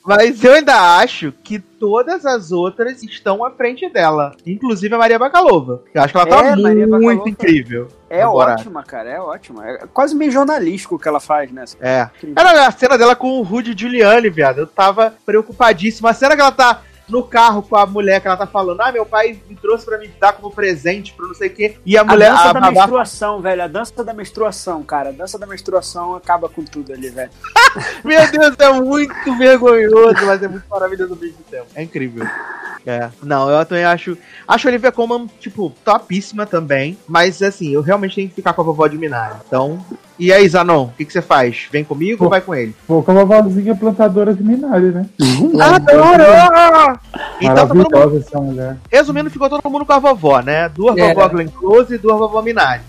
Mas eu ainda acho que todas as outras estão à frente dela. Inclusive a Maria Bakalova. Eu acho que ela tá É, muito incrível. É Agora, ótima, cara, é ótima. É quase meio jornalístico o que ela faz, né? É. Era a cena dela com o Rudy Giuliani, viado. Eu tava preocupadíssimo. A cena que ela tá no carro com a mulher que ela tá falando, ah, meu pai me trouxe pra me dar como presente pro não sei o quê. E a A mulher, dança a da babá, menstruação, velho. A dança da menstruação, cara. A dança da menstruação acaba com tudo ali, velho. [LAUGHS] Meu Deus, é muito vergonhoso, mas é muito maravilhoso ao mesmo tempo. É incrível. É. Não, eu também acho. Acho a Olivia Colman, tipo, topíssima também. Mas assim, eu realmente tenho que ficar com a vovó de Minari. Então. E aí, Zanon, o que, que você faz? Vem comigo ou vai com ele? Vou com a vovozinha plantadora de Minari, né? Adoro! Então, tá todo mundo, essa mulher. resumindo, ficou todo mundo com a vovó, né? Duas É. vovó Glenn Close e duas vovó Minari.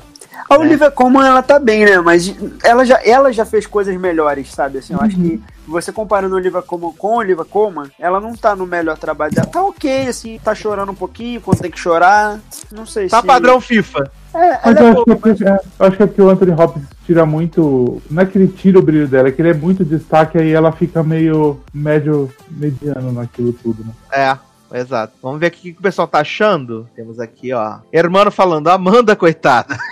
A Olivia Colman, ela tá bem, né? Mas ela já, ela já fez coisas melhores, sabe? Assim, eu acho que você comparando a Olivia Colman com a Olivia Colman, ela não tá no melhor trabalho dela. Tá ok, assim, tá chorando um pouquinho quando tem que chorar. Não sei Tá se... padrão FIFA. É, Mas ela eu é acho, boa, que é, porque- é, eu acho que é porque o Anthony Hopkins tira muito. Não é que ele tira o brilho dela, é que ele é muito destaque, aí ela fica meio médio, mediano naquilo tudo, né? É, exato. Vamos ver aqui o que o pessoal tá achando. Temos aqui, ó. Hermano falando, Amanda, coitada. [LAUGHS]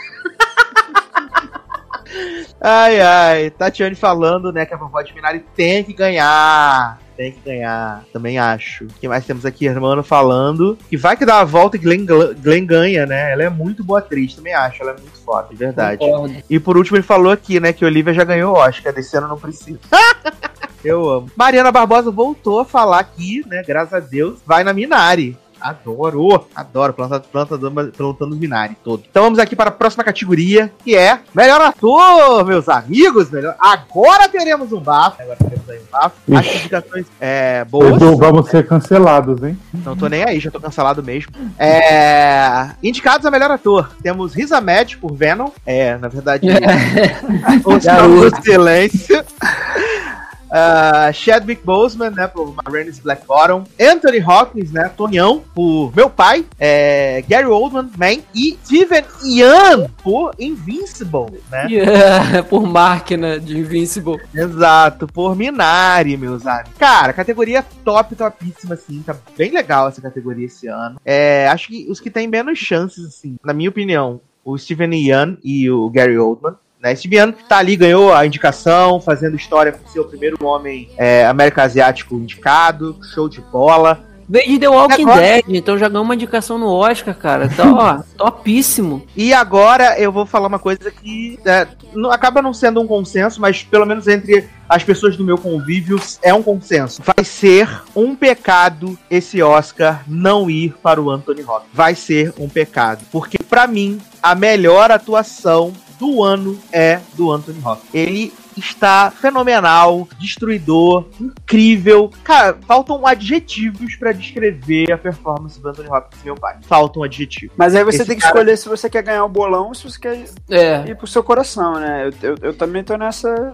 ai, ai. Tatiane falando, né, que a vovó de Minari tem que ganhar. Tem que ganhar. Também acho. O que mais temos aqui? Hermano falando que vai que dá a volta e Glenn, Glenn ganha, né? Ela é muito boa atriz, também acho. Ela é muito foda, de verdade. Concordo. E por último, ele falou aqui, né, que Olivia já ganhou o Oscar, desse ano não precisa. [LAUGHS] Eu amo. Mariana Barbosa voltou a falar aqui, né, graças a Deus, vai na Minari. Adoro, adoro, planta, planta, plantando Minari todo. Então vamos aqui para a próxima categoria, que é Melhor Ator, meus amigos. Melhor... Agora teremos um bafo. Agora teremos aí um bafo. As indicações é, boas. Então vamos ser cancelados, hein? Não tô nem aí, já tô cancelado mesmo. É... Indicados a melhor ator. Temos Riz Ahmed por Venom. É, na verdade. o Som do Silêncio. Uh, Chadwick Boseman, né, por Marines Black Bottom. Anthony Hopkins, né, Tonião, por Meu Pai. É, Gary Oldman, Man. E Steven Yeun, por Invincible, né? [LAUGHS] Yeah, por máquina de Invincible. Exato, por Minari, meus amigos. Cara, categoria top, topíssima, assim. Tá bem legal essa categoria esse ano. É, acho que os que têm menos chances, assim, na minha opinião, o Steven Yeun e o Gary Oldman. Né? Steven Yeun tá ali, ganhou a indicação, fazendo história por ser o primeiro homem é, américo-asiático indicado. Show de bola. Veio de The Walking Agora- Dead, então já ganhou uma indicação no Oscar, cara. Tá, ó, [LAUGHS] topíssimo. E agora eu vou falar uma coisa que é, não- acaba não sendo um consenso, mas pelo menos entre as pessoas do meu convívio é um consenso. Vai ser um pecado esse Oscar não ir para o Anthony Hopkins. Vai ser um pecado. Porque pra mim, a melhor atuação do ano é do Anthony Hopkins. Ele está fenomenal, destruidor, incrível. Cara, faltam adjetivos pra descrever a performance do Anthony Hopkins, meu pai. Faltam adjetivos. Mas aí você Esse tem que cara- escolher se você quer ganhar o bolão ou se você quer É. ir pro seu coração, né? Eu, eu, eu também tô nessa.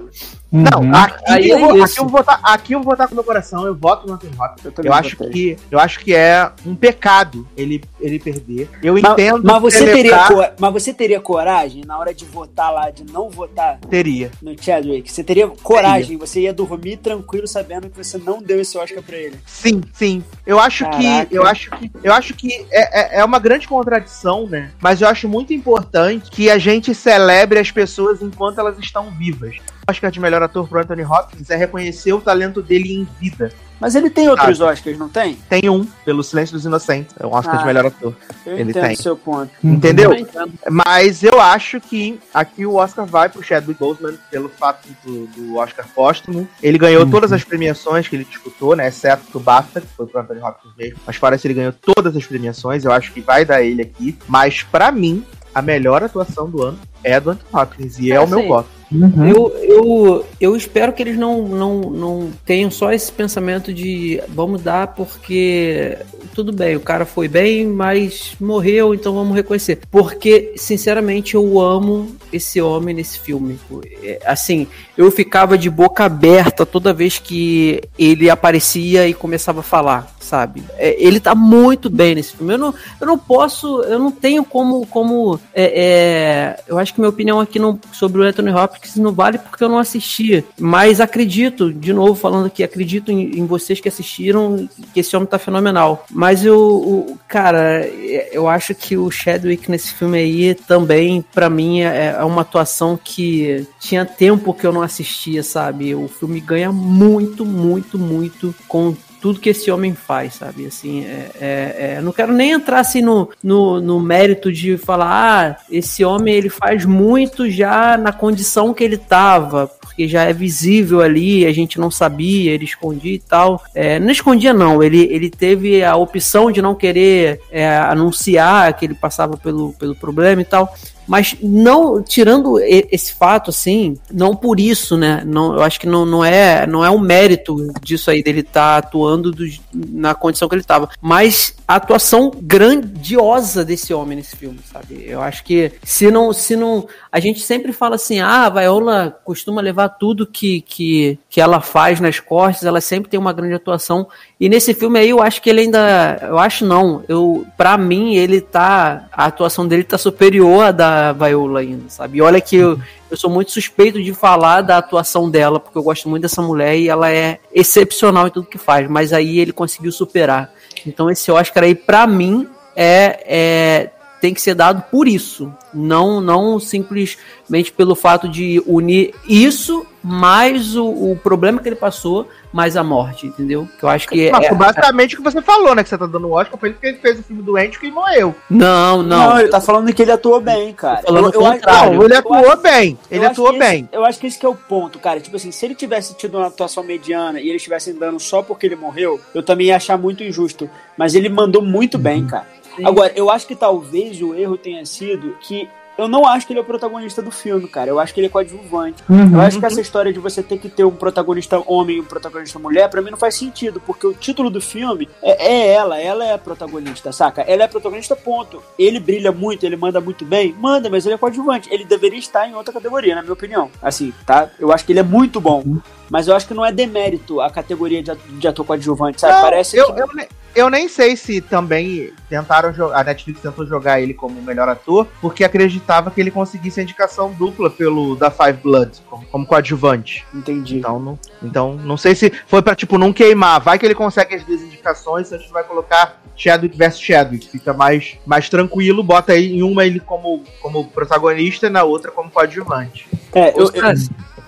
Não, Uhum. aqui, Aí eu é vou, isso. aqui eu vou votar, aqui eu vou votar com o meu coração, eu voto no Anthony Hopkins. Eu Eu acho que eu acho que é um pecado ele, ele perder. Eu Mas, entendo. mas você teria mas você teria coragem na hora de votar lá, de não votar teria. no Chadwick? Você teria coragem, você ia dormir tranquilo sabendo que você não deu esse Oscar pra ele. Sim, sim. Eu acho Caraca. que. Eu acho que. Eu acho que é, é, é uma grande contradição, né? Mas eu acho muito importante que a gente celebre as pessoas enquanto elas estão vivas. O Oscar de melhor ator pro Anthony Hopkins é reconhecer o talento dele em vida. Mas ele tem outros Sabe. Oscars, não tem? Tem um, pelo Silêncio dos Inocentes. É um Oscar Ah. de melhor ator. Eu Ele entendo tem. o seu ponto. Entendeu? Eu entendo. Mas eu acho que aqui o Oscar vai pro Chadwick Boseman pelo fato do, do Oscar póstumo. Ele ganhou Uhum. todas as premiações que ele disputou, né? Exceto do BAFTA, que foi pro Anthony Hopkins mesmo. Mas fora isso, ele ganhou todas as premiações. Eu acho que vai dar ele aqui. Mas pra mim, a melhor atuação do ano é a do Anthony Hopkins. E é, É, o meu sim. voto. Uhum. Eu, eu, eu espero que eles não, não, não tenham só esse pensamento de vamos dar porque tudo bem, o cara foi bem, mas morreu, então vamos reconhecer. Porque, sinceramente, eu amo esse homem nesse filme. É, Assim, eu ficava de boca aberta toda vez que ele aparecia e começava a falar, sabe? É, ele tá muito bem nesse filme. Eu não, eu não posso, eu não tenho como. como é, é, eu acho que minha opinião aqui não, sobre o Anthony Hopkins não vale porque eu não assisti. Mas acredito, de novo falando aqui, acredito em, em vocês que assistiram que esse homem tá fenomenal. Mas eu, o, cara, é, eu acho que o Chadwick nesse filme aí também, pra mim, é, é uma atuação que tinha tempo que eu não assistia, sabe? O filme ganha muito, muito, muito com tudo que esse homem faz, sabe? Assim, é, é, é, não quero nem entrar assim no, no, no mérito de falar, ah, esse homem ele faz muito já na condição que ele tava, porque já é visível ali, a gente não sabia, ele escondia e tal. É, não escondia, não, ele, ele teve a opção de não querer é, anunciar que ele passava pelo, pelo problema e tal. Mas não tirando esse fato, assim, não por isso, né? Não, eu acho que não, não, é, não é um mérito disso aí, dele estar atuando do- na condição que ele estava. Mas a atuação grandiosa desse homem nesse filme, sabe? Eu acho que se não. Se não a gente sempre fala assim, ah, a Viola costuma levar tudo que, que, que ela faz nas costas, ela sempre tem uma grande atuação. E nesse filme aí eu acho que ele ainda. Eu acho não. Eu, pra mim, ele tá. A atuação dele tá superior à da Viola ainda, sabe? E olha que eu, eu sou muito suspeito de falar da atuação dela, porque eu gosto muito dessa mulher e ela é excepcional em tudo que faz. Mas aí ele conseguiu superar. Então esse Oscar aí, pra mim, é. é tem que ser dado por isso, não não simplesmente pelo fato de unir isso mais o, o problema que ele passou, mais a morte, entendeu? Que eu acho que Mas, é, basicamente o que você falou, né? Que você tá dando o Oscar foi ele porque ele fez o filme doente que morreu. não, Não, não, ele tá falando que ele atuou bem, cara. Eu- eu contrário. Não, ele eu atuou acho- bem. Ele atuou bem. esse- eu acho que esse que é o ponto, cara. Tipo assim, se ele tivesse tido uma atuação mediana e eles estivessem dando só porque ele morreu, eu também ia achar muito injusto. Mas ele mandou muito bem, cara. Sim. Agora, eu acho que talvez o erro tenha sido que eu não acho que ele é o protagonista do filme, cara. Eu acho que ele é coadjuvante. Uhum. Eu acho que essa história de você ter que ter um protagonista homem e um protagonista mulher, pra mim não faz sentido, porque o título do filme é, é ela, ela é a protagonista, saca? Ela é a protagonista, ponto. Ele brilha muito, ele manda muito bem, manda, mas ele é coadjuvante. Ele deveria estar em outra categoria, na minha opinião. Assim, tá? Eu acho que ele é muito bom. Mas eu acho que não é demérito a categoria de, at- de ator coadjuvante, sabe? Não, Parece eu, que. eu, eu nem sei se também tentaram jogar. A Netflix tentou jogar ele como o melhor ator, porque acreditava que ele conseguisse a indicação dupla pelo da Five Blood, como, como coadjuvante. Entendi. Então não, então, não sei se foi pra, tipo, não queimar. Vai que ele consegue as duas indicações, a gente vai colocar Chadwick versus Chadwick. Fica mais, mais tranquilo, bota aí em uma ele como, como protagonista e na outra como coadjuvante. É, eu, eu, Cara,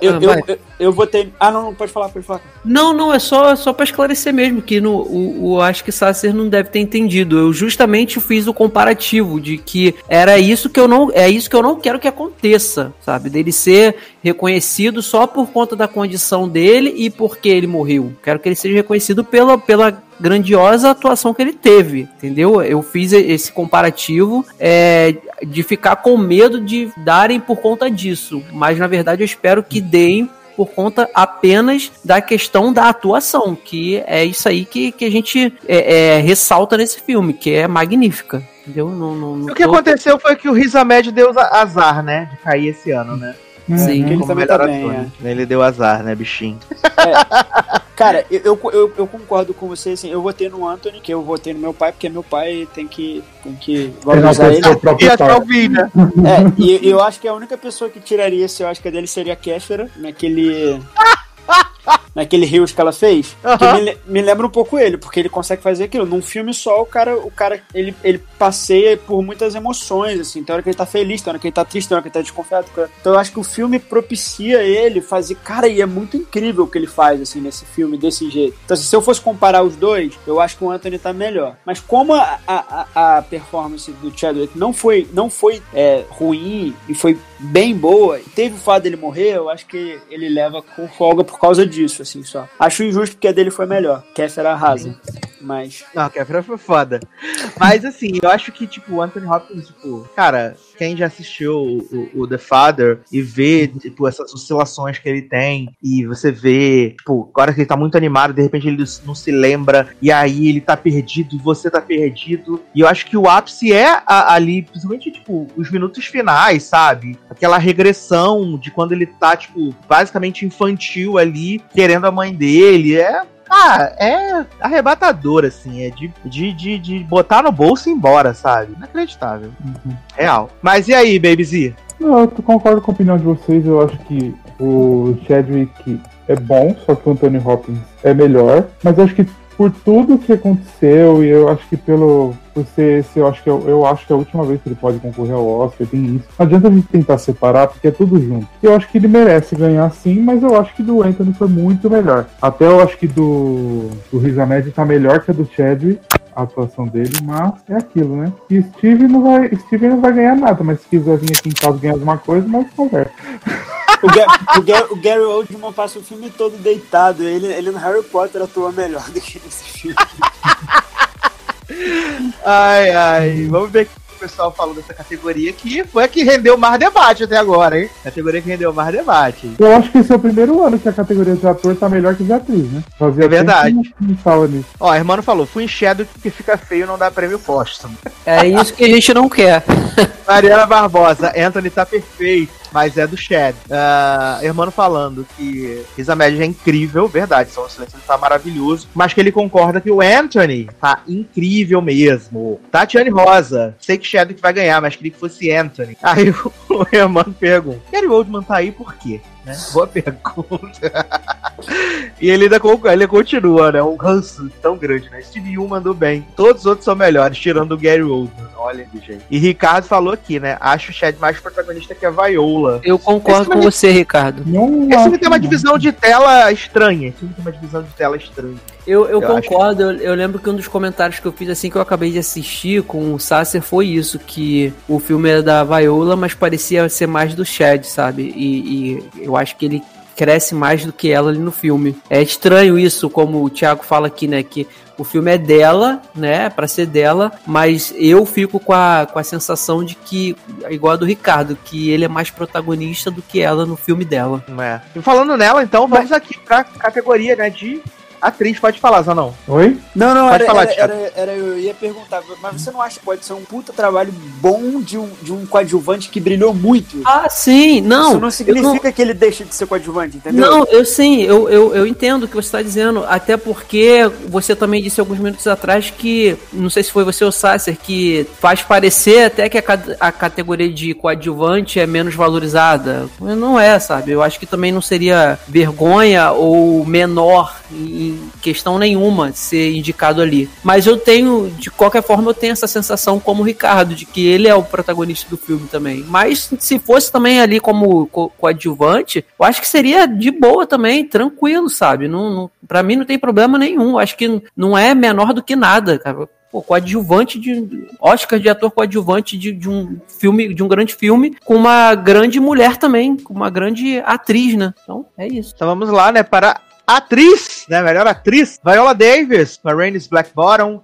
eu, Ah, eu, eu, eu vou ter. Ah, não, não, pode falar, pode falar. Não, não, é só, só para esclarecer mesmo, que no, o, o acho que Sasser não deve ter entendido. Eu justamente fiz o comparativo de que era isso que eu não. É isso que eu não quero que aconteça, sabe? Dele ser reconhecido só por conta da condição dele e porque ele morreu. Quero que ele seja reconhecido pela, pela grandiosa atuação que ele teve, entendeu? Eu fiz esse comparativo é, de ficar com medo de darem por conta disso, mas na verdade eu espero que deem por conta apenas da questão da atuação, que é isso aí que, que a gente é, é, ressalta nesse filme, que é magnífica. Entendeu? Não, não, não O que tô- aconteceu foi que o Riz Ahmed deu za- azar, né? De cair esse ano, né? Sim. Ele Como também melhor tá bem, ator, é. Ele deu azar, né, bichinho? Cara, eu, eu, eu, eu concordo com você, assim, eu votei no Anthony, que eu votei no meu pai, porque meu pai tem que, tem que valorizar ele. E. Calvina. É, e eu acho que a única pessoa que tiraria esse Oscar dele seria a Kéfera, naquele. [LAUGHS] naquele Rios que ela fez. Que Aham. me, le- me lembra um pouco ele, porque ele consegue fazer aquilo. Num filme só, o cara, o cara ele, ele passeia por muitas emoções, assim. Tem hora que ele tá feliz, tem hora que ele tá triste, tem hora que ele tá desconfiado. Então eu acho que o filme propicia ele fazer. Cara, e é muito incrível o que ele faz, assim, nesse filme, desse jeito. Então, assim, se eu fosse comparar os dois, eu acho que o Anthony tá melhor. Mas como a, a, a- performance do Chadwick não foi, não foi é, ruim e foi bem boa, e teve o fato dele morrer, eu acho que ele leva com folga por causa disso, assim, só. Acho injusto porque a dele foi melhor. Kéfera arrasa. Mas. Não, a Kefra foi foda. Mas assim, eu acho que, tipo, o Anthony Hopkins, tipo, cara, quem já assistiu o, o- o The Father e vê, tipo, essas oscilações que ele tem, e você vê, tipo, agora que ele tá muito animado, de repente ele não se lembra, e aí ele tá perdido, e você tá perdido. E eu acho que o ápice é a- ali, principalmente, tipo, os minutos finais, sabe? Aquela regressão de quando ele tá, tipo, basicamente infantil ali, querendo a mãe dele. É ah, é arrebatador, assim. É de, de, de, de botar no bolso e ir embora, sabe? Inacreditável. Real. Mas e aí, Baby Z? Não, eu concordo com a opinião de vocês. Eu acho que o Chadwick é bom, só que o Anthony Hopkins é melhor. Mas eu acho que por tudo que aconteceu, e eu acho que pelo. Esse, eu acho que eu, eu acho que é a última vez que ele pode concorrer ao Oscar, tem isso. Não adianta a gente tentar separar, porque é tudo junto. Eu acho que ele merece ganhar sim, mas eu acho que do Anthony foi muito melhor. Até eu acho que do, do Riz Ahmed tá melhor que a do Chadwick a atuação dele, mas é aquilo, né? E Steve não vai, Steve não vai ganhar nada, mas se quiser vir aqui em casa ganhar alguma coisa, nós conversa. [LAUGHS] O, Ga- o Ga- o Gary Oldman passa o filme todo deitado. Ele, ele no Harry Potter atua melhor do que nesse filme. Ai, ai. Vamos ver o que o pessoal falou dessa categoria que foi a que rendeu mais debate até agora, hein? Categoria que rendeu mais debate. Eu acho que esse é o primeiro ano que a categoria de ator tá melhor que de atriz, né? Fazia É verdade. Ó, a irmã falou, fui Shadow que fica feio não dá prêmio póstumo. É isso que a gente não quer. Mariana Barbosa, Anthony tá perfeito, mas é do Chad. Ah, irmão falando que Risa Média é incrível, verdade, São Silêncio tá maravilhoso, mas que ele concorda que o Anthony tá incrível mesmo. Tatiane Rosa, sei que Chadwick vai ganhar, mas queria que fosse Anthony. [LAUGHS] Aí o, o irmão pergunta, Gary Oldman tá aí por quê? Né? Boa pergunta. [LAUGHS] e ele ainda ele continua, né? Um ranço tão grande, né? Steve Yeun mandou bem. Todos os outros são melhores, tirando o Gary Oldman. Olha que gente. E Ricardo falou aqui, né? Acho o Chad mais protagonista que a Viola. Eu concordo com filme- você, Ricardo. Não Esse filme tem uma divisão de tela estranha. Esse filme tem uma divisão de tela estranha. Eu, eu, Eu concordo, eu, eu lembro que um dos comentários que eu fiz assim que eu acabei de assistir com o Sasser foi isso, que o filme era da Viola, mas parecia ser mais do Chad, sabe? E, e eu acho que ele cresce mais do que ela ali no filme. É estranho isso, como o Thiago fala aqui, né? Que o filme é dela, né? Pra ser dela, mas eu fico com a, com a sensação de que, igual a do Ricardo, que ele é mais protagonista do que ela no filme dela. É. E falando nela, então, vamos aqui pra categoria, né? De atriz. Pode falar, Zanão. Oi? Não, não, Pode era, falar, era, era, era- eu ia perguntar, mas você não acha que pode ser um puta trabalho bom de um, de um coadjuvante que brilhou muito? Ah, sim, não. Isso não significa que ele deixa de ser coadjuvante, entendeu? Não, eu sim, eu, eu, eu entendo o que você está dizendo, até porque você também disse alguns minutos atrás que, não sei se foi você ou Sasser, que faz parecer até que a, a categoria de coadjuvante é menos valorizada. Não é, sabe? Eu acho que também não seria vergonha ou menor em questão nenhuma ser indicado ali. Mas eu tenho, de qualquer forma, eu tenho essa sensação como o Ricardo, de que ele é o protagonista do filme também. Mas se fosse também ali como co- coadjuvante, eu acho que seria de boa também, tranquilo, sabe? Não, não, pra mim não tem problema nenhum. Eu acho que não é menor do que nada, cara. Pô, coadjuvante de. Oscar de ator coadjuvante de, de um filme, de um grande filme, com uma grande mulher também, com uma grande atriz, né? Então, é isso. Então vamos lá, né? Para atriz, né? Melhor atriz. Viola Davis, com a Rainis Black Bottom.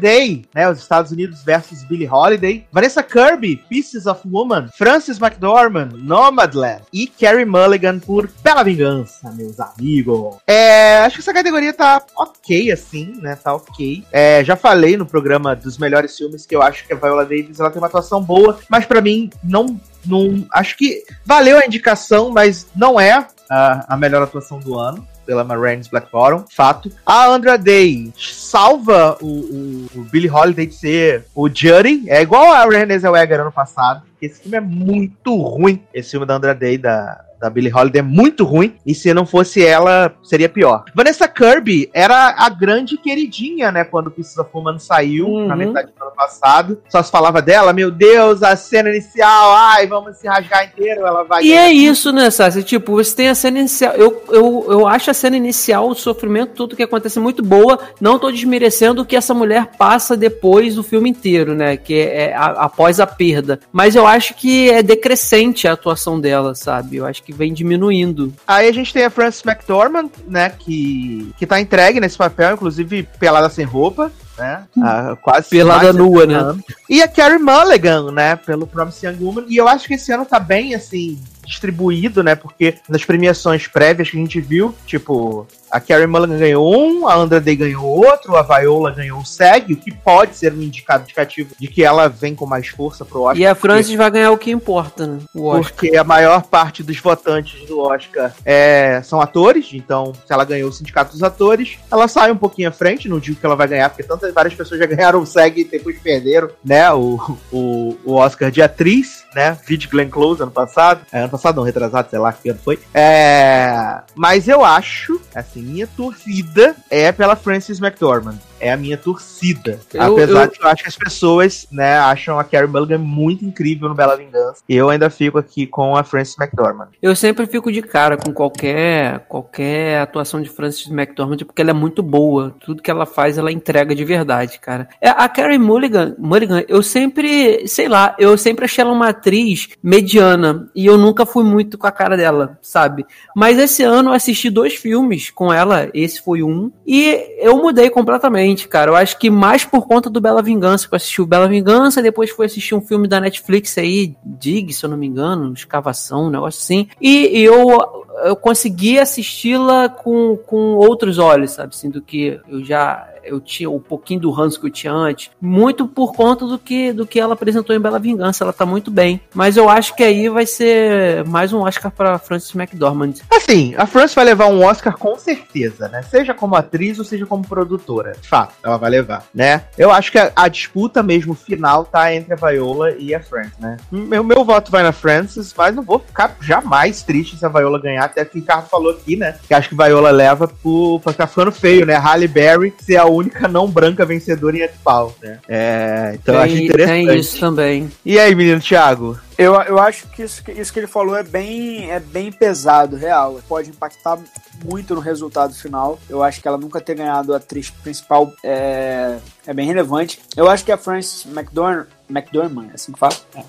Day, né? Os Estados Unidos versus Billie Holiday. Vanessa Kirby, Pieces of Woman. Frances McDormand, Nomadland. E Carrie Mulligan por Bela Vingança, meus amigos. É, acho que essa categoria tá ok, assim, né? Tá ok. É, já falei no programa dos melhores filmes que eu acho que a Viola Davis ela tem uma atuação boa, mas pra mim não não acho que valeu a indicação, mas não é a, a melhor atuação do ano. Pela Marines Black Bottom, fato. A Andra Day salva o, o, o Billy Holiday de ser o Judy, é igual a Renée Zellweger ano passado. Esse filme é muito ruim, esse filme da Andra Day, da, da Billie Holiday é muito ruim, e se não fosse ela, seria pior. Vanessa Kirby era a grande queridinha, né, quando Pieces of Woman saiu, Uhum. na metade do ano passado. Só se falava dela, meu Deus, a cena inicial, ai, vamos se rasgar inteiro, ela vai... E é isso, né, Sassi? Tipo, você tem a cena inicial. Eu, eu, eu acho a cena inicial, o sofrimento, tudo que acontece muito boa. Não tô desmerecendo o que essa mulher passa depois do filme inteiro, né? Que é, a- após a perda. Mas eu acho que é decrescente a atuação dela, sabe? Eu acho que vem diminuindo. Aí a gente tem a Frances McDormand, né, que, que tá entregue nesse papel, inclusive pelada sem roupa, né, há quase Pelada nua, 60 né? anos. E a Carrie Mulligan, né, pelo Promising Young Woman, e eu acho que esse ano tá bem, assim, distribuído, né, porque nas premiações prévias que a gente viu, tipo, a Carrie Mulligan ganhou um, a Andra Day ganhou outro, a Viola ganhou o SEG, o que pode ser um indicado indicativo de que ela vem com mais força pro Oscar. E a Francis vai ganhar o que importa, né? O Oscar. porque a maior parte dos votantes do Oscar é, são atores, então se ela ganhou o sindicato dos atores, ela sai um pouquinho à frente, não digo que ela vai ganhar, porque tantas várias pessoas já ganharam o SEG e depois perderam, né, o, o, o Oscar de atriz, né, Vid Glenn Close ano passado, é, ano passado não, retrasado, sei lá que ano foi, é, mas eu acho, assim, minha torcida é pela Frances McDormand, é a minha torcida, Eu- apesar eu- de que eu acho que as pessoas, né, acham a Carrie Mulligan muito incrível no Bela Vingança, e eu ainda fico aqui com a Frances McDormand. Eu sempre fico de cara com qualquer qualquer atuação de Frances McDormand, porque ela é muito boa. Tudo que ela faz, ela entrega de verdade, cara. É, A Carrie Mulligan, Mulligan, eu sempre, sei lá, eu sempre achei ela uma atriz mediana e eu nunca fui muito com a cara dela, sabe? Mas esse ano eu assisti dois filmes com ela, esse foi um, e eu mudei completamente, cara. Eu acho que mais por conta do Bela Vingança, que eu assisti o Bela Vingança, depois fui assistir um filme da Netflix aí, Dig, se eu não me engano, Escavação, um negócio assim. E eu, eu consegui assisti-la com, com outros olhos, sabe? Assim, do que eu já eu tinha um pouquinho do ranço que eu tinha antes, muito por conta do que do que ela apresentou em Bela Vingança, ela tá muito bem. Mas eu acho que aí vai ser mais um Oscar para Frances McDormand. Assim, a Frances vai levar um Oscar com certeza, né? Seja como atriz ou seja como produtora. De fato, ela vai levar, né? Eu acho que a, a disputa mesmo final tá entre a Viola e a Frances, né? Meu, meu voto vai na Frances, mas não vou ficar jamais triste se a Viola ganhar, até que o Ricardo falou aqui, né? Que acho que Viola leva por, pra ficar ficando feio, né? Halle Berry ser a única não branca vencedora em Ed-Pau, né? É, então eu acho tem, interessante. tem isso também. E aí, menino Thiago? Eu, eu acho que isso, que isso que ele falou é bem, é bem pesado, real. Pode impactar muito no resultado final. Eu acho que ela nunca ter ganhado a atriz principal é, é bem relevante. Eu acho que a Frances McDormand, McDormand é assim que fala? É.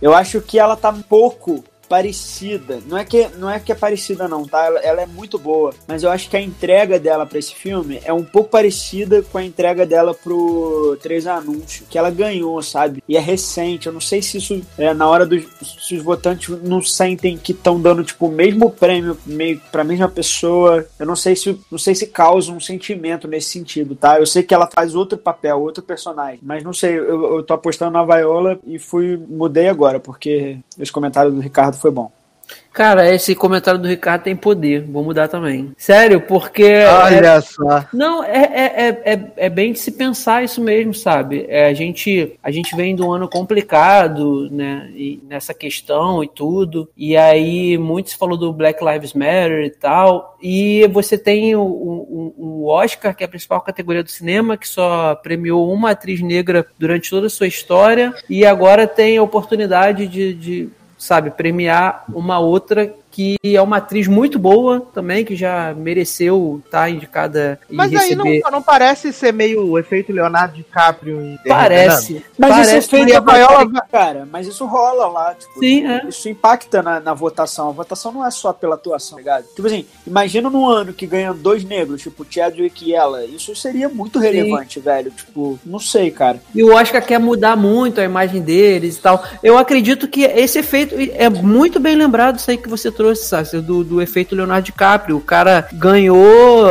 Eu acho que ela tá um pouco parecida. Não é que não é que é parecida não, tá? Ela, ela é muito boa, mas eu acho que a entrega dela para esse filme é um pouco parecida com a entrega dela pro Três Anúncios, que ela ganhou, sabe? E é recente. Eu não sei se isso é na hora dos se os votantes não sentem que estão dando tipo o mesmo prêmio meio para mesma pessoa. Eu não sei se não sei se causa um sentimento nesse sentido, tá? Eu sei que ela faz outro papel, outro personagem, mas não sei. Eu, eu tô apostando na Viola e fui mudei agora porque esse comentário do Ricardo foi bom. Cara, esse comentário do Ricardo tem poder. Vou mudar também. Sério, porque. é- Olha só. Não, é, é, é, é, é bem de se pensar isso mesmo, sabe? É, a, gente, a gente vem de um ano complicado, né? E nessa questão e tudo. E aí, muito se falou do Black Lives Matter e tal. E você tem o, o, o Oscar, que é a principal categoria do cinema, que só premiou uma atriz negra durante toda a sua história. E agora tem a oportunidade de, de sabe, premiar uma outra que é uma atriz muito boa também, que já mereceu estar indicada e Mas aí receber. não, não parece ser meio o efeito Leonardo DiCaprio Parece. Mas Parece isso é Viola cara. Mas isso rola lá, tipo, Sim, é. isso impacta na, na votação. A votação não é só pela atuação, tá ligado? Tipo assim, imagina num ano que ganha dois negros, tipo Chadwick e ela. Isso seria muito relevante, velho. Tipo, não sei, cara. E o Oscar quer mudar muito a imagem deles e tal. Eu acredito que esse efeito é muito bem lembrado, isso aí que você trouxe, Sassi, do, do efeito Leonardo DiCaprio. O cara ganhou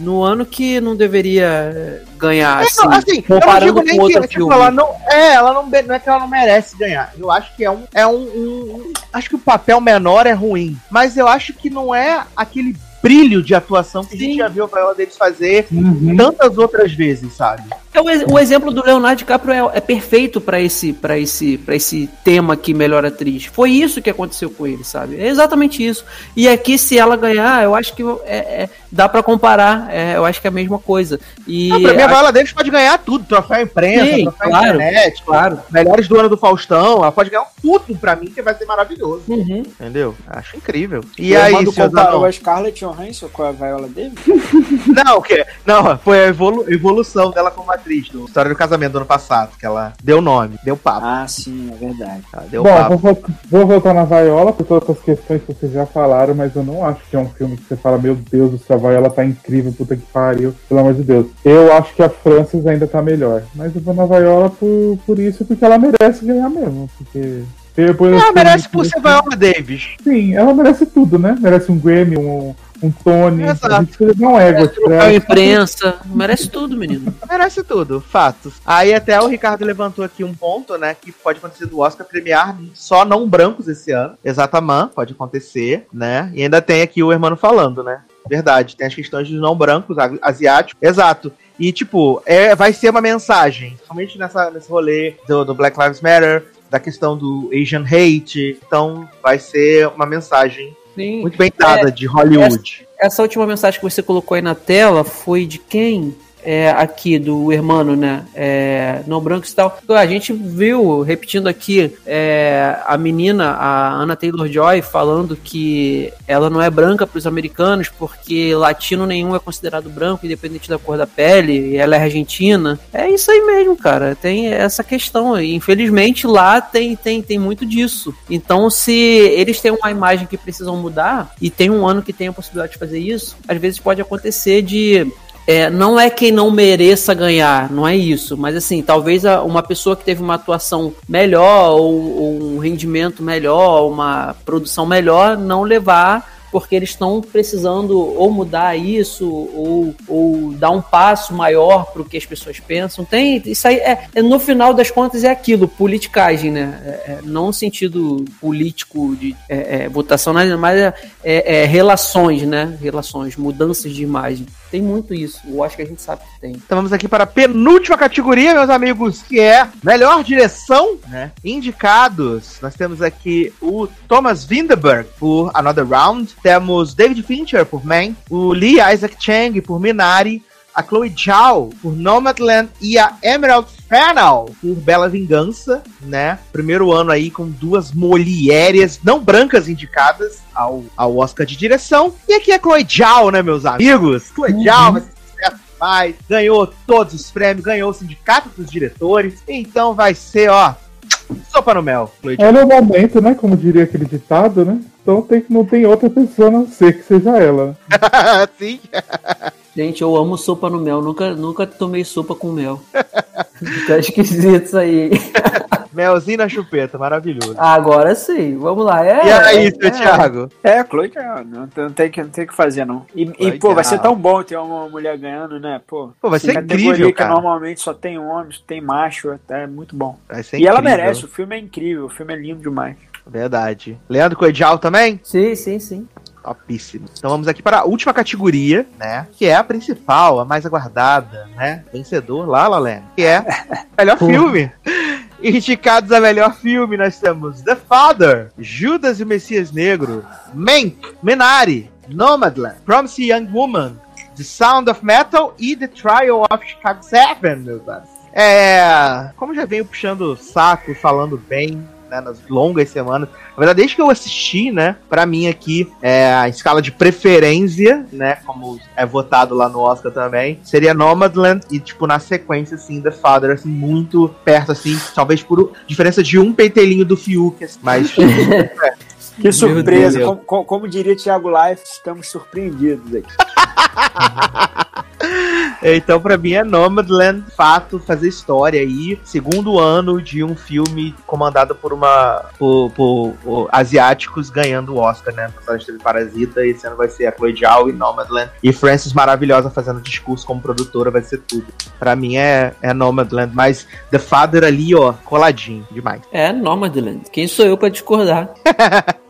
no ano que não deveria ganhar, É, assim, não, assim, não comparando com outro que tipo, filme. ela não. É, ela não, não é que ela não merece ganhar. Eu acho que é um. É um, um- Acho que o papel menor é ruim. Mas eu acho que não é aquele brilho de atuação que a gente já viu a Viola Davis fazer Uhum. tantas outras vezes, sabe? É o, o exemplo do Leonardo DiCaprio é, é perfeito pra esse, para esse, para esse tema aqui, melhor atriz. Foi isso que aconteceu com ele, sabe? É exatamente isso. E aqui, se ela ganhar, eu acho que é, é- dá pra comparar. É, eu acho que é a mesma coisa. E Não, pra mim, a a- Viola Davis pode ganhar tudo. Troféu imprensa, Sim, troféu claro, internet, claro. melhores do ano do Faustão. Ela pode ganhar tudo pra mim, que vai ser maravilhoso. Uhum. Entendeu? Acho incrível. E Eu aí, comparou a Scarlett Johansson com a Viola Davis? [LAUGHS] Não, que Não, foi a evolu- evolução dela como atriz do História do Casamento do ano passado, que ela deu nome, deu papo. Ah, sim, é verdade. Ela deu Bom, papo. vou, vou voltar na Viola por todas as questões que vocês já falaram, mas eu não acho que é um filme que você fala, meu Deus do céu, a Viola tá incrível, puta que pariu, pelo amor de Deus. Eu acho que a Frances ainda tá melhor, mas eu vou na Viola por, por isso, porque ela merece ganhar mesmo, porque... depois Ela assim, merece por ser Viola Davis. Sim, ela merece tudo, né? Merece um Grammy, um, um Tony, Exato. a gente precisa dar um ego pra imprensa, merece tudo, menino. Merece tudo, fatos. Aí até o Ricardo levantou aqui um ponto, né, que pode acontecer do Oscar premiar só não brancos esse ano. Exatamente, pode acontecer, né? E ainda tem aqui o Hermano falando, né? Verdade, tem as questões dos não brancos, asiáticos. Exato. E, tipo, é, vai ser uma mensagem, somente nessa, nesse rolê do, do Black Lives Matter, da questão do Asian hate. Então, vai ser uma mensagem Sim. muito bem dada de Hollywood. Essa última mensagem que você colocou aí na tela foi de quem? É, aqui do Hermano, né? É, não brancos e tal. A gente viu, repetindo aqui, é, a menina, a Anna Taylor Joy, falando que ela não é branca para os americanos porque latino nenhum é considerado branco, independente da cor da pele, e ela é argentina. É isso aí mesmo, cara. Tem essa questão aí. Infelizmente, lá tem, tem, tem muito disso. Então, se eles têm uma imagem que precisam mudar, e tem um ano que tem a possibilidade de fazer isso, às vezes pode acontecer de é, não é quem não mereça ganhar, não é isso, mas assim, talvez uma pessoa que teve uma atuação melhor ou, ou um rendimento melhor, uma produção melhor, não levar porque eles estão precisando ou mudar isso ou, ou dar um passo maior para o que as pessoas pensam. Tem isso aí é, é, no final das contas é aquilo, politicagem, né? É, é, não sentido político de é, é, votação, mas é, é relações, né? Relações, mudanças de imagem. Tem muito isso. Eu acho que a gente sabe que tem. Então vamos aqui para a penúltima categoria, meus amigos, que é melhor direção, né? Indicados. Nós temos aqui o Thomas Vinterberg por Another Round, temos David Fincher por Man, o Lee Isaac Chang por Minari, a Chloe Zhao por Nomadland e a Emerald Fennell por Bela Vingança, né? Primeiro ano aí com duas mulheres não brancas indicadas ao, ao Oscar de direção. E aqui a Chloe Zhao, né, meus amigos? Chloe Zhao vai ser sucesso demais, ganhou todos os prêmios, ganhou o sindicato dos diretores. Então vai ser, ó, sopa no mel, Chloe Zhao. É no momento, né? Como diria aquele ditado, né? Então tem, não tem outra pessoa a não ser que seja ela. né? [LAUGHS] Sim. Gente, eu amo sopa no mel. Nunca, nunca tomei sopa com mel. Fica esquisito isso aí. [LAUGHS] Melzinho na chupeta, maravilhoso. Agora sim, vamos lá. É, e aí, é, seu é. Thiago? É, Chloe Zhao, não, tem- não tem que, não tem que fazer, não. E, e, pô, vai ser tão bom ter uma mulher ganhando, né? Pô, Pô, vai ser categoria incrível, que cara. normalmente só tem homens, tem macho, é muito bom. Vai ser E ela incrível. merece, o filme é incrível, o filme é lindo demais. Verdade. Leandro Coedial também? Sim, sim, sim. Topíssimo. Então vamos aqui para a última categoria, né? Que é a principal, a mais aguardada, né? Vencedor, lá, Lalé. Que é [LAUGHS] melhor filme. Indicados a melhor filme, nós temos The Father, Judas e o Messias Negro, Mank, Minari, Nomadland, Promising Young Woman, The Sound of Metal e The Trial of Chicago 7, meus amigos. É. Como já venho puxando o saco, falando bem, né, nas longas semanas. Na verdade, desde que eu assisti, né, pra mim aqui, é, a escala de preferência, né, como é votado lá no Oscar também, seria Nomadland e, tipo, na sequência, assim, The Father, assim, muito perto, assim, talvez por diferença de um pentelinho do Fiuk, assim, mas... [LAUGHS] Que surpresa, Deus. como, como- como diria Thiago Life, estamos surpreendidos aqui. [LAUGHS] Então, pra mim, é Nomadland, fato, fazer história aí. Segundo ano de um filme comandado por uma. por, por- por asiáticos ganhando o Oscar, né? A gente teve Parasita, esse ano vai ser a Chloe Zhao e Nomadland. E Frances Maravilhosa fazendo discurso como produtora, vai ser tudo. Pra mim é, é Nomadland, mas The Father ali, ó, coladinho, demais. É Nomadland. Quem sou eu pra discordar? [LAUGHS]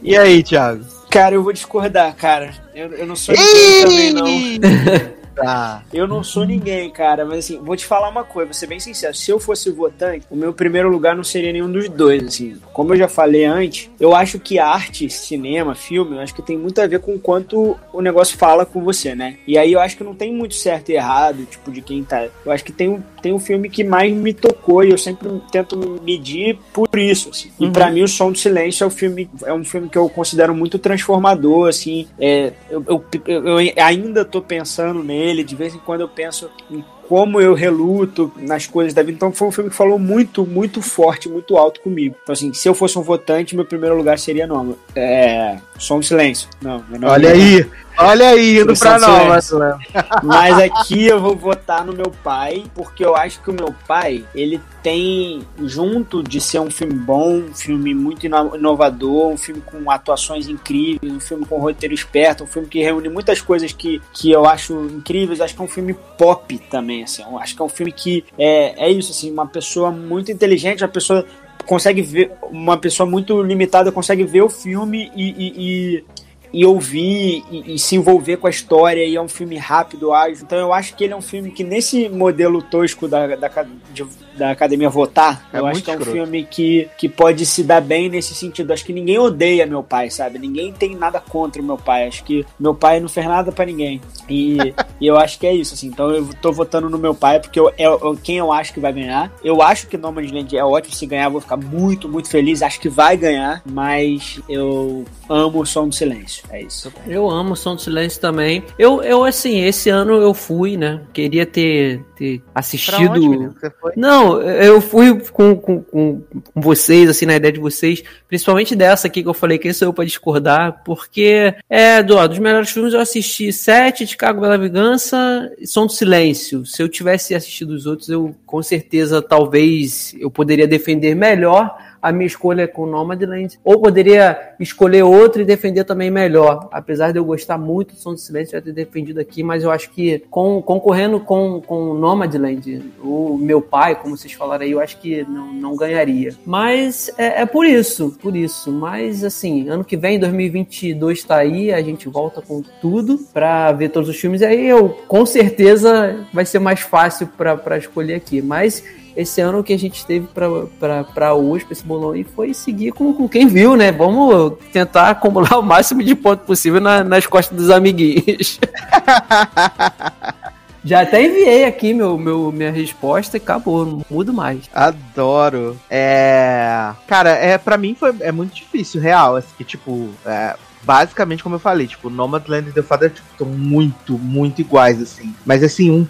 E aí, Thiago? Cara, eu vou discordar, cara. Eu, eu não sou também, não. [LAUGHS] Tá. Eu não sou ninguém, cara, mas assim, vou te falar uma coisa, vou ser bem sincero. Se eu fosse votante, o meu primeiro lugar não seria nenhum dos dois, assim. Como eu já falei antes, eu acho que arte, cinema, filme, eu acho que tem muito a ver com quanto o negócio fala com você, né? E aí eu acho que não tem muito certo e errado, tipo, de quem tá. Eu acho que tem um, tem um filme que mais me tocou e eu sempre tento medir por isso, assim. E pra mim, O Som do Silêncio é um filme, é um filme que eu considero muito transformador, assim. É, eu, eu, eu, eu ainda tô pensando nele de vez em quando eu penso em como eu reluto nas coisas da vida. Então foi um filme que falou muito, muito forte, muito alto comigo. Então, assim, se eu fosse um votante, meu primeiro lugar seria Noma. É. Som do Silêncio. Não, nome Olha é- aí, olha aí, indo pra do nova. Silêncio. Mas aqui eu vou votar no meu pai, porque eu acho que o meu pai, ele tem, junto de ser um filme bom, um filme muito ino- inovador, um filme com atuações incríveis, um filme com roteiro esperto, um filme que reúne muitas coisas que, que eu acho incríveis, acho que é um filme pop também, assim, acho que é um filme que é, é isso, assim, uma pessoa muito inteligente, uma pessoa consegue ver, uma pessoa muito limitada consegue ver o filme e, e- e- ouvir e, e se envolver com a história e é um filme rápido, ágil. Então eu acho que ele é um filme que nesse modelo tosco da, da, de- da academia votar, É eu acho que é um escroto. filme que, que pode se dar bem nesse sentido. Acho que ninguém odeia meu pai, sabe? Ninguém tem nada contra o meu pai. Acho que meu pai não fez nada pra ninguém. E, [LAUGHS] e eu acho que é isso, assim. Então eu tô votando no meu pai porque eu, é é quem eu acho que vai ganhar. Eu acho que Nomadland é ótimo. Se ganhar, eu vou ficar muito, muito feliz. Acho que vai ganhar, mas eu amo o som do silêncio. É isso. Eu amo o Som do Silêncio também. Eu, eu, assim, esse ano eu fui, né? Queria ter, ter assistido. onde, menino? Não, eu fui com, com, com, com vocês, assim, na ideia de vocês, principalmente dessa aqui que eu falei, quem sou eu pra discordar, porque é, do, ó, dos melhores filmes eu assisti Sete, Chicago Bela Vingança e Som do Silêncio. Se eu tivesse assistido os outros, eu com certeza, talvez, eu poderia defender melhor a minha escolha com Nomadland, ou poderia escolher outro e defender também melhor. Apesar de eu gostar muito do Som do Silêncio, já ter defendido aqui, mas eu acho que com, concorrendo com, com Nomadland, o meu pai, como vocês falaram aí, eu acho que não, não ganharia. Mas é, é por isso, por isso. Mas assim, ano que vem, 2022 tá aí, a gente volta com tudo pra ver todos os filmes. Aí eu, com certeza, vai ser mais fácil pra escolher aqui. Mas esse ano que a gente teve pra hoje, pra esse bolão aí, foi seguir com, com quem viu, né? Vamos tentar acumular [LAUGHS] o máximo de pontos possível na- nas costas dos amiguinhos. [LAUGHS] Já até enviei aqui meu, meu, minha resposta e acabou, não mudo mais. Adoro. É. Cara, é, pra mim foi, é muito difícil, real. Assim, que, tipo, é, basicamente, como eu falei, tipo, Nomadland e The Father tipo, estão muito, muito iguais, assim. Mas assim, um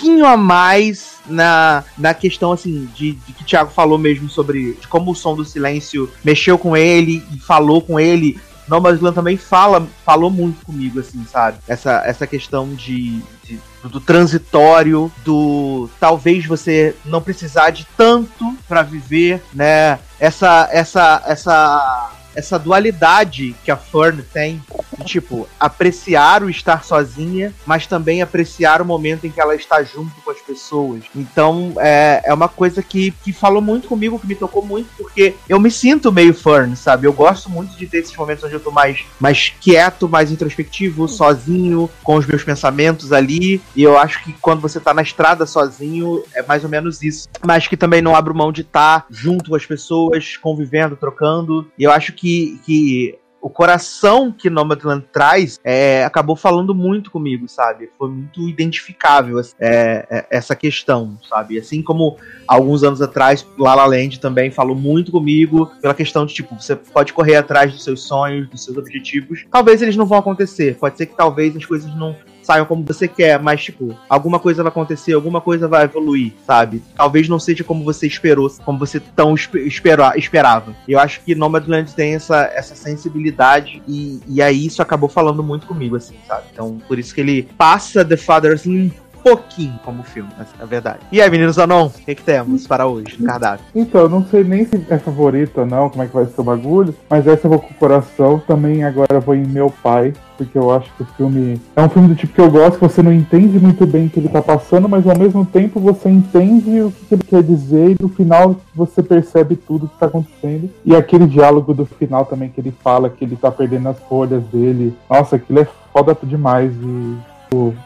pouquinho a mais na, na questão, assim, de, de que o Thiago falou mesmo sobre como o som do silêncio mexeu com ele e falou com ele. Nomadland também fala, falou muito comigo, assim, sabe? Essa, essa questão de, de- do transitório, do talvez você não precisar de tanto pra viver, né? Essa, essa, essa, essa dualidade que a Fern tem, de, tipo, apreciar o estar sozinha, mas também apreciar o momento em que ela está junto com as pessoas. Então, é, é uma coisa que, que falou muito comigo, que me tocou muito, porque eu me sinto meio Fern, sabe? Eu gosto muito de ter esses momentos onde eu tô mais, mais quieto, mais introspectivo, sozinho, com os meus pensamentos ali. E eu acho que quando você tá na estrada sozinho, é mais ou menos isso. Mas que também não abro mão de estar junto com as pessoas, convivendo, trocando. E eu acho que, que o coração que Nomadland traz é, acabou falando muito comigo, sabe? Foi muito identificável é, é, essa questão, sabe? Assim como alguns anos atrás, La La Land também falou muito comigo pela questão de, tipo, você pode correr atrás dos seus sonhos, dos seus objetivos. Talvez eles não vão acontecer. Pode ser que talvez as coisas não saiam como você quer, mas, tipo, alguma coisa vai acontecer, alguma coisa vai evoluir, sabe? Talvez não seja como você esperou, como você tão espe- espera- esperava. Eu acho que Nomadland tem essa, essa sensibilidade e, e aí isso acabou falando muito comigo, assim, sabe? Então, por isso que ele passa The Father, assim, um pouquinho como filme, essa é verdade. E aí, meninos Anon, o que, que temos para hoje no cardápio? Então, eu não sei nem se é favorito ou não, como é que vai ser o bagulho, mas essa eu vou com o coração. Também agora eu vou em Meu Pai, porque eu acho que o filme é um filme do tipo que eu gosto, que você não entende muito bem o que ele tá passando, mas ao mesmo tempo você entende o que ele quer dizer e no final você percebe tudo que tá acontecendo. E aquele diálogo do final também que ele fala que ele tá perdendo as folhas dele. Nossa, aquilo é foda demais e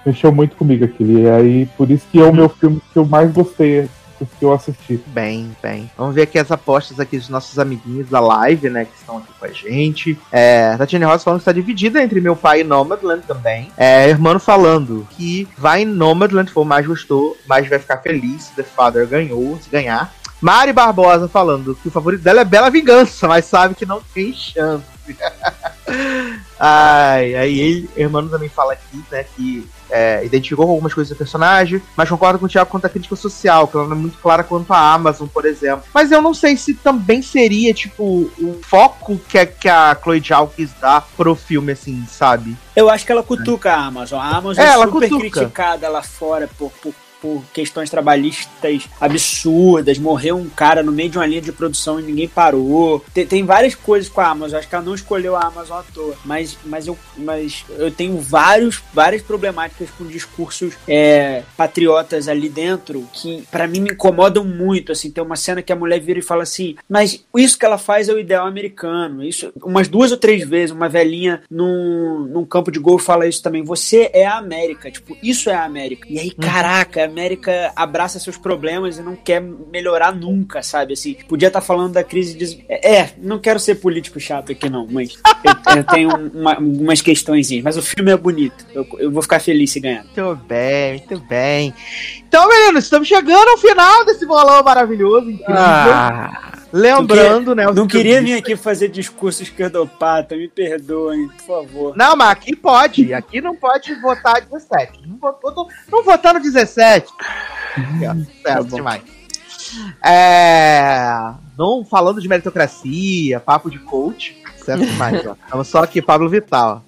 mexeu muito comigo aquilo. E aí, por isso que é o meu filme que eu mais gostei que eu assisti. Bem, bem. Vamos ver aqui as apostas aqui dos nossos amiguinhos da live, né, que estão aqui com a gente. É, Tatiane Rosa falando que está dividida entre meu pai e Nomadland também. É, Hermano falando que vai em Nomadland, for mais gostou, mas vai ficar feliz se The Father ganhou, se ganhar. Mari Barbosa falando que o favorito dela é Bela Vingança, mas sabe que não tem chance. [LAUGHS] Ai, aí ele, Hermano também fala aqui, né, que é, identificou algumas coisas do personagem, mas concordo com o Thiago quanto à crítica social, que ela não é muito clara quanto a Amazon, por exemplo. Mas eu não sei se também seria, tipo, o foco que a, que a Chloe Zhao quis dar pro filme, assim, sabe? Eu acho que ela cutuca a Amazon. A Amazon É, é, super cutuca. criticada lá fora por, por, por questões trabalhistas absurdas. Morreu um cara no meio de uma linha de produção e ninguém parou. Tem, tem várias coisas com a Amazon. Acho que ela não escolheu a Amazon à toa. Mas, mas, eu, mas eu tenho vários, várias problemáticas com discursos é, patriotas ali dentro que, pra mim, me incomodam muito. Assim, tem uma cena que a mulher vira e fala assim: Mas isso que ela faz é o ideal americano. Isso, umas duas ou três vezes, uma velhinha num, num campo de golfe fala isso também. Você é a América. Tipo, isso é a América. E aí, caraca, a América abraça seus problemas e não quer melhorar nunca, sabe? Assim, podia estar falando da crise de. É, não quero ser político chato aqui, não, mas eu, eu tenho uma, umas questões, mas o filme é bonito. Eu, eu vou ficar feliz se ganhar. Muito bem, muito bem. Então, meninos, estamos chegando ao final desse bolão maravilhoso, incrível. Ah, Lembrando, né? os Não queria vir aqui fazer discurso esquerdopata, me perdoem, por favor. Não, mas aqui pode. Aqui não pode votar 17. Não, votou, não votar no 17. Aqui, ó, certo bom. demais. É, não falando de meritocracia, papo de coach. Certo demais, ó. Estamos só aqui, Pablo Vital.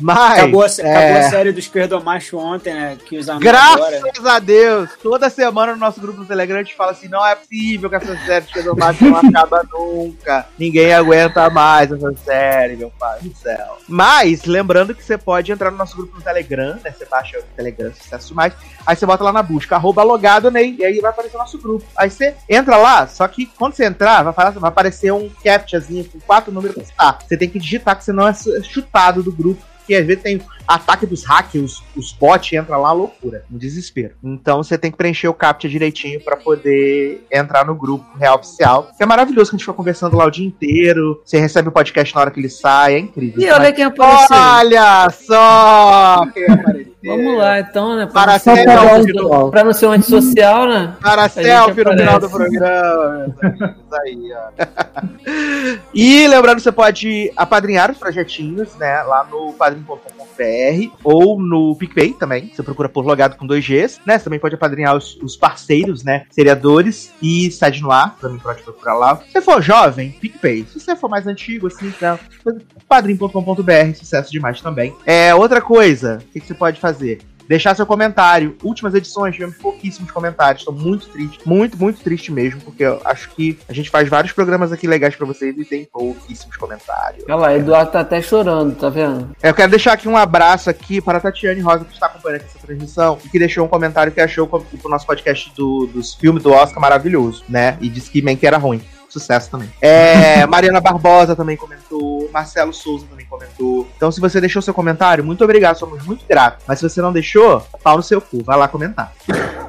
Mas. Acabou, a, é, acabou a série do esquerdomacho ontem, né? Que os amigos agora. Graças a Deus! Toda semana no nosso grupo do Telegram a gente fala assim: não é possível que essa série de Esquerdomacho não acaba nunca. Ninguém aguenta mais essa série, meu pai do céu. Mas, lembrando que você pode entrar no nosso grupo no Telegram, né? Você baixa o Telegram Sucesso Mais. Aí você bota lá na busca, arroba logado Ney, e aí vai aparecer o nosso grupo. Aí você entra lá, só que quando você entrar, vai, falar- vai aparecer um captchazinho com quatro números pra citar. Você tem que digitar, que senão é chutado do grupo. Porque às vezes tem ataque dos hackers, os, os bots entram lá, loucura, um desespero. Então você tem que preencher o captcha direitinho pra poder entrar no grupo real oficial. Que é maravilhoso que a gente fica conversando lá o dia inteiro. Você recebe o podcast na hora que ele sai, é incrível. e olha quem apareceu. Olha só quem apareceu. Vamos lá, então, né? Para não ser ser- antissocial. pra não ser um antissocial, né? Para selfie no final do programa. meus amigos, aí, ó. [LAUGHS] e lembrando, você pode apadrinhar os projetinhos, né? Lá no padrim.com.br ou no PicPay também. Você procura por logado com dois Gs, né? Você também pode apadrinhar os, os parceiros, né? Seriadores e Sede no Ar. Também pode procurar lá. Se você for jovem, PicPay. Se você for mais antigo, assim, né? padrim.com.br. Sucesso demais também. É, outra coisa, o que, que você pode fazer? Deixar seu comentário. Últimas edições tivemos pouquíssimos comentários. Estou muito triste, muito, muito triste mesmo, porque eu acho que a gente faz vários programas aqui legais pra vocês e tem pouquíssimos comentários. Olha lá, Eduardo tá até chorando, tá vendo? Eu quero deixar aqui um abraço aqui para a Tatiane Rosa, que está acompanhando aqui essa transmissão, e que deixou um comentário que achou o o nosso podcast do, dos filmes do Oscar maravilhoso, né? E disse que Man que era ruim. Sucesso também. É, Mariana Barbosa também comentou, Marcelo Souza também comentou. Então, se você deixou seu comentário, muito obrigado, somos muito gratos. Mas se você não deixou, pau no seu cu, vai lá comentar.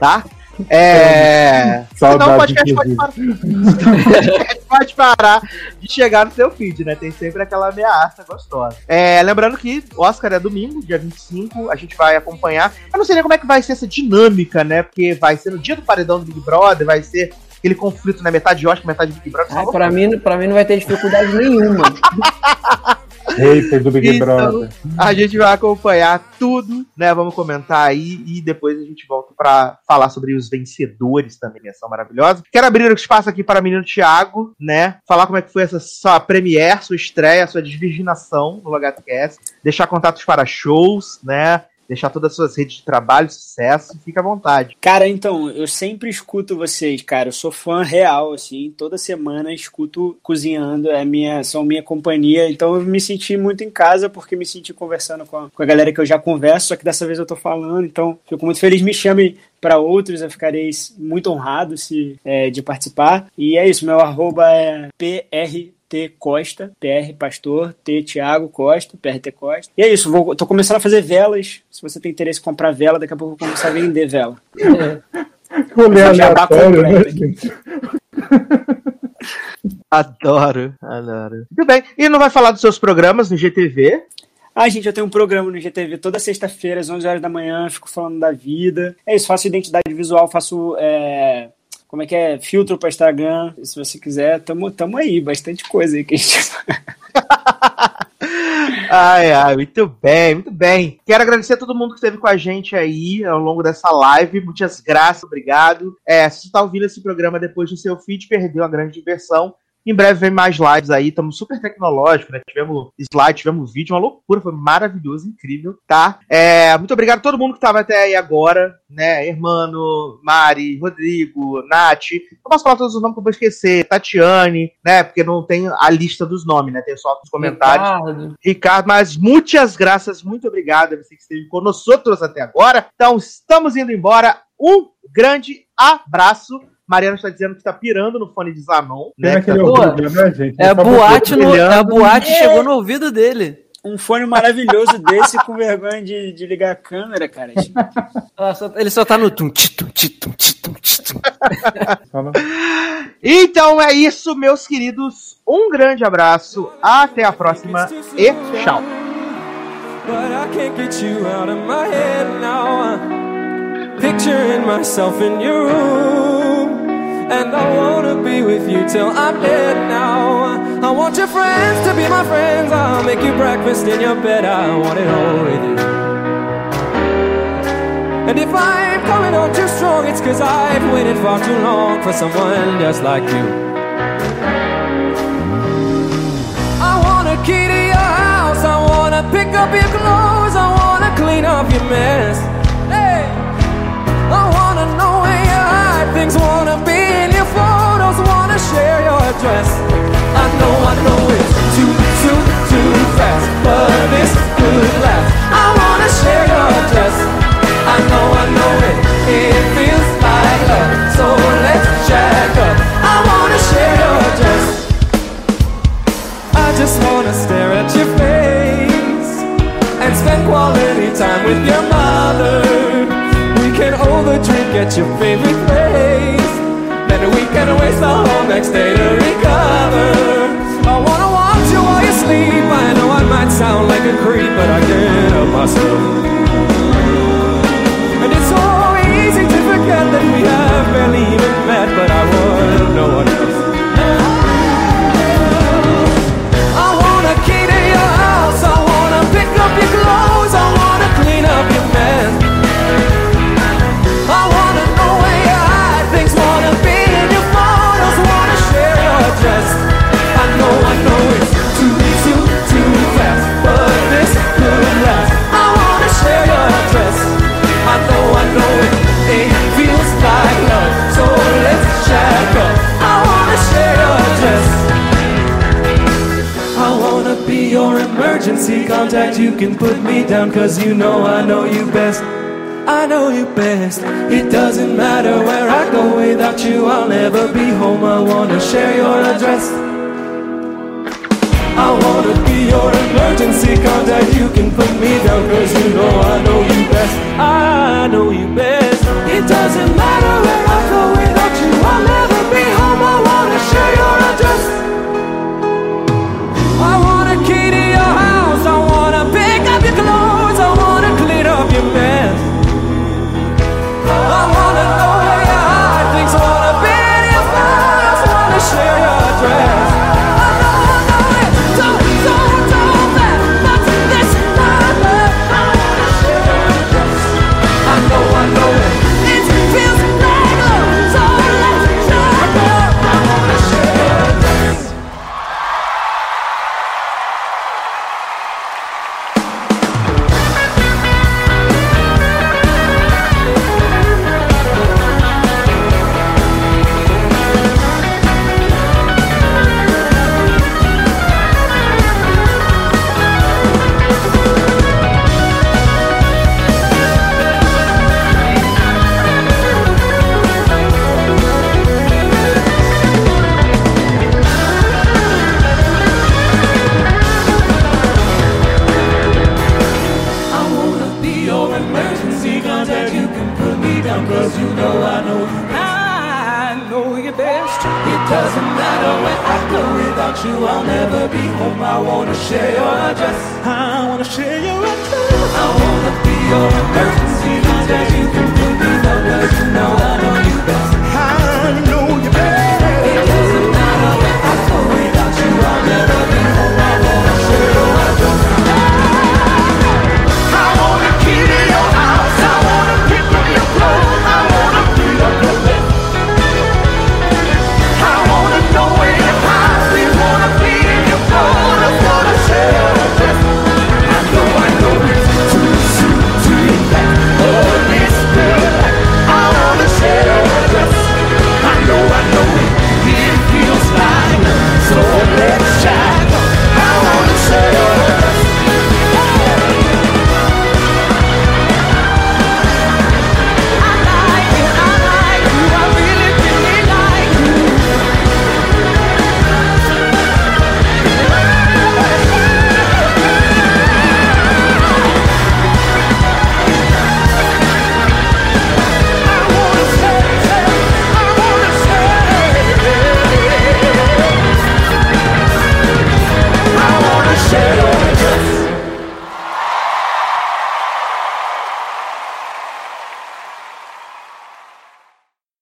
Tá? É. [LAUGHS] Senão o Saudade, podcast pode parar. Senão [LAUGHS] o podcast pode parar de chegar no seu feed, né? Tem sempre aquela ameaça gostosa. É, lembrando que o Oscar é domingo, dia 25, a gente vai acompanhar. Eu não sei nem como é que vai ser essa dinâmica, né? Porque vai ser no dia do paredão do Big Brother, vai ser aquele conflito, né? Metade de Oscar, metade de Big Brother. Ah, pra, mim, pra mim não vai ter dificuldade nenhuma. [LAUGHS] Hater do Big Então, Brother. A gente vai acompanhar tudo, né? Vamos comentar aí e depois a gente volta pra falar sobre os vencedores também, que são maravilhosos. Quero abrir o espaço aqui para o menino Thiago, né? Falar como é que foi essa sua premiere, sua estreia, sua desvirginação no LogadoCast, deixar contatos para shows, né? Deixar todas as suas redes de trabalho, sucesso, fica à vontade. Cara, então, eu sempre escuto vocês, cara. Eu sou fã real, assim. Toda semana escuto cozinhando, é minha, são minha companhia. Então eu me senti muito em casa porque me senti conversando com a, com a galera que eu já converso, só que dessa vez eu tô falando. Então fico muito feliz. Me chame para outros, eu ficarei muito honrado se, é, de participar. E é isso, meu arroba é PR T Costa, PR Pastor, T Thiago Costa, PRT Costa. E é isso, vou, tô começando a fazer velas. Se você tem interesse em comprar vela, daqui a pouco eu vou começar a vender vela. [LAUGHS] Rolê aleatório, né, completo. Adoro, adoro. Muito bem. E não vai falar dos seus programas no GTV? Ah, gente, eu tenho um programa no GTV toda sexta-feira, às 11 horas da manhã, fico falando da vida. É isso, faço identidade visual, faço. é, como é que é? Filtro para Instagram. Se você quiser, tamo, tamo aí, bastante coisa aí que a gente. [LAUGHS] Ai, ai, muito bem, muito bem. Quero agradecer a todo mundo que esteve com a gente aí ao longo dessa live. Muitas graças, obrigado. É, se você está ouvindo esse programa depois do seu feed, perdeu a grande diversão. Em breve vem mais lives aí, estamos super tecnológicos, né? Tivemos slide, tivemos vídeo, uma loucura, foi maravilhoso, incrível, tá? É, muito obrigado a todo mundo que estava até aí agora, né? Hermano, Mari, Rodrigo, Nath. Eu posso falar todos os nomes que eu vou esquecer, Tatiane, né? Porque não tem a lista dos nomes, né? Tem só os comentários. Ricardo. Ricardo, mas muitas graças, muito obrigado a você que esteve conosco até agora. Então, estamos indo embora. Um grande abraço. Mariana está dizendo que está pirando no fone de Zanon. Né, que aquele tá- ouvido, né, gente? É a boate, no, é a brilhando. boate É. chegou no ouvido dele. Um fone maravilhoso desse com vergonha de, de ligar a câmera, cara. [LAUGHS] Só- ele só tá no tum tum tum tum tum. [LAUGHS] Então é isso, meus queridos. Um grande abraço. Até a próxima e tchau. But I can't get you out of my head now. I'm picturing myself in your room. And I wanna be with you till I'm dead now. I want your friends to be my friends. I'll make you breakfast in your bed. I want it all with you. And if I'm coming on too strong, it's cause I've waited far too long for someone just like you. I want a key to your house. I wanna pick up your clothes. I wanna clean up your mess. You things. Wanna be in your photos. Wanna share your address. I know, I know it's too, too, too fast, but this could last. I wanna share your address. I know, I know it. It feels like love. So let's jack up. I wanna share your address. I just wanna stare at your face and spend quality time with your mother. We can overdrink at your favorite